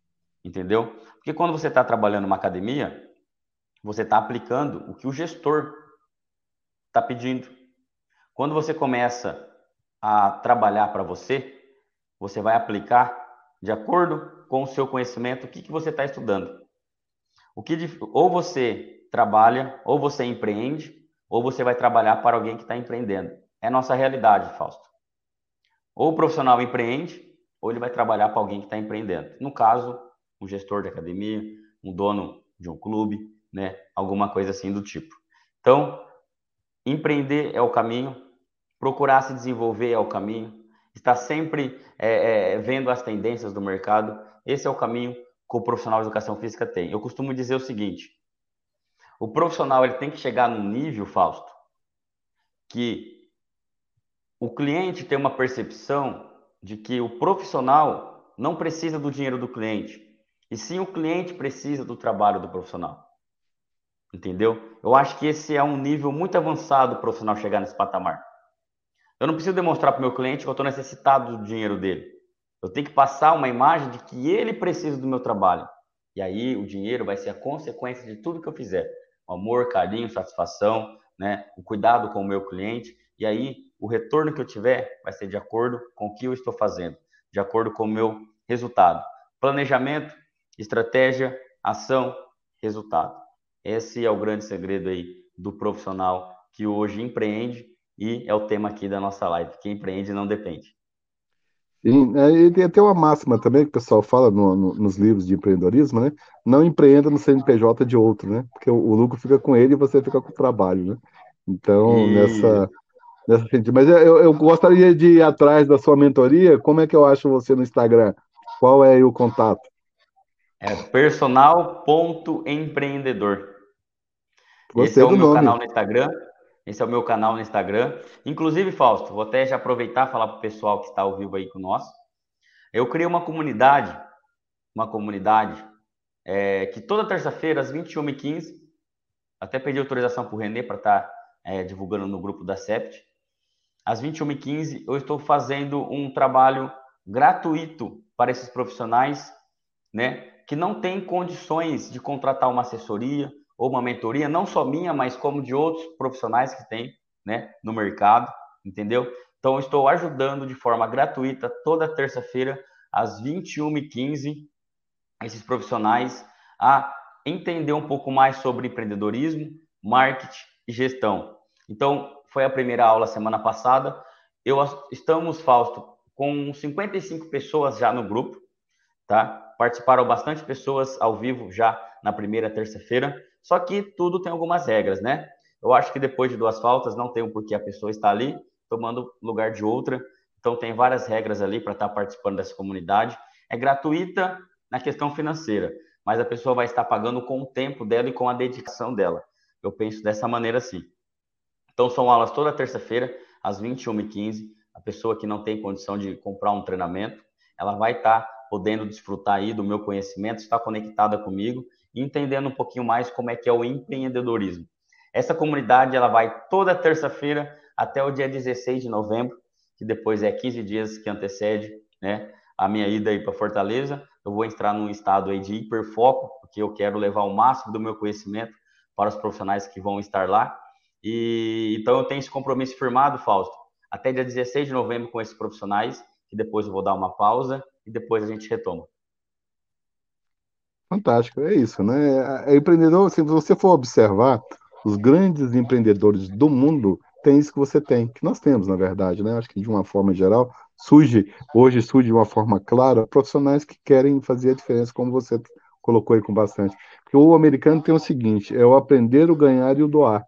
entendeu? Porque quando você está trabalhando numa academia, você está aplicando o que o gestor está pedindo. Quando você começa a trabalhar para você, você vai aplicar de acordo com o seu conhecimento o que, que você está estudando. O que ou você trabalha, ou você empreende, ou você vai trabalhar para alguém que está empreendendo. É nossa realidade, Fausto. Ou o profissional empreende, ou ele vai trabalhar para alguém que está empreendendo. No caso, um gestor de academia, um dono de um clube, né? Alguma coisa assim do tipo. Então, empreender é o caminho, procurar se desenvolver é o caminho, estar sempre é, é, vendo as tendências do mercado, esse é o caminho que o profissional de educação física tem. Eu costumo dizer o seguinte: o profissional ele tem que chegar num nível, Fausto, que o cliente tem uma percepção de que o profissional não precisa do dinheiro do cliente, e sim o cliente precisa do trabalho do profissional. Entendeu? Eu acho que esse é um nível muito avançado o profissional chegar nesse patamar. Eu não preciso demonstrar para o meu cliente que eu estou necessitado do dinheiro dele. Eu tenho que passar uma imagem de que ele precisa do meu trabalho. E aí o dinheiro vai ser a consequência de tudo que eu fizer. Amor, carinho, satisfação, né? o cuidado com o meu cliente. E aí o retorno que eu tiver vai ser de acordo com o que eu estou fazendo, de acordo com o meu resultado. Planejamento, estratégia, ação, resultado. Esse é o grande segredo aí do profissional que hoje empreende e é o tema aqui da nossa live. Quem empreende não depende. Sim, é, e tem até uma máxima também que o pessoal fala no, no, nos livros de empreendedorismo, né? Não empreenda no CNPJ de outro, né? Porque o, o lucro fica com ele e você fica com o trabalho, né? Então, e... nessa, nessa Mas eu, eu gostaria de ir atrás da sua mentoria. Como é que eu acho você no Instagram? Qual é o contato? É personal.empreendedor. Esse é o meu nome. canal no Instagram. Esse é o meu canal no Instagram. Inclusive, Fausto, vou até já aproveitar e falar para o pessoal que está ao vivo aí com nós. Eu criei uma comunidade, uma comunidade é, que toda terça-feira, às 21h15, até pedi autorização para o Renê para estar tá, é, divulgando no grupo da Sept. Às 21h15, eu estou fazendo um trabalho gratuito para esses profissionais, né, que não têm condições de contratar uma assessoria, ou uma mentoria, não só minha, mas como de outros profissionais que tem né, no mercado, entendeu? Então, estou ajudando de forma gratuita toda terça-feira, às 21h15, esses profissionais a entender um pouco mais sobre empreendedorismo, marketing e gestão. Então, foi a primeira aula semana passada. Eu estamos, Fausto, com 55 pessoas já no grupo, tá? Participaram bastante pessoas ao vivo já na primeira terça-feira. Só que tudo tem algumas regras, né? Eu acho que depois de duas faltas não tem um porquê a pessoa estar ali tomando lugar de outra. Então tem várias regras ali para estar participando dessa comunidade. É gratuita na questão financeira, mas a pessoa vai estar pagando com o tempo dela e com a dedicação dela. Eu penso dessa maneira assim. Então são aulas toda terça-feira às 21h15. A pessoa que não tem condição de comprar um treinamento, ela vai estar podendo desfrutar aí do meu conhecimento, estar conectada comigo entendendo um pouquinho mais como é que é o empreendedorismo. Essa comunidade ela vai toda terça-feira até o dia 16 de novembro, que depois é 15 dias que antecede, né, a minha ida aí para Fortaleza. Eu vou entrar num estado aí de hiperfoco, porque eu quero levar o máximo do meu conhecimento para os profissionais que vão estar lá. E então eu tenho esse compromisso firmado, Fausto, até dia 16 de novembro com esses profissionais, que depois eu vou dar uma pausa e depois a gente retoma. Fantástico, é isso, né? É, é empreendedor, se você for observar, os grandes empreendedores do mundo têm isso que você tem, que nós temos, na verdade, né? Acho que de uma forma geral, surge, hoje surge de uma forma clara, profissionais que querem fazer a diferença, como você colocou aí com bastante. Porque o americano tem o seguinte, é o aprender, o ganhar e o doar.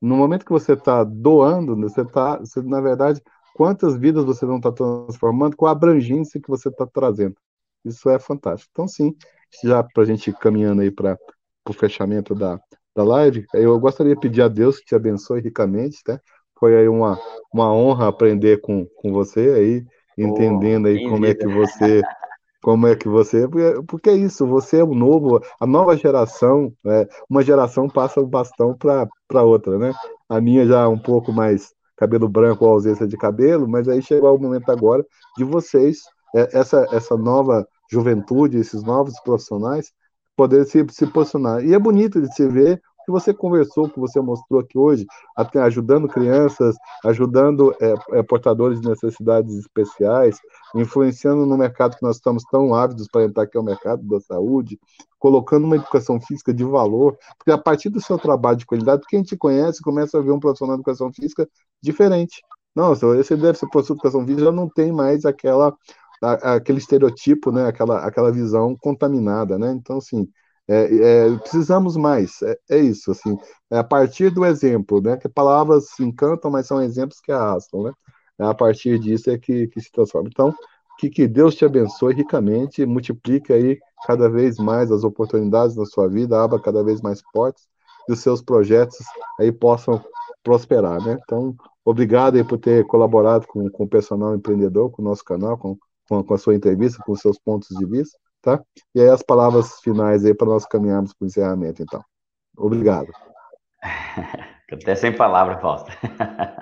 No momento que você está doando, você está, na verdade, quantas vidas você não está transformando, com a abrangência que você está trazendo. Isso é fantástico. Então, sim, já para a gente ir caminhando aí para o fechamento da, da live, eu gostaria de pedir a Deus que te abençoe ricamente, tá? Foi aí uma, uma honra aprender com, com você aí, entendendo aí como é que você como é que você porque é isso você é o novo a nova geração né? uma geração passa o bastão para outra né a minha já um pouco mais cabelo branco ou ausência de cabelo mas aí chegou o momento agora de vocês é, essa essa nova juventude, esses novos profissionais, poder se, se posicionar. E é bonito de se ver que você conversou, que você mostrou aqui hoje, até ajudando crianças, ajudando é, é, portadores de necessidades especiais, influenciando no mercado que nós estamos tão ávidos para entrar, que é o mercado da saúde, colocando uma educação física de valor, porque a partir do seu trabalho de qualidade, quem te conhece começa a ver um profissional de educação física diferente. Não, esse deve ser professor de educação física, já não tem mais aquela aquele estereotipo, né, aquela, aquela visão contaminada, né? Então, assim, É, é, precisamos mais, é, é, isso, assim, é a partir do exemplo, né, que palavras encantam, mas são exemplos que arrastam, né, é a partir disso é que, que se transforma. Então, que, que Deus te abençoe ricamente, multiplique aí cada vez mais as oportunidades na sua vida, abra cada vez mais portas, e os seus projetos aí possam prosperar, né, então, obrigado aí por ter colaborado com, com o personal empreendedor, com o nosso canal, com, com, com a sua entrevista, com os seus pontos de vista, tá? E aí as palavras finais aí para nós caminharmos para o encerramento, então. Obrigado. Até sem palavra, Fausto.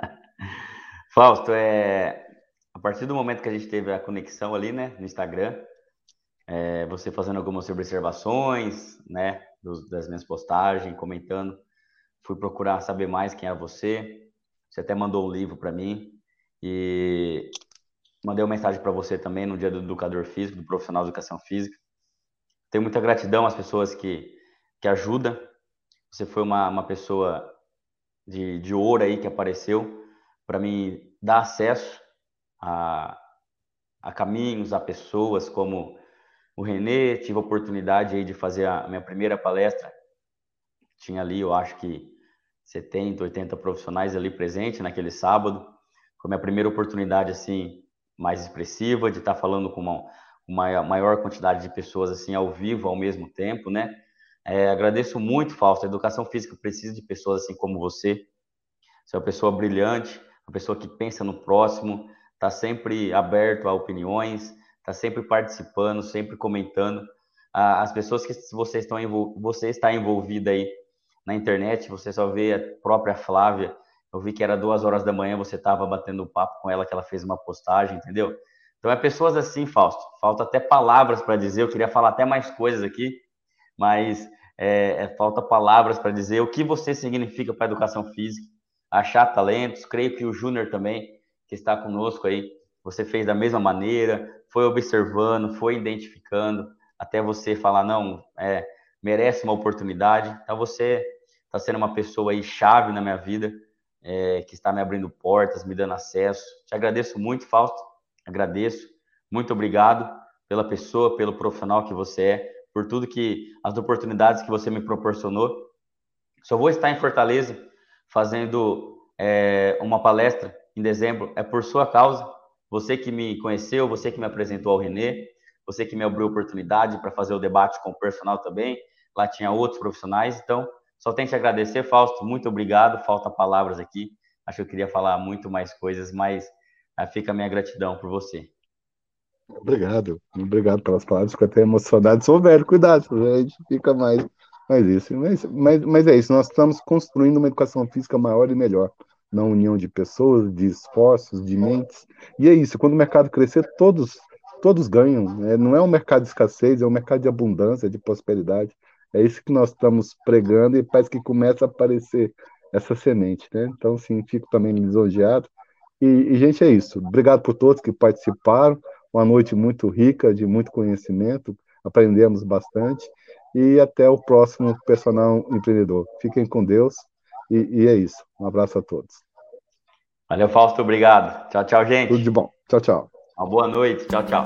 Fausto, é... a partir do momento que a gente teve a conexão ali, né, no Instagram, é... você fazendo algumas observações, né, dos, das minhas postagens, comentando, fui procurar saber mais quem é você. Você até mandou um livro para mim e Mandei uma mensagem para você também no dia do educador físico, do profissional de educação física. Tenho muita gratidão às pessoas que, que ajudam. Você foi uma, uma pessoa de, de ouro aí que apareceu para me dar acesso a, a caminhos, a pessoas como o Renê. Tive a oportunidade aí de fazer a minha primeira palestra. Tinha ali, eu acho que 70, 80 profissionais ali presentes naquele sábado. Foi minha primeira oportunidade, assim, mais expressiva, de estar tá falando com uma, uma maior quantidade de pessoas assim ao vivo ao mesmo tempo, né? É, agradeço muito, Fausto. A educação física precisa de pessoas assim como você. Você é uma pessoa brilhante, uma pessoa que pensa no próximo, está sempre aberto a opiniões, está sempre participando, sempre comentando. As pessoas que você, estão, você está envolvida aí na internet, você só vê a própria Flávia, eu vi que era duas horas da manhã, você estava batendo papo com ela, que ela fez uma postagem, entendeu? Então é pessoas assim, Fausto. Falta até palavras para dizer. Eu queria falar até mais coisas aqui, mas é, é, falta palavras para dizer o que você significa para a educação física, achar talentos. Creio que o Júnior também, que está conosco aí, você fez da mesma maneira, foi observando, foi identificando, até você falar, não, é, merece uma oportunidade. Então você está sendo uma pessoa aí chave na minha vida é, que está me abrindo portas, me dando acesso. Te agradeço muito, Fausto. Agradeço. Muito obrigado pela pessoa, pelo profissional que você é, por tudo que as oportunidades que você me proporcionou. Só vou estar em Fortaleza fazendo é, uma palestra em dezembro. É por sua causa. Você que me conheceu, você que me apresentou ao Renê, você que me abriu oportunidade para fazer o debate com o personal também. Lá tinha outros profissionais. Então, só tenho que agradecer, Fausto. Muito obrigado. Falta palavras aqui. Acho que eu queria falar muito mais coisas, mas ah, fica a minha gratidão por você. Obrigado. Obrigado pelas palavras. Fico até emocionado. Sou velho, cuidado. A gente fica mais, mais isso. Mas, mas, mas é isso. Nós estamos construindo uma educação física maior e melhor. Na união de pessoas, de esforços, de mentes. E é isso. Quando o mercado crescer, todos todos ganham. Né? Não é um mercado de escassez, é um mercado de abundância, de prosperidade. É isso que nós estamos pregando e parece que começa a aparecer essa semente, né? Então, sim, fico também lisonjeado. E, e, gente, é isso. Obrigado por todos que participaram. Uma noite muito rica, de muito conhecimento. Aprendemos bastante. E até o próximo Personal Empreendedor. Fiquem com Deus. E, e é isso. Um abraço a todos. Valeu, Fausto. Obrigado. Tchau, tchau, gente. Tudo de bom. Tchau, tchau. Uma boa noite. Tchau, tchau.